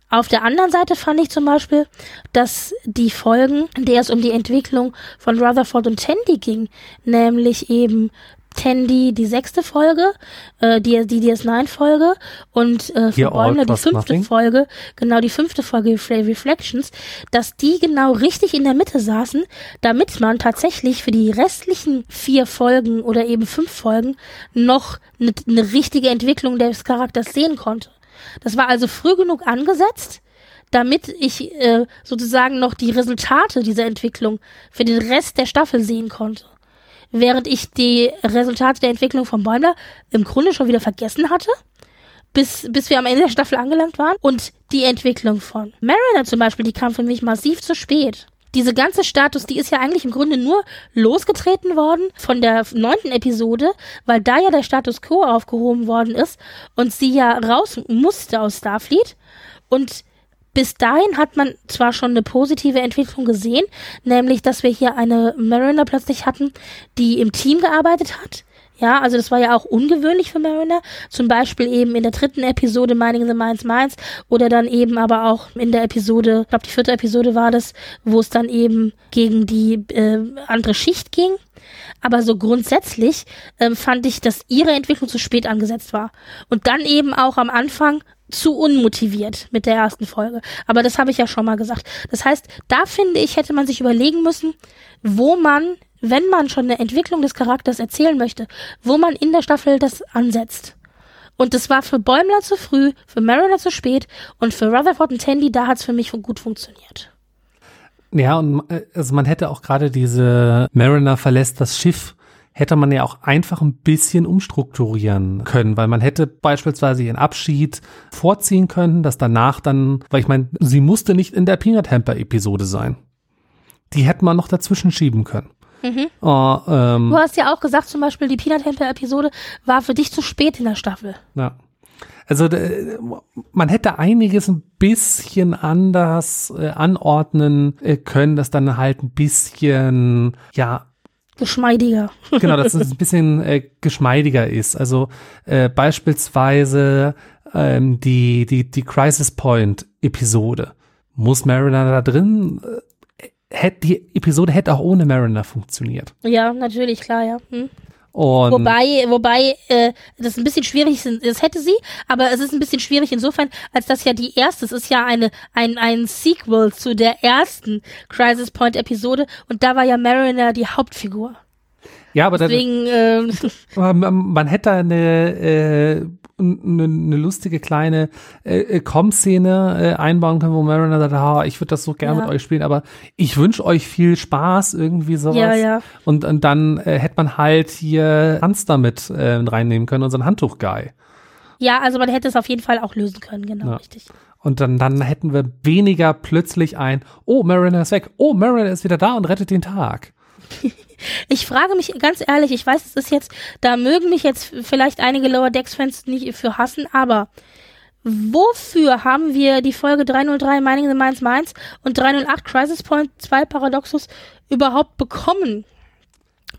Auf der anderen Seite fand ich zum Beispiel, dass die Folgen, in der es um die Entwicklung von Rutherford und Tandy ging, nämlich eben Tandy die sechste Folge, äh, die, die DS9-Folge und äh, Bäumler die fünfte Nothing. Folge, genau die fünfte Folge Refle- Reflections, dass die genau richtig in der Mitte saßen, damit man tatsächlich für die restlichen vier Folgen oder eben fünf Folgen noch eine ne richtige Entwicklung des Charakters sehen konnte. Das war also früh genug angesetzt, damit ich äh, sozusagen noch die Resultate dieser Entwicklung für den Rest der Staffel sehen konnte. Während ich die Resultate der Entwicklung von Bäumler im Grunde schon wieder vergessen hatte, bis, bis wir am Ende der Staffel angelangt waren. Und die Entwicklung von Mariner zum Beispiel, die kam für mich massiv zu spät. Diese ganze Status, die ist ja eigentlich im Grunde nur losgetreten worden von der neunten Episode, weil da ja der Status quo aufgehoben worden ist und sie ja raus musste aus Starfleet. Und bis dahin hat man zwar schon eine positive Entwicklung gesehen, nämlich, dass wir hier eine Mariner plötzlich hatten, die im Team gearbeitet hat. Ja, also das war ja auch ungewöhnlich für Mariner. Zum Beispiel eben in der dritten Episode Mining the Minds Minds oder dann eben aber auch in der Episode, ich glaube die vierte Episode war das, wo es dann eben gegen die äh, andere Schicht ging. Aber so grundsätzlich ähm, fand ich, dass ihre Entwicklung zu spät angesetzt war. Und dann eben auch am Anfang zu unmotiviert mit der ersten Folge. Aber das habe ich ja schon mal gesagt. Das heißt, da finde ich, hätte man sich überlegen müssen, wo man, wenn man schon eine Entwicklung des Charakters erzählen möchte, wo man in der Staffel das ansetzt. Und das war für Bäumler zu früh, für Mariner zu spät und für Rutherford und Tandy, da hat's für mich gut funktioniert. Ja, und äh, also man hätte auch gerade diese Mariner verlässt das Schiff, hätte man ja auch einfach ein bisschen umstrukturieren können, weil man hätte beispielsweise ihren Abschied vorziehen können, dass danach dann, weil ich meine, sie musste nicht in der Peanut Hamper Episode sein. Die hätte man noch dazwischen schieben können. Mhm. Oh, ähm, Du hast ja auch gesagt, zum Beispiel, die Peanut Hamper Episode war für dich zu spät in der Staffel. Ja. Also d- man hätte einiges ein bisschen anders äh, anordnen äh, können, dass dann halt ein bisschen, ja, Geschmeidiger. *laughs* genau, dass es ein bisschen äh, geschmeidiger ist. Also äh, beispielsweise ähm, die, die, die Crisis Point Episode. Muss Mariner da drin? Äh, hätte, die Episode hätte auch ohne Mariner funktioniert. Ja, natürlich, klar, ja. Hm. Und Wobei, wobei, äh, das ein bisschen schwierig ist, das hätte sie, aber es ist ein bisschen schwierig insofern, als das ja die erste, es ist ja eine, ein, ein Sequel zu der ersten Crisis Point Episode und da war ja Mariner die Hauptfigur. ja, aber dann, Deswegen, äh, *laughs* Aber Man, man hätte eine, äh, eine, eine lustige kleine äh, äh, Com-Szene äh, einbauen können, wo Mariner sagt, ah, ich würde das so gerne Ja. mit euch spielen, aber ich wünsche euch viel Spaß, irgendwie sowas. Ja, ja. Und, und dann äh, hätte man halt hier Hans damit äh, reinnehmen können, unseren Handtuch-Guy. ja, also man hätte es auf jeden Fall auch lösen können, genau, Ja. richtig. Und dann, dann hätten wir weniger plötzlich ein, oh, Mariner ist weg, oh, Mariner ist wieder da und rettet den Tag. *laughs* Ich frage mich ganz ehrlich, ich weiß, es ist jetzt, da mögen mich jetzt vielleicht einige Lower Decks Fans nicht für hassen, aber wofür haben wir die Folge 303 Mining the Minds Minds und 308 Crisis Point 2 Paradoxus überhaupt bekommen?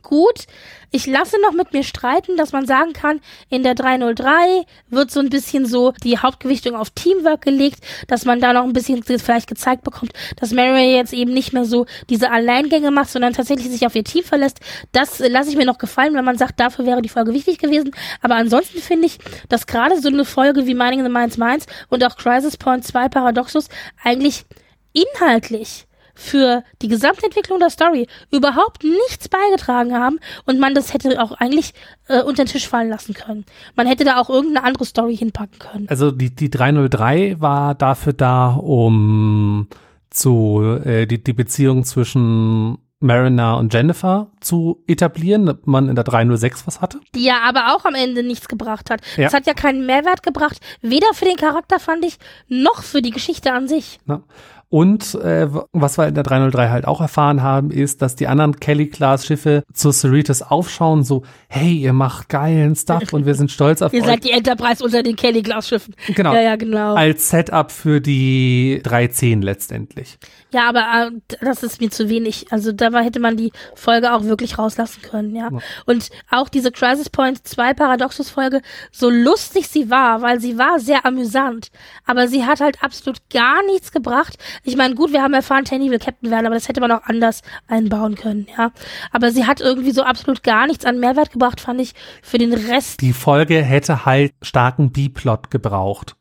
Gut, ich lasse noch mit mir streiten, dass man sagen kann, in der 303 wird so ein bisschen so die Hauptgewichtung auf Teamwork gelegt, dass man da noch ein bisschen vielleicht gezeigt bekommt, dass Mary jetzt eben nicht mehr so diese Alleingänge macht, sondern tatsächlich sich auf ihr Team verlässt. Das lasse ich mir noch gefallen, wenn man sagt, dafür wäre die Folge wichtig gewesen. Aber ansonsten finde ich, dass gerade so eine Folge wie Mining the Minds Minds und auch Crisis Point 2 Paradoxus eigentlich inhaltlich für die Gesamtentwicklung der Story überhaupt nichts beigetragen haben und man das hätte auch eigentlich äh, unter den Tisch fallen lassen können. Man hätte da auch irgendeine andere Story hinpacken können. Also die, die 303 war dafür da, um zu äh, die, die Beziehung zwischen Mariner und Jennifer zu etablieren, dass man in der 306 was hatte. Die ja aber auch am Ende nichts gebracht hat. Ja. Es hat ja keinen Mehrwert gebracht, weder für den Charakter fand ich, noch für die Geschichte an sich. Ne? Und äh, was wir in der 303 halt auch erfahren haben, ist, dass die anderen Kelly-Class-Schiffe zu Cerritos aufschauen, so, hey, ihr macht geilen Stuff und wir sind stolz auf *laughs* Ihr euch. seid die Enterprise unter den Kelly-Glasschiffen. Genau. Ja, ja, genau. Als Setup für die 310 letztendlich. Ja, aber äh, das ist mir zu wenig. Also da war- hätte man die Folge auch wirklich rauslassen können, ja. Ja. Und auch diese Crisis Point 2 Paradoxus Folge, so lustig sie war, weil sie war sehr amüsant, aber sie hat halt absolut gar nichts gebracht. Ich meine, gut, wir haben erfahren, Tanny will Captain werden, aber das hätte man auch anders einbauen können, ja. Aber sie hat irgendwie so absolut gar nichts an Mehrwert gebracht, fand ich, für den Rest. Die Folge hätte halt starken B-Plot gebraucht.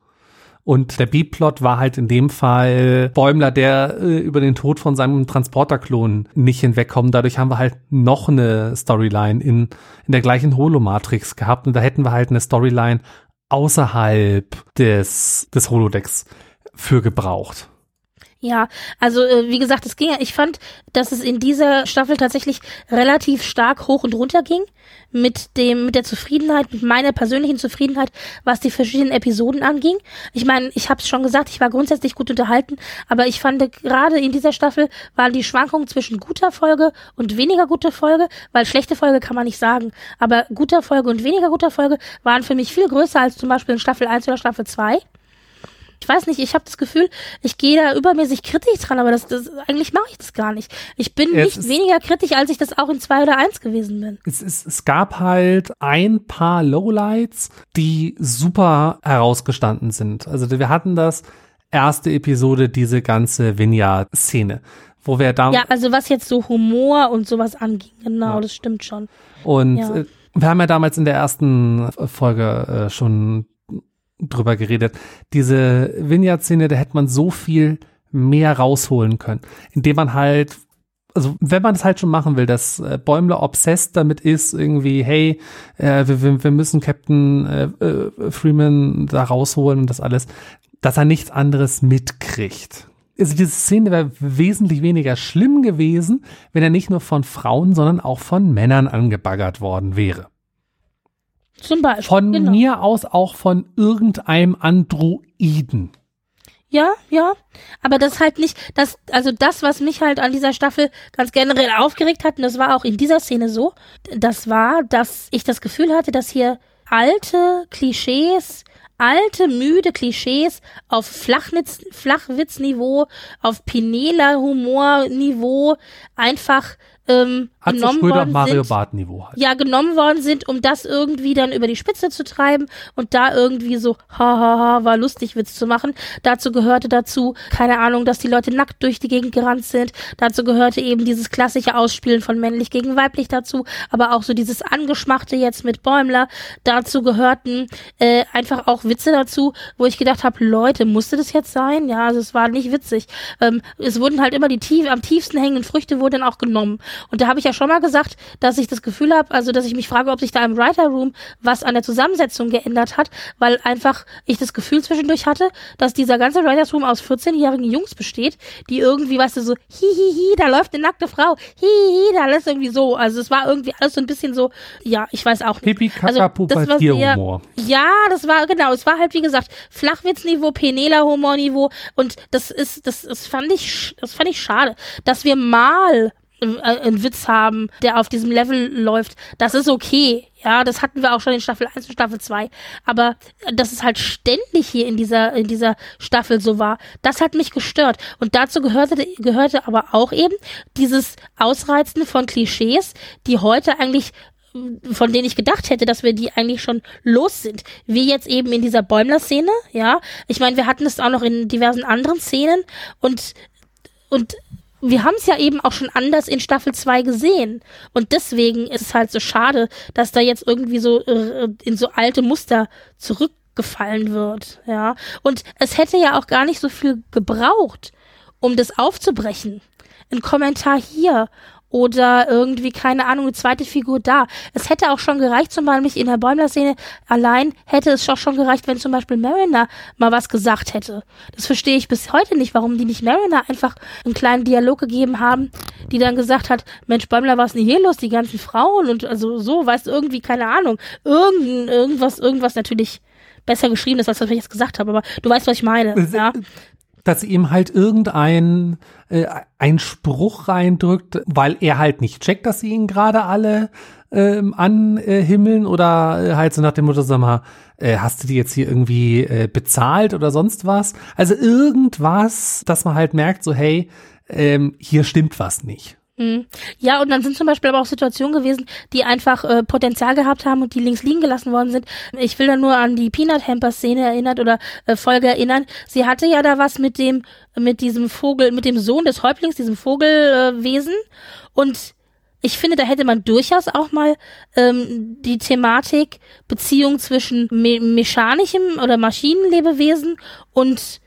Und der B-Plot war halt in dem Fall Bäumler, der äh, über den Tod von seinem Transporterklon nicht hinwegkommt. Dadurch haben wir halt noch eine Storyline in, in der gleichen Holomatrix gehabt. Und da hätten wir halt eine Storyline außerhalb des, des Holodecks für gebraucht. Ja, also äh, wie gesagt, es ging. ja- Ich fand, dass es in dieser Staffel tatsächlich relativ stark hoch und runter ging mit dem mit der Zufriedenheit, mit meiner persönlichen Zufriedenheit, was die verschiedenen Episoden anging. Ich meine, ich habe es schon gesagt, ich war grundsätzlich gut unterhalten, aber ich fand gerade in dieser Staffel waren die Schwankungen zwischen guter Folge und weniger guter Folge, weil schlechte Folge kann man nicht sagen, aber guter Folge und weniger guter Folge waren für mich viel größer als zum Beispiel in Staffel 1 oder Staffel 2. Ich weiß nicht, ich habe das Gefühl, ich gehe da übermäßig kritisch dran, aber das, das eigentlich mache ich das gar nicht. Ich bin Es nicht weniger kritisch, als ich das auch in zwei oder eins gewesen bin. Es, es, es gab halt ein paar Lowlights, die super herausgestanden sind. Also wir hatten das erste Episode, diese ganze Vineyard-Szene, wo wir da Ja, also was jetzt so Humor und sowas anging, genau, Ja. das stimmt schon. und ja. äh, wir haben ja damals in der ersten Folge äh, schon drüber geredet. Diese Vineyard-Szene, da hätte man so viel mehr rausholen können, indem man halt also wenn man es halt schon machen will, dass äh, Bäumler obsessed damit ist, irgendwie, hey, äh, wir, wir müssen Captain äh, äh, Freeman da rausholen und das alles, dass er nichts anderes mitkriegt. Also diese Szene wäre wesentlich weniger schlimm gewesen, wenn er nicht nur von Frauen, sondern auch von Männern angebaggert worden wäre. Zum Beispiel. Von genau. mir aus auch von irgendeinem Androiden. Ja, ja. Aber das halt nicht, das, also das, was mich halt an dieser Staffel ganz generell aufgeregt hat, und das war auch in dieser Szene so, das war, dass ich das Gefühl hatte, dass hier alte Klischees, alte, müde Klischees auf Flachnitz, Flachwitzniveau, auf Pinela-Humorniveau einfach ähm, Hat genommen Schröder worden Mario sind Bart Niveau halt. ja genommen worden sind, um das irgendwie dann über die Spitze zu treiben und da irgendwie so hahaha war lustig Witz zu machen. Dazu gehörte dazu, keine Ahnung, dass die Leute nackt durch die Gegend gerannt sind. Dazu gehörte eben dieses klassische Ausspielen von männlich gegen weiblich dazu, aber auch so dieses angeschmachte jetzt mit Bäumler. Dazu gehörten äh, einfach auch Witze dazu, wo ich gedacht habe, Leute, musste das jetzt sein? Ja, also es war nicht witzig. Ähm, es wurden halt immer die tief, am tiefsten hängenden Früchte wurden dann auch genommen. Und da habe ich ja schon mal gesagt, dass ich das Gefühl habe, also dass ich mich frage, ob sich da im Writer Room was an der Zusammensetzung geändert hat, weil einfach ich das Gefühl zwischendurch hatte, dass dieser ganze Writers Room aus 14-jährigen Jungs besteht, die irgendwie, weißt du, so hihihi, da läuft eine nackte Frau, hihihi, da ist irgendwie so. Also es war irgendwie alles so ein bisschen so, ja, ich weiß auch nicht. Pipi Also, Kaka das war sehr-. Ja, das war genau, es war halt wie gesagt Flachwitzniveau, Penela Humorniveau und das ist das, das fand ich das fand ich schade, dass wir mal einen Witz haben, der auf diesem Level läuft. Das ist okay. Ja, das hatten wir auch schon in Staffel 1 und Staffel 2, aber dass es halt ständig hier in dieser in dieser Staffel so war, das hat mich gestört und dazu gehörte gehörte aber auch eben dieses Ausreizen von Klischees, die heute eigentlich von denen ich gedacht hätte, dass wir die eigentlich schon los sind. Wie jetzt eben in dieser Bäumler-Szene, ja. Ich meine, wir hatten es auch noch in diversen anderen Szenen und, und wir haben es ja eben auch schon anders in Staffel 2 gesehen. Und deswegen ist es halt so schade, dass da jetzt irgendwie so äh, in so alte Muster zurückgefallen wird, ja. Und es hätte ja auch gar nicht so viel gebraucht, um das aufzubrechen. Ein Kommentar hier oder irgendwie, keine Ahnung, eine zweite Figur da. Es hätte auch schon gereicht, zum Beispiel in der Bäumler-Szene allein hätte es doch schon gereicht, wenn zum Beispiel Mariner mal was gesagt hätte. Das verstehe ich bis heute nicht, warum die nicht Mariner einfach einen kleinen Dialog gegeben haben, die dann gesagt hat, Mensch, Bäumler, was ist denn hier los, die ganzen Frauen und also so, weißt du, irgendwie, keine Ahnung, irgend, irgendwas, irgendwas natürlich besser geschrieben ist, als was ich jetzt gesagt habe, aber du weißt, was ich meine, ja dass ihm halt irgendein äh, ein Spruch reindrückt, weil er halt nicht checkt, dass sie ihn gerade alle ähm, anhimmeln oder äh, halt so nach dem Motto, sag mal, äh, hast du die jetzt hier irgendwie äh, bezahlt oder sonst was? Also irgendwas, dass man halt merkt, so hey, ähm, hier stimmt was nicht. Mhm. Ja, und dann sind zum Beispiel aber auch Situationen gewesen, die einfach äh, Potenzial gehabt haben und die links liegen gelassen worden sind. Ich will da nur an die Peanut Hamper Szene erinnert oder äh, Folge erinnern. Sie hatte ja da was mit dem, mit diesem Vogel, mit dem Sohn des Häuptlings, diesem Vogelwesen. Äh, und ich finde, da hätte man durchaus auch mal ähm, die Thematik Beziehung zwischen me mechanischem oder Maschinenlebewesen und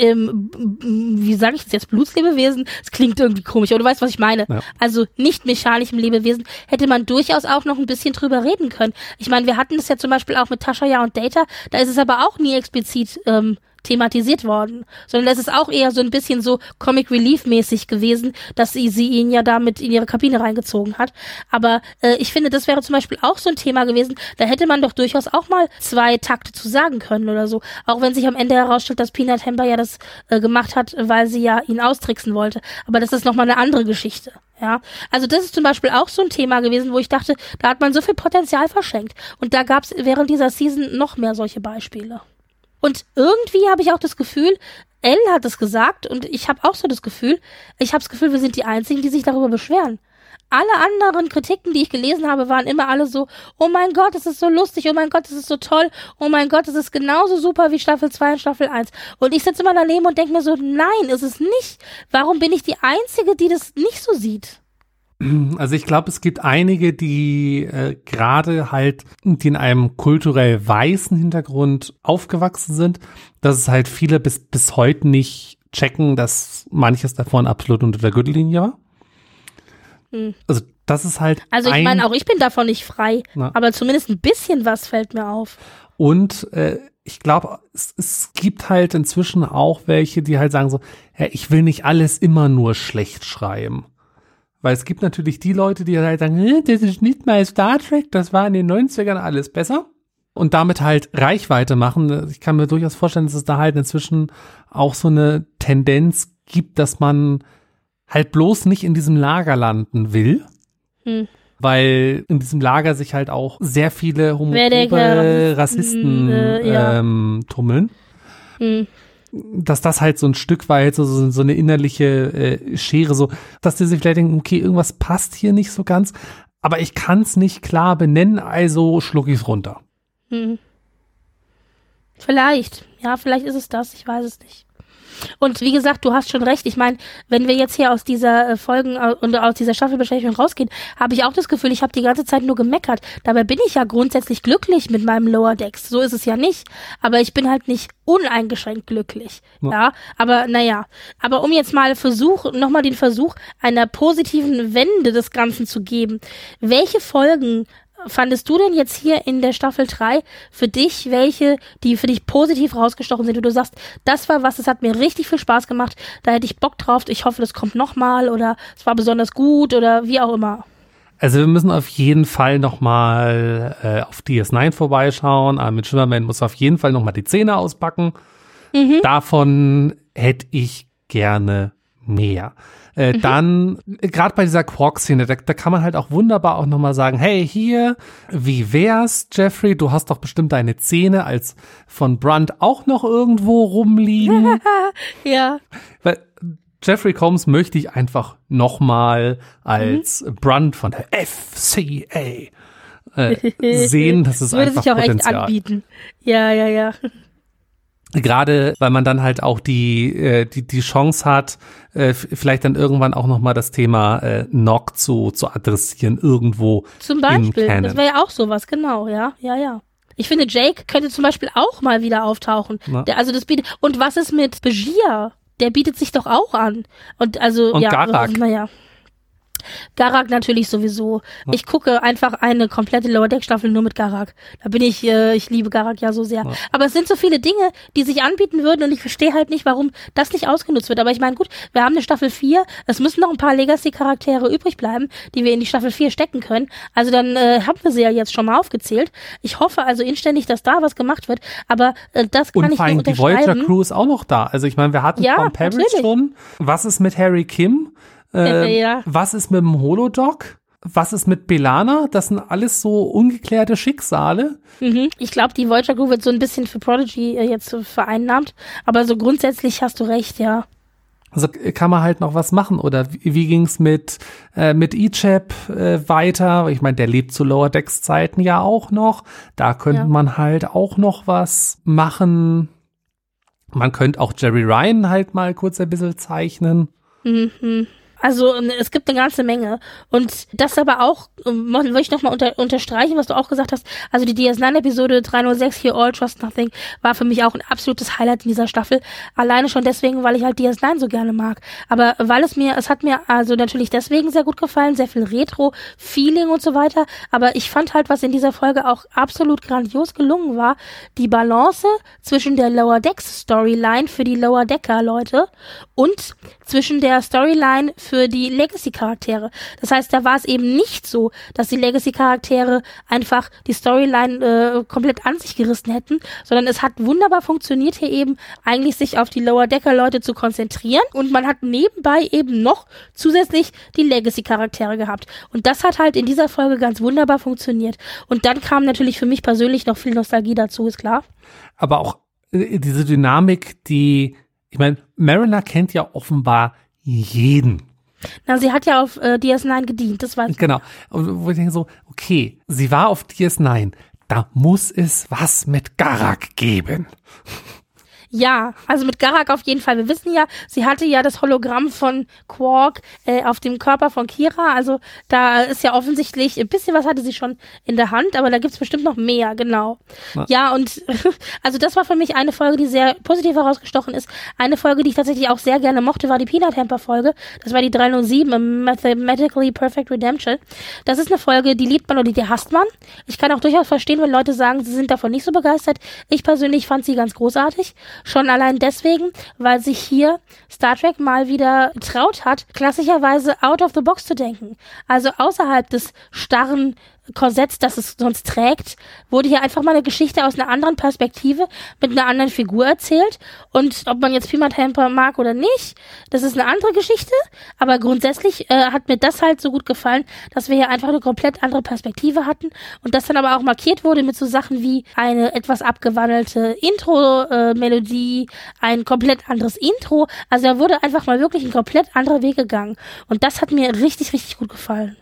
ähm, wie sage ich das jetzt, Blutslebewesen, es klingt irgendwie komisch, aber du weißt, was ich meine. Ja. Also nicht mechanischem Lebewesen hätte man durchaus auch noch ein bisschen drüber reden können. Ich meine, wir hatten das ja zum Beispiel auch mit Tasha und Data, da ist es aber auch nie explizit ähm, thematisiert worden, sondern es ist auch eher so ein bisschen so Comic Relief mäßig gewesen, dass sie, sie ihn ja damit in ihre Kabine reingezogen hat. Aber äh, ich finde, das wäre zum Beispiel auch so ein Thema gewesen, da hätte man doch durchaus auch mal zwei Takte zu sagen können oder so. Auch wenn sich am Ende herausstellt, dass Peanut Hamper ja das äh, gemacht hat, weil sie ja ihn austricksen wollte. Aber das ist nochmal eine andere Geschichte. Ja, also das ist zum Beispiel auch so ein Thema gewesen, wo ich dachte, da hat man so viel Potenzial verschenkt. Und da gab es während dieser Season noch mehr solche Beispiele. Und irgendwie habe ich auch das Gefühl, Elle hat es gesagt und ich habe auch so das Gefühl, ich habe das Gefühl, wir sind die Einzigen, die sich darüber beschweren. Alle anderen Kritiken, die ich gelesen habe, waren immer alle so, oh mein Gott, es ist so lustig, oh mein Gott, es ist so toll, oh mein Gott, es ist genauso super wie Staffel 2 und Staffel 1. Und ich sitze immer daneben und denke mir so, nein, ist es nicht. Warum bin ich die Einzige, die das nicht so sieht? Also ich glaube, es gibt einige, die äh, gerade halt, die in einem kulturell weißen Hintergrund aufgewachsen sind, dass es halt viele bis, bis heute nicht checken, dass manches davon absolut unter der Gürtellinie war. Hm. Also das ist halt. Also ich meine, auch ich bin davon nicht frei, na. aber zumindest ein bisschen was fällt mir auf. Und äh, ich glaube, es, es gibt halt inzwischen auch welche, die halt sagen so, ja, ich will nicht alles immer nur schlecht schreiben. Weil es gibt natürlich die Leute, die halt sagen, das ist nicht mal Star Trek, das war in den 90ern alles besser. Und damit halt Reichweite machen. Ich kann mir durchaus vorstellen, dass es da halt inzwischen auch so eine Tendenz gibt, dass man halt bloß nicht in diesem Lager landen will. Hm. Weil in diesem Lager sich halt auch sehr viele homophobe Rassisten äh, ja. ähm, tummeln. Hm dass das halt so ein Stück weit so, so, so eine innerliche äh, Schere, so, dass die sich vielleicht denken, okay, irgendwas passt hier nicht so ganz, aber ich kann es nicht klar benennen, also schluck ich es runter. Hm. Vielleicht, ja, vielleicht ist es das, ich weiß es nicht. Und wie gesagt, du hast schon recht. Ich meine, wenn wir jetzt hier aus dieser äh, Folgen und aus dieser Staffelbeschäftigung rausgehen, habe ich auch das Gefühl, ich habe die ganze Zeit nur gemeckert. Dabei bin ich ja grundsätzlich glücklich mit meinem Lower Decks. So ist es ja nicht. Aber ich bin halt nicht uneingeschränkt glücklich. Ja. ja? Aber naja. Aber um jetzt mal Versuch, nochmal den Versuch einer positiven Wende des Ganzen zu geben. Welche Folgen fandest du denn jetzt hier in der Staffel 3 für dich welche, die für dich positiv rausgestochen sind, wo du sagst, das war was, es hat mir richtig viel Spaß gemacht, da hätte ich Bock drauf, ich hoffe, das kommt nochmal oder es war besonders gut oder wie auch immer? Also wir müssen auf jeden Fall nochmal äh, auf DS9 vorbeischauen. Aber mit Schimmerman muss auf jeden Fall nochmal die Zähne auspacken. Mhm. Davon hätte ich gerne mehr. Äh, mhm. Dann, gerade bei dieser Quark-Szene, da, da kann man halt auch wunderbar auch nochmal sagen, hey, hier, wie wär's, Jeffrey, du hast doch bestimmt deine Zähne als von Brunt auch noch irgendwo rumliegen. *laughs* ja. Weil Jeffrey Combs möchte ich einfach nochmal als mhm. Brunt von der FCA äh, *laughs* sehen. Das ist Würde einfach sich auch Potenzial. echt anbieten. Ja, ja, ja. Gerade weil man dann halt auch die, äh, die, die Chance hat, äh, vielleicht dann irgendwann auch nochmal das Thema äh, Nock zu, zu adressieren irgendwo. Zum Beispiel, das wäre ja auch sowas, genau, ja, ja, ja. Ich finde, Jake könnte zum Beispiel auch mal wieder auftauchen. Der, also das bietet. Und was ist mit Begier? der bietet sich doch auch an. Und also, Und ja, Garak. naja. Garak natürlich sowieso. Ja. Ich gucke einfach eine komplette Lower Deck Staffel nur mit Garak. Da bin ich, äh, ich liebe Garak ja so sehr. Ja. Aber es sind so viele Dinge, die sich anbieten würden und ich verstehe halt nicht, warum das nicht ausgenutzt wird. Aber ich meine, gut, wir haben eine Staffel 4, es müssen noch ein paar Legacy-Charaktere übrig bleiben, die wir in die Staffel 4 stecken können. Also dann äh, haben wir sie ja jetzt schon mal aufgezählt. Ich hoffe also inständig, dass da was gemacht wird. Aber äh, das kann Und ich vor nur allem die Voyager unterschreiben. Crew ist auch noch da. Also ich meine, wir hatten Ja, Tom Paris natürlich. schon. Was ist mit Harry Kim? Äh, *laughs* ja. Was ist mit dem Holodoc? Was ist mit Belana? Das sind alles so ungeklärte Schicksale. Mhm. Ich glaube, die Voyager Crew wird so ein bisschen für Prodigy äh, jetzt vereinnahmt. Aber so grundsätzlich hast du recht, ja. Also äh, kann man halt noch was machen. Oder wie, wie ging's mit, äh, mit Ichab äh, weiter? Ich meine, der lebt zu Lower Decks Zeiten ja auch noch. Da könnte Ja. man halt auch noch was machen. Man könnte auch Jerry Ryan halt mal kurz ein bisschen zeichnen. Mhm. Also es gibt eine ganze Menge. Und das aber auch, ähm, will ich nochmal unter, unterstreichen, was du auch gesagt hast, also die DS9-Episode 306 hier All Trust Nothing war für mich auch ein absolutes Highlight in dieser Staffel. Alleine schon deswegen, weil ich halt DS9 so gerne mag. Aber weil es mir, es hat mir also natürlich deswegen sehr gut gefallen, sehr viel Retro-Feeling und so weiter. Aber ich fand halt, was in dieser Folge auch absolut grandios gelungen war, die Balance zwischen der Lower Decks Storyline für die Lower Decker Leute und zwischen der Storyline für die Legacy-Charaktere. Das heißt, da war es eben nicht so, dass die Legacy-Charaktere einfach die Storyline äh, komplett an sich gerissen hätten, sondern es hat wunderbar funktioniert, hier eben eigentlich sich auf die Lower-Decker-Leute zu konzentrieren und man hat nebenbei eben noch zusätzlich die Legacy-Charaktere gehabt. Und das hat halt in dieser Folge ganz wunderbar funktioniert. Und dann kam natürlich für mich persönlich noch viel Nostalgie dazu, ist klar. Aber auch äh, diese Dynamik, die, ich meine, Mariner kennt ja offenbar jeden. Na, sie hat ja auf äh, DS9 gedient, das weiß ich. Genau. Und wo ich denke so, okay, sie war auf DS9. Da muss es was mit Garak geben. Ja, also mit Garak auf jeden Fall. Wir wissen ja, sie hatte ja das Hologramm von Quark äh, auf dem Körper von Kira. Also da ist ja offensichtlich, ein bisschen was hatte sie schon in der Hand, aber da gibt's bestimmt noch mehr, genau. Na. Ja, und *laughs* also das war für mich eine Folge, die sehr positiv herausgestochen ist. Eine Folge, die ich tatsächlich auch sehr gerne mochte, war die Peanut Hamper Folge. Das war die 307, a Mathematically Perfect Redemption. Das ist eine Folge, die liebt man oder die hasst man. Ich kann auch durchaus verstehen, wenn Leute sagen, sie sind davon nicht so begeistert. Ich persönlich fand sie ganz großartig. Schon allein deswegen, weil sich hier Star Trek mal wieder getraut hat, klassischerweise out of the box zu denken. Also außerhalb des starren Korsetts, das es sonst trägt, wurde hier einfach mal eine Geschichte aus einer anderen Perspektive mit einer anderen Figur erzählt. Und ob man jetzt Peanut Hamper mag oder nicht, das ist eine andere Geschichte. Aber grundsätzlich äh, hat mir das halt so gut gefallen, dass wir hier einfach eine komplett andere Perspektive hatten und das dann aber auch markiert wurde mit so Sachen wie eine etwas abgewandelte Intro-Melodie, ein komplett anderes Intro. Also da wurde einfach mal wirklich ein komplett anderer Weg gegangen. Und das hat mir richtig, richtig gut gefallen.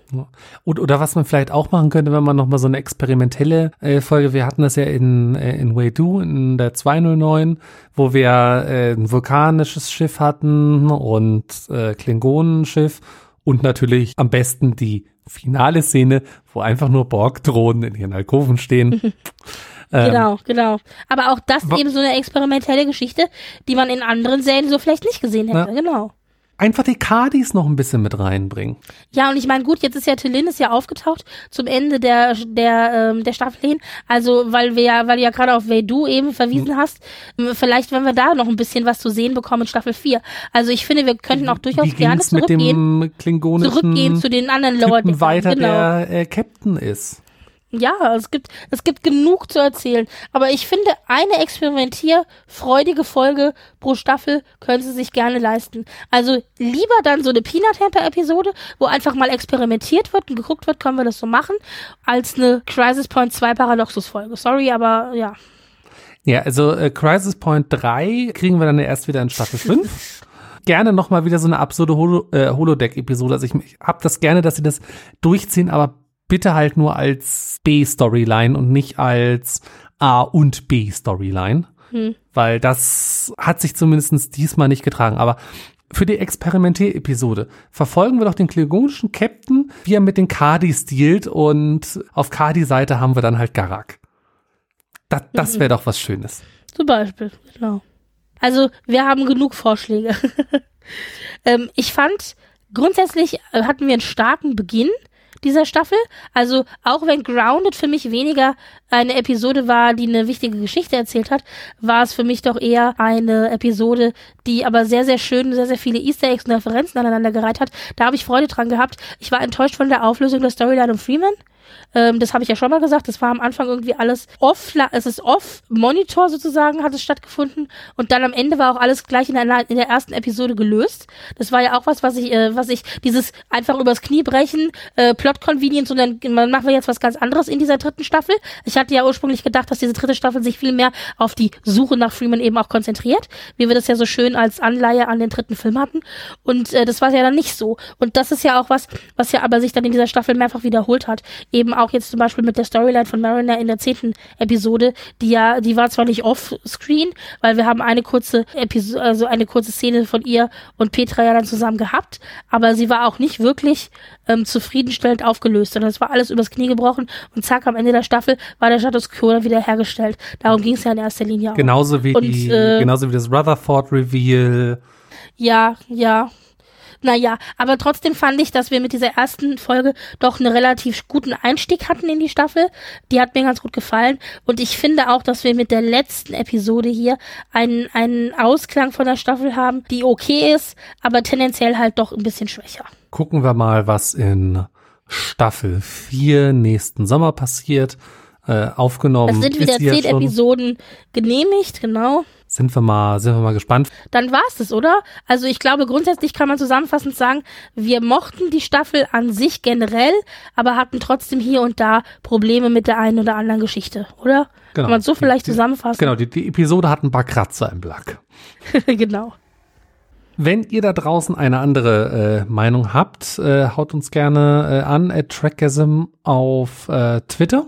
Und, oder was man vielleicht auch machen könnte, wenn man noch mal so eine experimentelle äh, Folge, wir hatten das ja in, äh, in Waydu, in der 209, wo wir äh, ein vulkanisches Schiff hatten und äh, Klingonenschiff und natürlich am besten die finale Szene, wo einfach nur Borg-Drohnen in ihren Alkoven stehen. *laughs* *laughs* Ähm, Genau, genau. Aber auch das eben so eine experimentelle Geschichte, die man in anderen Serien so vielleicht nicht gesehen hätte. Ja. Genau. Einfach die Cardis noch ein bisschen mit reinbringen. Ja, und ich meine, gut, jetzt ist ja Tillin ist ja aufgetaucht zum Ende der der ähm, der Staffel hin. Also, weil wir ja, weil du ja gerade auf Veydu eben verwiesen hast, ähm, vielleicht wenn wir da noch ein bisschen was zu sehen bekommen in Staffel 4. Also, ich finde, wir könnten auch durchaus Wie gerne ging's mit zurückgehen, dem klingonischen zurückgehen zu den anderen Lower Deckern. weiter, genau. der äh, Captain ist? Ja, es gibt, es gibt genug zu erzählen. Aber ich finde, eine experimentierfreudige Folge pro Staffel können sie sich gerne leisten. Also lieber dann so eine Peanut Hamper Episode, wo einfach mal experimentiert wird und geguckt wird, können wir das so machen, als eine Crisis Point 2 Paradoxus Folge. Sorry, aber ja. Ja, also äh, Crisis Point 3 kriegen wir dann erst wieder in Staffel 5. *laughs* gerne noch mal wieder so eine absurde Holo, äh, Holodeck-Episode. Also ich, ich hab das gerne, dass sie das durchziehen, aber bitte halt nur als B-Storyline und nicht als A- und B-Storyline. Hm. Weil das hat sich zumindest diesmal nicht getragen. Aber für die Experimentier-Episode verfolgen wir doch den klingonischen Captain, wie er mit den Kardis dealt und auf Kardi-Seite haben wir dann halt Garak. Das, das wäre doch was Schönes. Zum Beispiel, genau. Also wir haben genug Vorschläge. *laughs* ähm, ich fand, grundsätzlich äh, hatten wir einen starken Beginn dieser Staffel. Also auch wenn Grounded für mich weniger eine Episode war, die eine wichtige Geschichte erzählt hat, war es für mich doch eher eine Episode, die aber sehr, sehr schön, sehr, sehr viele Easter Eggs und Referenzen aneinander gereiht hat. Da habe ich Freude dran gehabt. Ich war enttäuscht von der Auflösung der Storyline um Freeman. Ähm, das habe ich ja schon mal gesagt. Das war am Anfang irgendwie alles off, es ist off, Monitor sozusagen hat es stattgefunden. Und dann am Ende war auch alles gleich in der, in der ersten Episode gelöst. Das war ja auch was, was ich, äh, was ich, dieses einfach übers Knie brechen, äh, Plot Convenience und dann machen wir jetzt was ganz anderes in dieser dritten Staffel. Ich hatte ja ursprünglich gedacht, dass diese dritte Staffel sich viel mehr auf die Suche nach Freeman eben auch konzentriert, wie wir das ja so schön als Anleihe an den dritten Film hatten. Und äh, das war ja dann nicht so. Und das ist ja auch was, was ja aber sich dann in dieser Staffel mehrfach wiederholt hat. Eben auch jetzt zum Beispiel mit der Storyline von Mariner in der zehnten Episode, die ja, die war zwar nicht off-screen, weil wir haben eine kurze Episode, also eine kurze Szene von ihr und Petra ja dann zusammen gehabt, aber sie war auch nicht wirklich ähm, zufriedenstellend aufgelöst, sondern es war alles übers Knie gebrochen und zack, am Ende der Staffel war der Status Quo dann wieder hergestellt. Darum ging es ja in erster Linie auch. Genauso wie, und, die, äh, genauso wie das Rutherford-Reveal. Ja, ja. Naja, aber trotzdem fand ich, dass wir mit dieser ersten Folge doch einen relativ guten Einstieg hatten in die Staffel. Die hat mir ganz gut gefallen. Und ich finde auch, dass wir mit der letzten Episode hier einen, einen Ausklang von der Staffel haben, die okay ist, aber tendenziell halt doch ein bisschen schwächer. Gucken wir mal, was in Staffel 4 nächsten Sommer passiert. Äh, aufgenommen. Es sind wieder zehn Episoden genehmigt, genau sind wir mal, sind wir mal gespannt. Dann war's das, oder? Also ich glaube, grundsätzlich kann man zusammenfassend sagen, wir mochten die Staffel an sich generell, aber hatten trotzdem hier und da Probleme mit der einen oder anderen Geschichte, oder? Genau. Kann man so vielleicht die, zusammenfassen? Genau, die, die Episode hat ein paar Kratzer im Black. *laughs* genau. Wenn ihr da draußen eine andere äh, Meinung habt, äh, haut uns gerne äh, an at Trackasm auf äh, Twitter.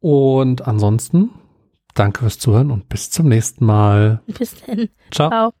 Und ansonsten Danke fürs Zuhören und bis zum nächsten Mal. Bis dann. Ciao. Ciao.